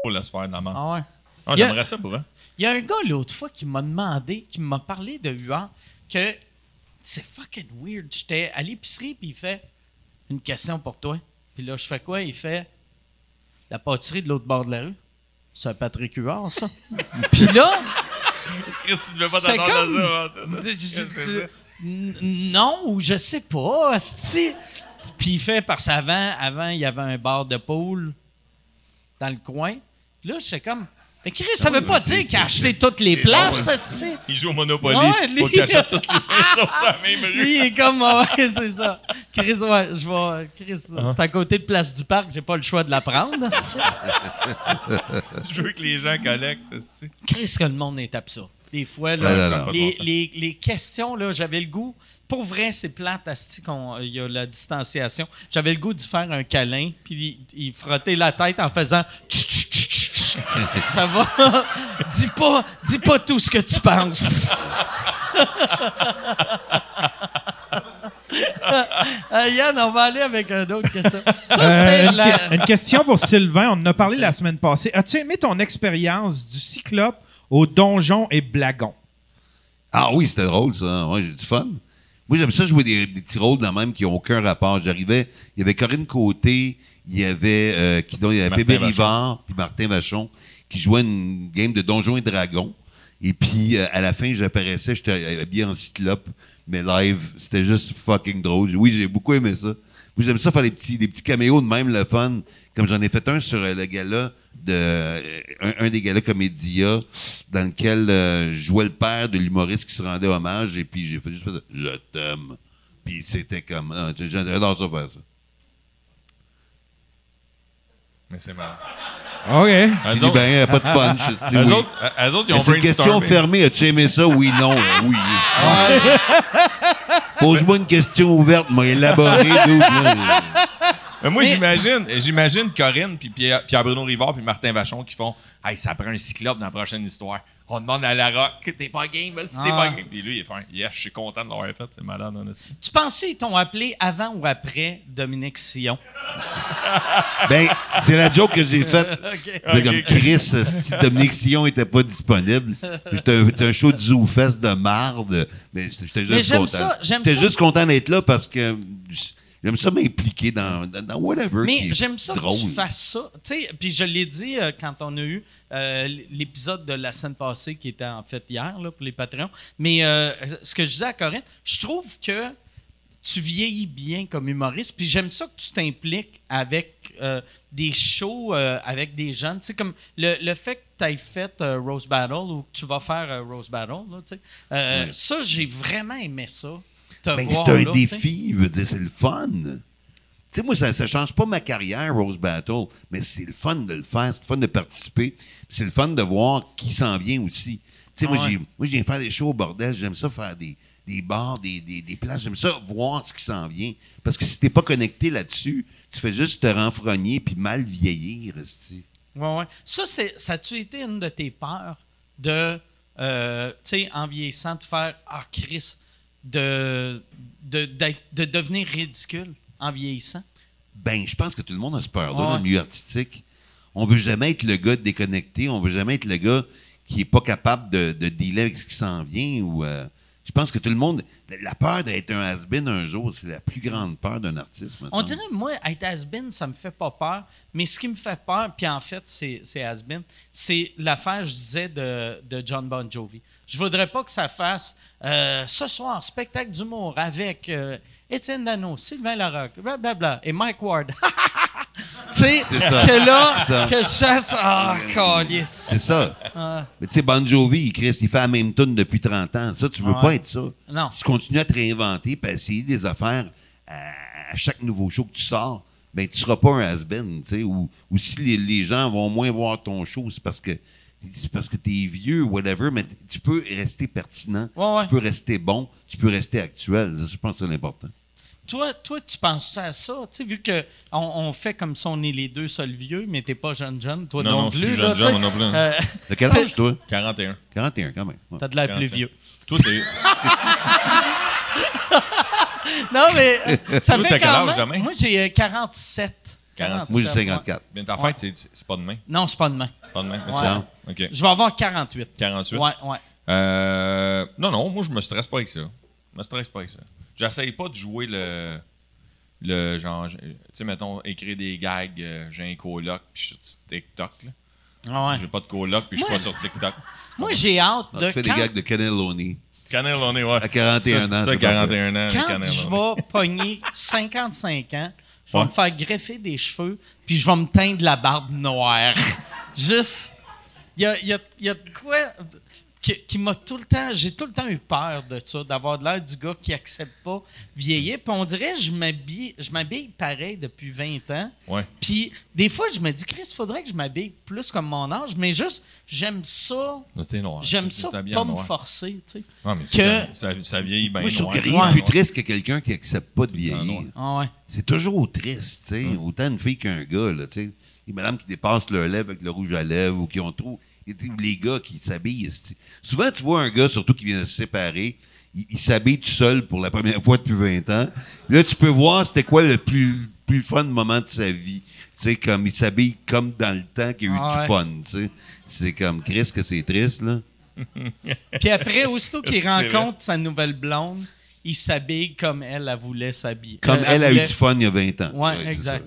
pour la merde. Ah ouais. Ah, Il y a- J'aimerais ça pour vrai. Il y a un gars l'autre fois qui m'a demandé, qui m'a parlé de Huard, que c'est fucking weird. J'étais à l'épicerie, puis il fait une question pour toi. Puis là, je fais quoi? Il fait la pâtisserie de l'autre bord de la rue. C'est Patrick Huard, ça. puis là, Chris, tu devais pas C'est t'attendre à ça. hein. je- je- non, ou je sais pas. Puis il fait, parce qu'avant, avant, il y avait un bar de poule dans le coin. Là, j'étais comme. Mais Chris, ça veut pas dire qu'il a acheté toutes les places, ça, c'est. Il joue au Monopoly. Ouais, lui- Faut qu'il achète toutes les la même rue. Lui, il est comme. Ouais, c'est ça. Chris, ouais, je vais. Chris, Ah. c'est à côté de Place du Parc, j'ai pas le choix de la prendre. Je veux que les gens collectent. Chris, que le monde est ça. Des fois, là, là, là. les, les- les questions, là, j'avais le goût. Pour vrai, c'est plate, asti, qu'on- il y a la distanciation. J'avais le goût d'y faire un câlin, puis il, il frottait la tête en faisant. Tch, tch, Ça va? dis pas, dis pas tout ce que tu penses. Euh, Yann, on va aller avec un autre question. Ça, Euh, c'était une, la- que- une question pour Sylvain. On en a parlé la semaine passée. As-tu aimé ton expérience du Cyclope au Donjon et Blagon? Ah oui, c'était drôle, ça. Ouais, j'ai du fun. Moi, j'aime ça jouer des, des petits rôles dans même qui n'ont aucun rapport. J'arrivais, il y avait Corinne Côté, il y avait, euh, qui, donc, il y avait Martin Bébé Vachon. Rivard, puis Martin Vachon, qui jouaient une game de Donjons et Dragons. Et puis, euh, à la fin, j'apparaissais, j'étais habillé en cyclope, mais live, c'était juste fucking drôle. Oui, j'ai beaucoup aimé ça. Moi, j'aime ça faire des petits, des petits caméos de même, le fun. Comme j'en ai fait un sur euh, le gala de, euh, un, un des galas comédia, dans lequel euh, je jouais le père de l'humoriste qui se rendait hommage, et puis j'ai fait juste fait, je t'aime. Puis c'était comme, ah, j'adore ça faire ça. Mais c'est marrant. OK. Il Eux dit, autres, ben, y a pas de punch. c'est eux oui. autres, euh, eux autres, ils Mais ont C'est une question fermée. As-tu aimé ça? Oui, non. euh, Oui. Pose-moi une question ouverte, m'a élaboré. d'où, là. Mais moi, Mais- j'imagine, j'imagine Corinne, puis Pierre, Pierre-Bruno Rivard, puis Martin Vachon qui font Hey, ça prend un cyclope dans la prochaine histoire. On demande à la rock, t'es pas game, si t'es Ah. pas game? Puis lui, il fait un, Yes, je suis content de l'avoir fait, c'est malade, en esti. Tu pensais qu'ils t'ont appelé avant ou après Dominique Sillon? Ben, c'est la joke que j'ai faite. Comme Chris, si Dominique Sillon était pas disponible, j'étais un, show de ZooFest de marde, mais j'étais Mais juste content. J'étais juste content d'être là parce que j'aime ça m'impliquer dans, dans, dans whatever. Mais j'aime ça drôle. que tu fasses ça. Tu sais, puis je l'ai dit euh, quand on a eu euh, l'épisode de la semaine passée qui était en fait hier là, pour les Patreons. Mais euh, ce que je disais à Corinne, je trouve que tu vieillis bien comme humoriste. Puis j'aime ça que tu t'impliques avec des shows avec des jeunes. Tu sais, comme le, le fait que tu aies fait Rose Battle ou que tu vas faire Rose Battle, là, Ouais. ça, j'ai vraiment aimé ça. Te Ben, voir c'est un là, tu défi, c'est le fun. Tu sais, moi, ça ne change pas ma carrière, Rose Battle, mais c'est le fun de le faire, c'est le fun de participer, c'est le fun de voir qui s'en vient aussi. Tu sais, moi, Ah ouais. moi, je viens faire des shows au bordel, j'aime ça faire des, des bars, des, des, des places, j'aime ça voir ce qui s'en vient. Parce que si t'es pas connecté là-dessus, tu fais juste te renfrogner puis mal vieillir, esti. Ouais, ouais. Ça, c'est, ça a-tu été une de tes peurs de, euh, tu sais, en vieillissant, de faire Ah, Chris, de, de, d'être- de devenir ridicule en vieillissant? Ben, je pense que tout le monde a ce peur-là Ouais. dans le milieu artistique. On veut jamais être le gars déconnecté, on veut jamais être le gars qui est pas capable de, de dealer avec ce qui s'en vient. Ou, euh, je pense que tout le monde. La, peur d'être un has-been un jour, c'est la plus grande peur d'un artiste. On semble. dirait, moi, être has-been, ça me fait pas peur. Mais ce qui me fait peur, puis en fait, c'est, c'est has-been, c'est l'affaire, je disais, de, de John Bon Jovi. Je voudrais pas que ça fasse euh, ce soir, spectacle d'humour avec euh, Étienne Dano, Sylvain Larocque, blablabla, et Mike Ward. tu sais, que là, ça. que je fasse. Ah, calice. C'est ça. Ah. Mais tu sais, Bon Jovi, Chris, il fait la même tune depuis 30 ans. Ça, tu veux pas être ça. Non. Si tu continues à te réinventer et essayer des affaires à, à chaque nouveau show que tu sors, ben tu seras pas un has-been, tu sais. Ou, ou si les, les gens vont moins voir ton show, c'est parce que c'est parce que t'es vieux, whatever, mais tu peux rester pertinent, Ouais, ouais. tu peux rester bon, tu peux rester actuel. Je pense que c'est l'important. Toi, toi, tu penses à ça? Tu sais, vu qu'on on fait comme si on est les deux seuls vieux, mais t'es pas jeune jeune, toi Non, non, non, je suis plus. jeune là, jeune, moi non plus. Euh, De quel âge, toi? 41. 41, quand même. Ouais. T'as de l'air plus 41. vieux. Toi, t'es. Non, mais euh, ça Toi, fait quel âge demain? Moi, j'ai euh, 47. 47. Moi, j'ai ouais. 54. Bien, ta fête, c'est- c'est pas demain. Non, c'est pas demain. Pas demain. Mais Ouais. tu Non. OK. Je vais avoir 48. 48. Ouais, ouais. Euh, non, non, moi, je me stresse pas avec ça. Je me stresse pas avec ça. J'essaye pas de jouer le. Le genre, tu sais, mettons, écrire des gags, euh, j'ai un coloc, puis je suis sur TikTok. Là. Ah ouais. J'ai pas de coloc, puis je suis pas sur TikTok. Moi, j'ai hâte Ah, de. tu fais des gags de Cannelloni. Canel, on est, ouais. À 41 ça, ans, Ça, c'est 41 ans, Quand je vais pogner 55 ans, je vais Ouais. me faire greffer des cheveux, puis je vais me teindre la barbe noire. Juste, il y a, y a- y a de quoi qui, qui m'a tout le temps, j'ai tout le temps eu peur de ça, d'avoir de l'air du gars qui accepte pas vieillir. Puis on dirait, je m'habille, je m'habille pareil depuis 20 ans. Ouais. Puis des fois, je me dis, Chris, il faudrait que je m'habille plus comme mon âge, mais juste, j'aime ça. J'aime Tu ça pas me noir. forcer, tu sais. Mais que- ça, ça vieillit bien Moi, je trouve noir. que rien Ouais. plus triste que quelqu'un qui accepte pas de vieillir. Ah ouais. C'est toujours triste, tu sais. Autant une fille qu'un gars, là, tu sais. Les madames qui dépassent leur lèvres avec le rouge à lèvres ou qui ont trop. ou les gars qui s'habillent. Souvent, tu vois un gars, surtout qui vient de se séparer, il, il s'habille tout seul pour la première fois depuis 20 ans. Là, tu peux voir c'était quoi le plus, plus fun moment de sa vie. Tu sais, comme il s'habille comme dans le temps qu'il y a eu Ah du ouais. fun, tu sais. C'est comme Chris que c'est triste, là. Puis après, aussitôt qu'il rencontre sa nouvelle blonde, il s'habille comme elle, elle voulait s'habiller. Comme Euh, elle a eu du fun il y a 20 ans. Ouais, c'est exact.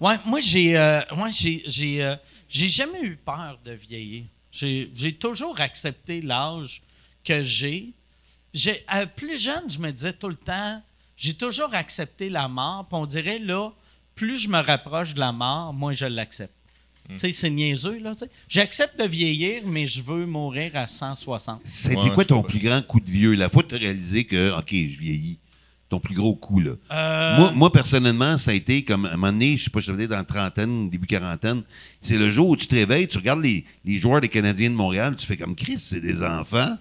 Ouais, moi j'ai euh, ouais, j'ai j'ai euh, j'ai jamais eu peur de vieillir. J'ai j'ai toujours accepté l'âge que j'ai. J'ai euh, plus jeune, je me disais tout le temps, j'ai toujours accepté la mort, puis on dirait là, plus je me rapproche de la mort, moins je l'accepte. Tu sais, c'est niaiseux, là. J'accepte de vieillir, mais je veux mourir à 160. C'était Ouais, quoi ton plus grand coup de vieux? La fois que tu as réalisé que, OK, je vieillis. Ton plus gros coup, là. Euh, Moi, moi, personnellement, ça a été comme à un moment donné, je sais pas, je venais dans la trentaine, début quarantaine. C'est le jour où tu te réveilles, tu regardes les, les joueurs des Canadiens de Montréal, tu fais comme Chris, c'est des enfants.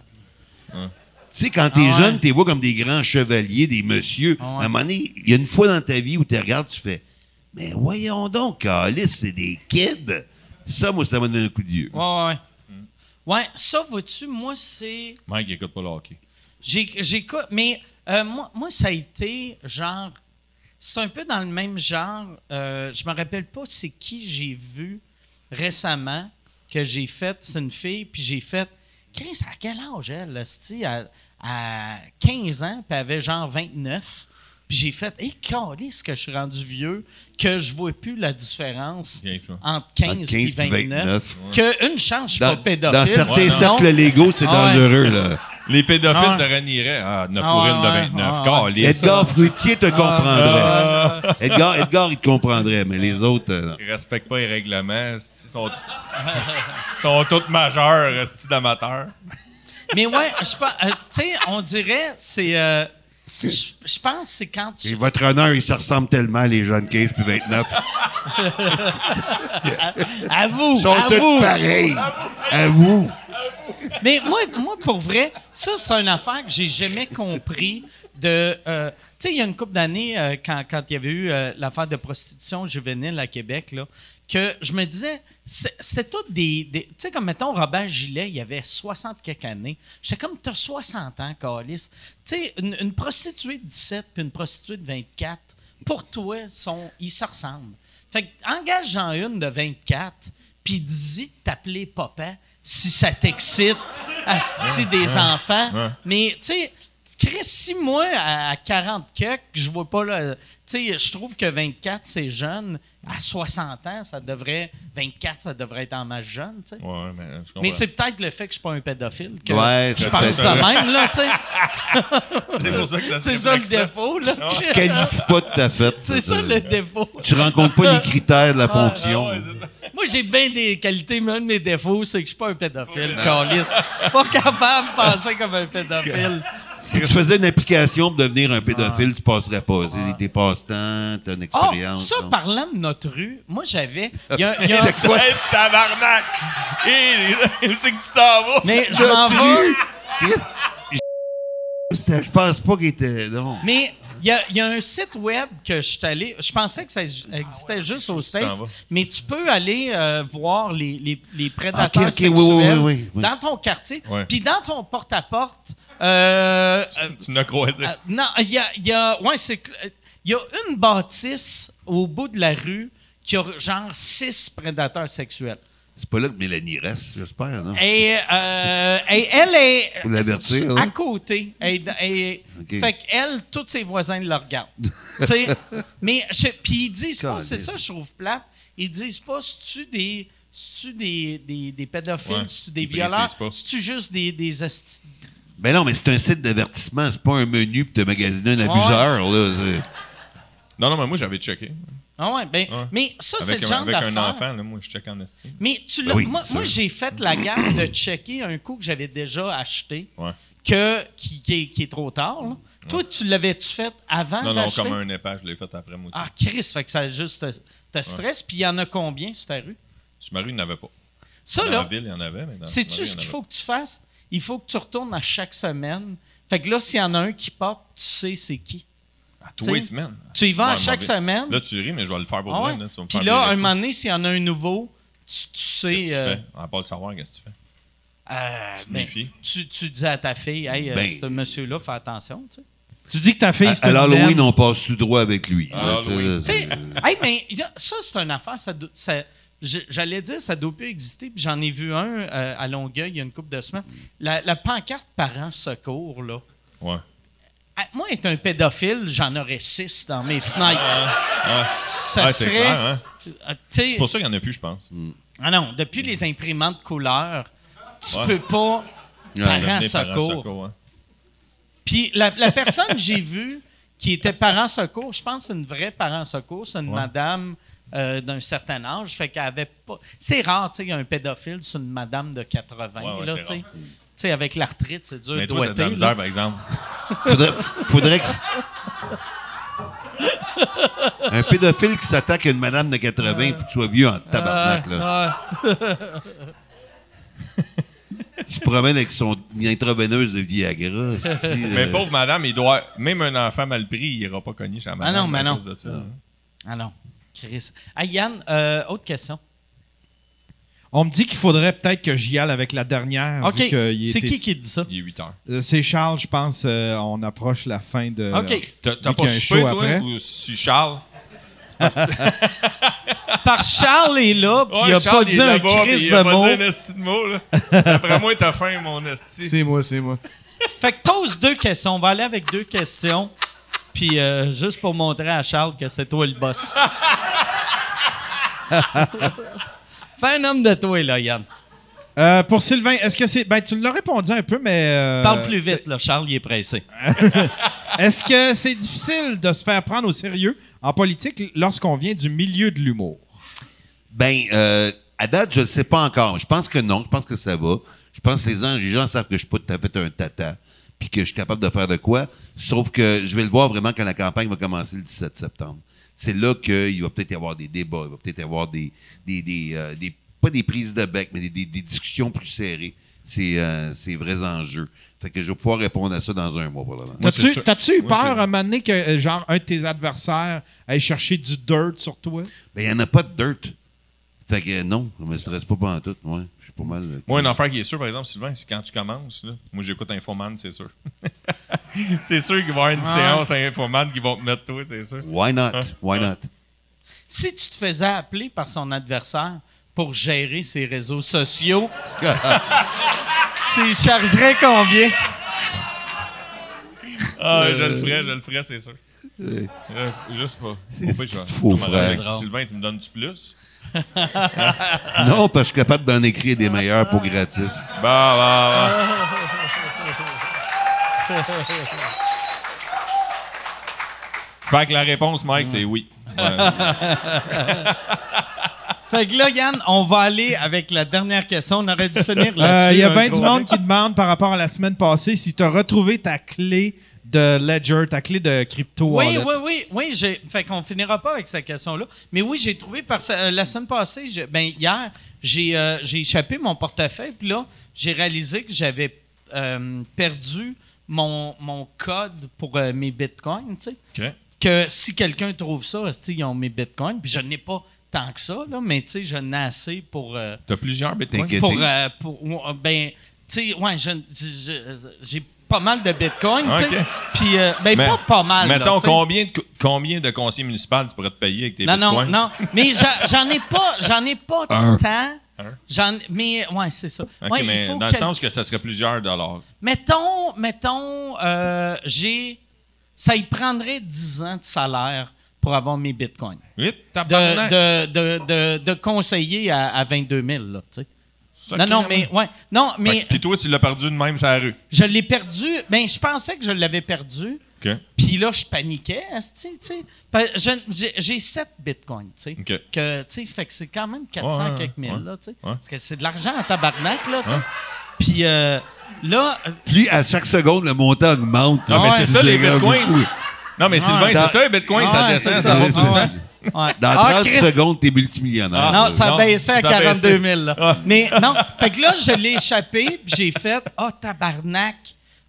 Hein. Tu sais, quand t'es Ah ouais. jeune, tu les vois comme des grands chevaliers, des messieurs. Ah ouais. À un moment donné, il y a une fois dans ta vie où tu regardes, tu fais Mais voyons donc, Calice, c'est des kids. Ça, moi, ça m'a donné un coup de vieux. Ouais, ouais, ouais. Ouais, ça, vois-tu, moi, c'est. Mike, il écoute pas le hockey. J'ai- J'écoute, mais euh, moi, moi, ça a été genre. C'est un peu dans le même genre. euh, je me rappelle pas c'est qui j'ai vu récemment que j'ai fait. C'est une fille, puis j'ai fait. Chris, à quel âge elle, esti? À, à 15 ans, puis elle avait genre 29. Puis j'ai fait, hé, ce que je suis rendu vieux, que je vois plus la différence entre 15, Entre 15 et puis 29. 29. Que une chance, je suis Dans, pas pédophile. dans certains cercles légaux, c'est Ah ouais. dangereux, là. Les pédophiles Ah te renieraient. Ah, 9 Ah de ouais, 29. ah. Edgar Fruitier te comprendrait. Ah, Edgar, Edgar, il te comprendrait, mais les autres. euh. Ils respectent pas les règlements. Ils sont, sont tous majeurs, esti d'amateurs. Mais ouais, je pense, euh, tu sais, on dirait, c'est. euh, je pense que c'est quand Et tu. votre honneur, ils se ressemblent tellement, les jeunes 15 puis 29. À vous! Ils sont à tous vous! pareils. À vous. Mais moi, moi, pour vrai, ça, c'est une affaire que j'ai jamais compris de. euh, sais, il y a une couple d'années, euh, quand, quand il y avait eu euh, l'affaire de prostitution juvénile à Québec, là, que je me disais, c'était tout des. des- tu sais, comme mettons Robert Gillet, il avait 60 quelques années. J'étais comme, t'as 60 ans, Calis. Tu sais, une, une prostituée de 17 puis une prostituée de 24, pour toi, sont, ils se ressemblent. Fait que, engage-en une de 24, puis dis de t'appeler papa si ça t'excite, asti des enfants. ouais. Mais, tu sais, Chris, si moi, à à 40 quelques, je vois pas là. Tu sais, je trouve que 24, c'est jeune. À 60 ans, ça devrait. 24, ça devrait être en masse jeune, tu sais. Ouais, mais je comprends. Mais c'est peut-être le fait que je suis pas un pédophile que Ouais, je de ça. même, là, tu sais. C'est pour ça que C'est ça le défaut, là. Tu qualifies pas de ta fête. C'est ça le défaut. Tu rencontres pas les critères de la Ah, fonction. ouais, ça. Moi, j'ai bien des qualités, mais un de mes défauts, c'est que je suis pas un pédophile, câlisse. Pas capable de penser comme un pédophile. Si tu faisais une application pour devenir un pédophile, tu passerais pas. C'est des passe-temps, t'as une Ah, expérience. ça, parlant de notre rue, moi, j'avais... il y a- il y a- C'est quoi? Hey, tabarnak! Hé, où c'est que tu t'en vas? mais je m'en vais... Je- pense pas qu'il était. Non. Mais il y a, il y a un site web que je suis allé. Je pensais que ça existait juste aux States, mais tu peux aller euh, voir les, les, les prédateurs sexuels oui, oui, oui. dans ton quartier. Puis dans ton porte-à-porte. Euh, Tu n'as croisé. euh, non, il y a, il y a- ouais, c'est euh, il y a une bâtisse au bout de la rue qui a genre six prédateurs sexuels. C'est pas là que Mélanie reste, j'espère, non? Et, euh, et elle est à hein? côté. Fait qu'elle, tous ses voisins la regardent. Tu sais, mais je- puis ils disent pas, c'est ça je trouve plate. Ils disent pas si tu des si tu des, des, des pédophiles, Ouais, si tu des violeurs, précisent pas. si tu juste des des Ben non, mais c'est un site d'avertissement, c'est pas un menu pour te magasiner un abuseur, là. Non, non, mais moi, j'avais checké. Ah ouais, ben, Ouais. mais ça, c'est le genre avec un d'affaire. enfant, là, moi, je check en estime. Mais tu Ben oui, moi, moi, j'ai fait la gaffe de checker un coup que j'avais déjà acheté, Ouais. que, qui, qui est, qui est trop tard. là. Toi, tu l'avais-tu fait avant Non, non, comme un épage, je l'ai fait après moi. Ah, Chris, fait que ça juste te, te stresse. Puis il y en a combien sur ta rue? Sur ma rue, il n'y en avait pas. Ça, Dans là, la ville, il y en avait, mais dans sais-tu sur ma rue, ce qu'il faut que tu fasses? Il faut que tu retournes à chaque semaine. Fait que là, s'il y en a un qui pop, tu sais c'est qui. À tous les semaines. Tu y vas à chaque mauvais. semaine. Là, tu ris, mais je vais le faire pour Ah ouais? Puis là, virer un moment donné, s'il y en a un nouveau, tu, tu sais. Qu'est-ce que tu euh, fais? À part le savoir, qu'est-ce que tu fais? euh, ben, méfies? tu, tu dis à ta fille, hey, euh, Ben. ce monsieur-là, fais attention. Tu sais. Tu dis que ta fille, À, c'est à l'Halloween, merde. on passe tout droit avec lui. À là, tu sais, l'Halloween. Tu sais, c'est- hey, mais ça, c'est une affaire. Ça, J'allais dire, ça doit plus exister. Puis j'en ai vu un euh, à Longueuil il y a une couple de semaines. La, la pancarte parents secours, là. Ouais. Ah, Moi, être un pédophile, j'en aurais six dans mes fenêtres. Ah, ça serait. hein? C'est pour ça qu'il n'y en a plus, je pense. Ah non, depuis les imprimantes couleurs, tu Ouais. peux pas. Ouais. Parents secours. hein. Puis la, la personne que j'ai vue qui était parent secours, je pense que c'est une vraie parent secours, c'est une Ouais. madame euh, d'un certain âge, fait qu'elle avait pas. C'est rare, tu sais, il y a un pédophile, c'est une madame de 80 Ouais, ouais, là, tu sais. rare. Tu sais, avec l'arthrite, c'est dur Mais de toi, t'as de la misère, là. par exemple. faudrait, faudrait que. Un pédophile qui s'attaque à une madame de 80, il faut que tu sois vieux en tabarnak. Là. Il se promène avec son intraveineuse de Viagra. Mais euh, pauvre madame, il doit. Même un enfant mal pris, il n'ira pas cogner chez la madame. non, mais à non. de ça. Ah non, Chris. Ah, Yann, euh, autre question. On me dit qu'il faudrait peut-être que j'y aille avec la dernière. OK. C'est était- qui qui dit ça? Il est 8 heures. Euh, C'est Charles, je pense. euh, on approche la fin de. OK. T'as Vu t'as qu'il pas y a un soupé, show toi, après. ou si Charles? Par Charles est là, puis il a Charles, pas il dit un a de pas mot. dit un esti de mot, là. Après moi, t'as faim, mon esti. C'est moi, c'est moi. Fait que pose deux questions. On va aller avec deux questions. Puis euh, juste pour montrer à Charles que c'est toi le boss. Fais un homme de toi, là, Yann. Euh, pour Sylvain, est-ce que c'est. Ben, tu l'as répondu un peu, mais. euh, Parle plus vite, là. Charles, il est pressé. Est-ce que c'est difficile de se faire prendre au sérieux en politique lorsqu'on vient du milieu de l'humour? Ben, euh, à date, je ne sais pas encore. Je pense que non. Je pense que ça va. Je pense que les gens, les gens savent que je suis pas tout à fait un tata puis que je suis capable de faire de quoi. Sauf que je vais le voir vraiment quand la campagne va commencer le 17 septembre. C'est là qu'il va peut-être y avoir des débats, il va peut-être y avoir des, des, des, euh, des- pas des prises de bec, mais des, des- des discussions plus serrées. C'est euh, c'est vrais enjeux. Fait que je vais pouvoir répondre à ça dans un mois. Moi, c'est T'as-tu eu Moi, peur à un moment donné que, euh, genre, un de tes adversaires aille chercher du dirt sur toi? Ben, il n'y en a pas de dirt. Fait que non, je me stresse pas pendant tout. Suis pas mal. euh, Moi, une affaire qui est sûre, par exemple, Sylvain, c'est quand tu commences, là, moi j'écoute Infoman, c'est sûr. c'est sûr qu'il va y avoir une séance à Infoman qui vont te mettre toi, c'est sûr. Why not? Why not? Si tu te faisais appeler par son adversaire pour gérer ses réseaux sociaux, tu chargerais combien? Ah, je le ferais, je le ferais, c'est sûr. Euh, juste pas. C'est commencer frère. avec Sylvain, tu me donnes du plus? Non, parce que je suis capable d'en écrire des meilleurs pour gratis. Bah, bah, bah. Fait que la réponse, Mike, c'est oui. Ouais. Fait que là, Yann, on va aller avec la dernière question. On aurait dû finir Il là-dessus. Euh, y a bien du monde qui demande par rapport à la semaine passée si tu as retrouvé ta clé de Ledger, ta clé de crypto Oui, wallet. oui, oui, oui. J'ai, fait qu'on finira pas avec cette question-là. Mais oui, j'ai trouvé parce euh, la semaine passée, je- ben hier, j'ai, euh, j'ai échappé mon portefeuille. Puis là, j'ai réalisé que j'avais euh, perdu mon, mon code pour euh, mes bitcoins. Tu sais, que si quelqu'un trouve ça, ils ont mes bitcoins. Puis je n'ai pas tant que ça, là, mais tu sais, je n'ai assez pour. euh, T'as plusieurs bitcoins? T'inquiète. pour, euh, pour- euh, ben, tu sais, ouais, je- je- j'ai pas mal de bitcoins, tu sais. Puis, euh, ben, Mais- pas pas mal. Mettons, combien de, co- combien de conseillers municipaux tu pourrais te payer avec tes Non, non, bitcoins? non. Mais j'en- ai pas, j'en ai pas tant. J'en, mais, ouais, c'est ça. OK, Ouais, il mais faut dans le sens que ça serait plusieurs dollars. Mettons, mettons, euh, j'ai. Ça y prendrait 10 ans de salaire pour avoir mes bitcoins. Oui, De, de, de, de, de conseiller à, à 22 000, là, tu sais. Non, non, mais, ouais. Non, mais. Puis toi, tu l'as perdu de même sur la rue. Je l'ai perdu. Ben, je pensais que je l'avais perdu OK. Puis là, je paniquais, tu sais. J'ai j'ai 7 bitcoins, tu sais. OK. Que, tu sais, fait que c'est quand même 400 Ouais, ouais, quelques mille, ouais. là, tu sais. Ouais. Parce que c'est de l'argent en tabarnak, là, tu sais. Ouais. Puis euh, là, euh, Puis, à chaque seconde, le montant augmente. Non, mais c'est ça, les bitcoins. Non, mais Sylvain, c'est ça, les bitcoins, ça descend, c'est ça ça. va Dans Ah, 30 Christ, secondes, t'es multimillionnaire. Non, là. ça Non, a baissé à ça a 42 baissé. 000. là. Ah. Mais non, fait que là, je l'ai échappé, puis j'ai fait « Ah, tabarnak!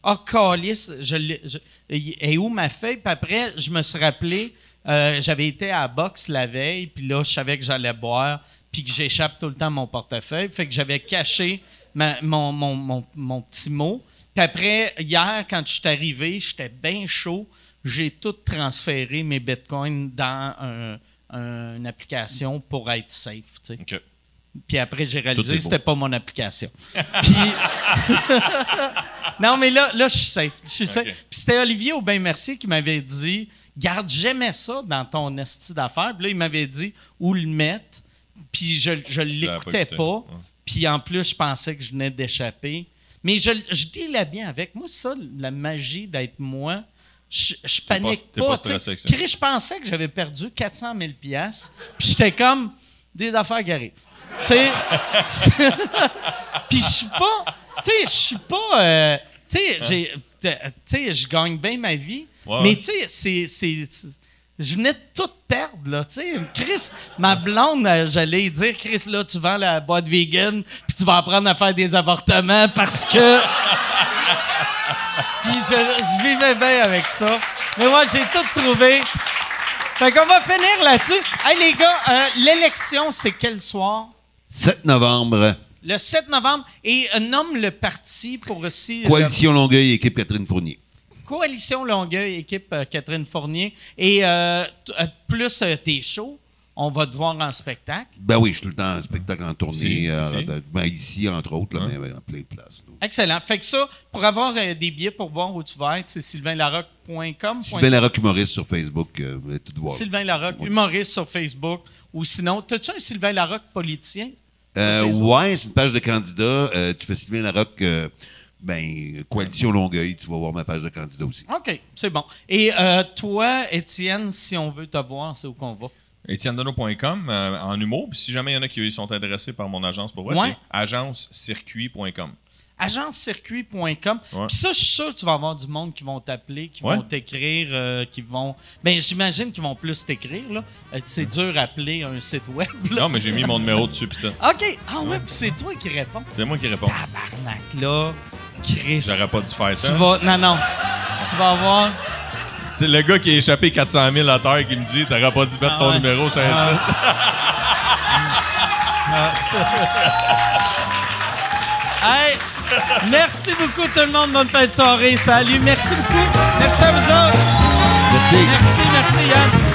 Ah, calice! Je l'ai- je- Et où ma feuille? » Puis après, je me suis rappelé, euh, j'avais été à la boxe la veille, puis là, je savais que j'allais boire, puis que j'échappe tout le temps mon portefeuille. Fait que j'avais caché ma- mon, mon, mon, mon petit mot. Puis après, hier, quand je suis arrivé, j'étais bien chaud. J'ai tout transféré mes bitcoins dans un- un- une application pour être safe. tu sais. OK. Puis après, j'ai réalisé que c'était pas mon application. Puis. non, mais là, là je suis safe. Je suis safe. Puis c'était Olivier Aubin-Mercier qui m'avait dit Garde, j'aimais ça dans ton esti d'affaires. Puis là, il m'avait dit où le mettre. Puis je, pas l'écoutais pas. Puis en plus, je pensais que je venais d'échapper. Mais je, je dealais bien avec. Moi, ça, la magie d'être moi, je, je panique pas pas. stressé. Chris, je pensais que j'avais perdu 400 000 piastres. Puis j'étais comme des affaires qui arrivent. Tu sais, puis je suis pas, tu sais, je suis pas, euh, tu sais, j'ai, tu sais, je gagne bien ma vie, Ouais, mais tu sais, c'est- je venais de tout perdre, là, tu sais. Chris, ma blonde, j'allais dire, Chris, là, tu vends la boîte vegan, puis tu vas apprendre à faire des avortements parce que... puis je, je vivais bien avec ça. Mais moi, j'ai tout trouvé. Fait qu'on va finir là-dessus. Hey, les gars, euh, l'élection, c'est quel soir? 7 novembre, Le 7 novembre. Et euh, nomme le parti pour aussi... Coalition Longueuil, équipe Catherine Fournier. Coalition Longueuil, équipe euh, Catherine Fournier. Et euh, euh, plus euh, tes shows, on va te voir en spectacle. Ben oui, je suis tout le temps en spectacle en tournée. Euh, ben, ben, ici, entre autres, là, Hein? mais en plein de places. là. Excellent. Fait que ça, pour avoir euh, des billets pour voir où tu vas être, c'est sylvainlarocque.com. Sylvain Larocque humoriste sur Facebook, euh, vous allez tout voir. Sylvain Larocque, humoriste sur Facebook. Ou sinon, t'as-tu un Sylvain Larocque politicien? Euh, ouais, c'est une page de candidat. Euh, tu fais Sylvain Larocque, euh, ben, Coalition Longueuil, tu vas voir ma page de candidat aussi. OK, c'est bon. Et euh, toi, Étienne, si on veut te voir, c'est où qu'on va? EtienneDeneau.com euh, en humour. Puis si jamais il y en a qui sont adressés par mon agence pour Ouais. c'est agencecircuit.com. agencecircuit.com. Ouais. Puis ça, je suis sûr que tu vas avoir du monde qui vont t'appeler, qui Ouais. vont t'écrire, euh, qui vont. Ben, j'imagine qu'ils vont plus t'écrire, là. Euh, c'est dur à appeler un site web, là. Non, mais j'ai mis mon numéro dessus, tout. OK. Ah ouais, puis c'est toi qui réponds. C'est moi qui réponds. Tabarnak, là. Chris. J'aurais pas dû faire Tu ça. vas. Non, non. Tu vas avoir. C'est le gars qui a échappé 400 000 à terre qui me dit T'aurais pas dû mettre Ah ton ouais. numéro sur un Ah site. Hey! Merci beaucoup, tout le monde. Bonne fin de soirée. Salut. Merci beaucoup. Merci à vous autres. Merci. Merci, merci, Yann.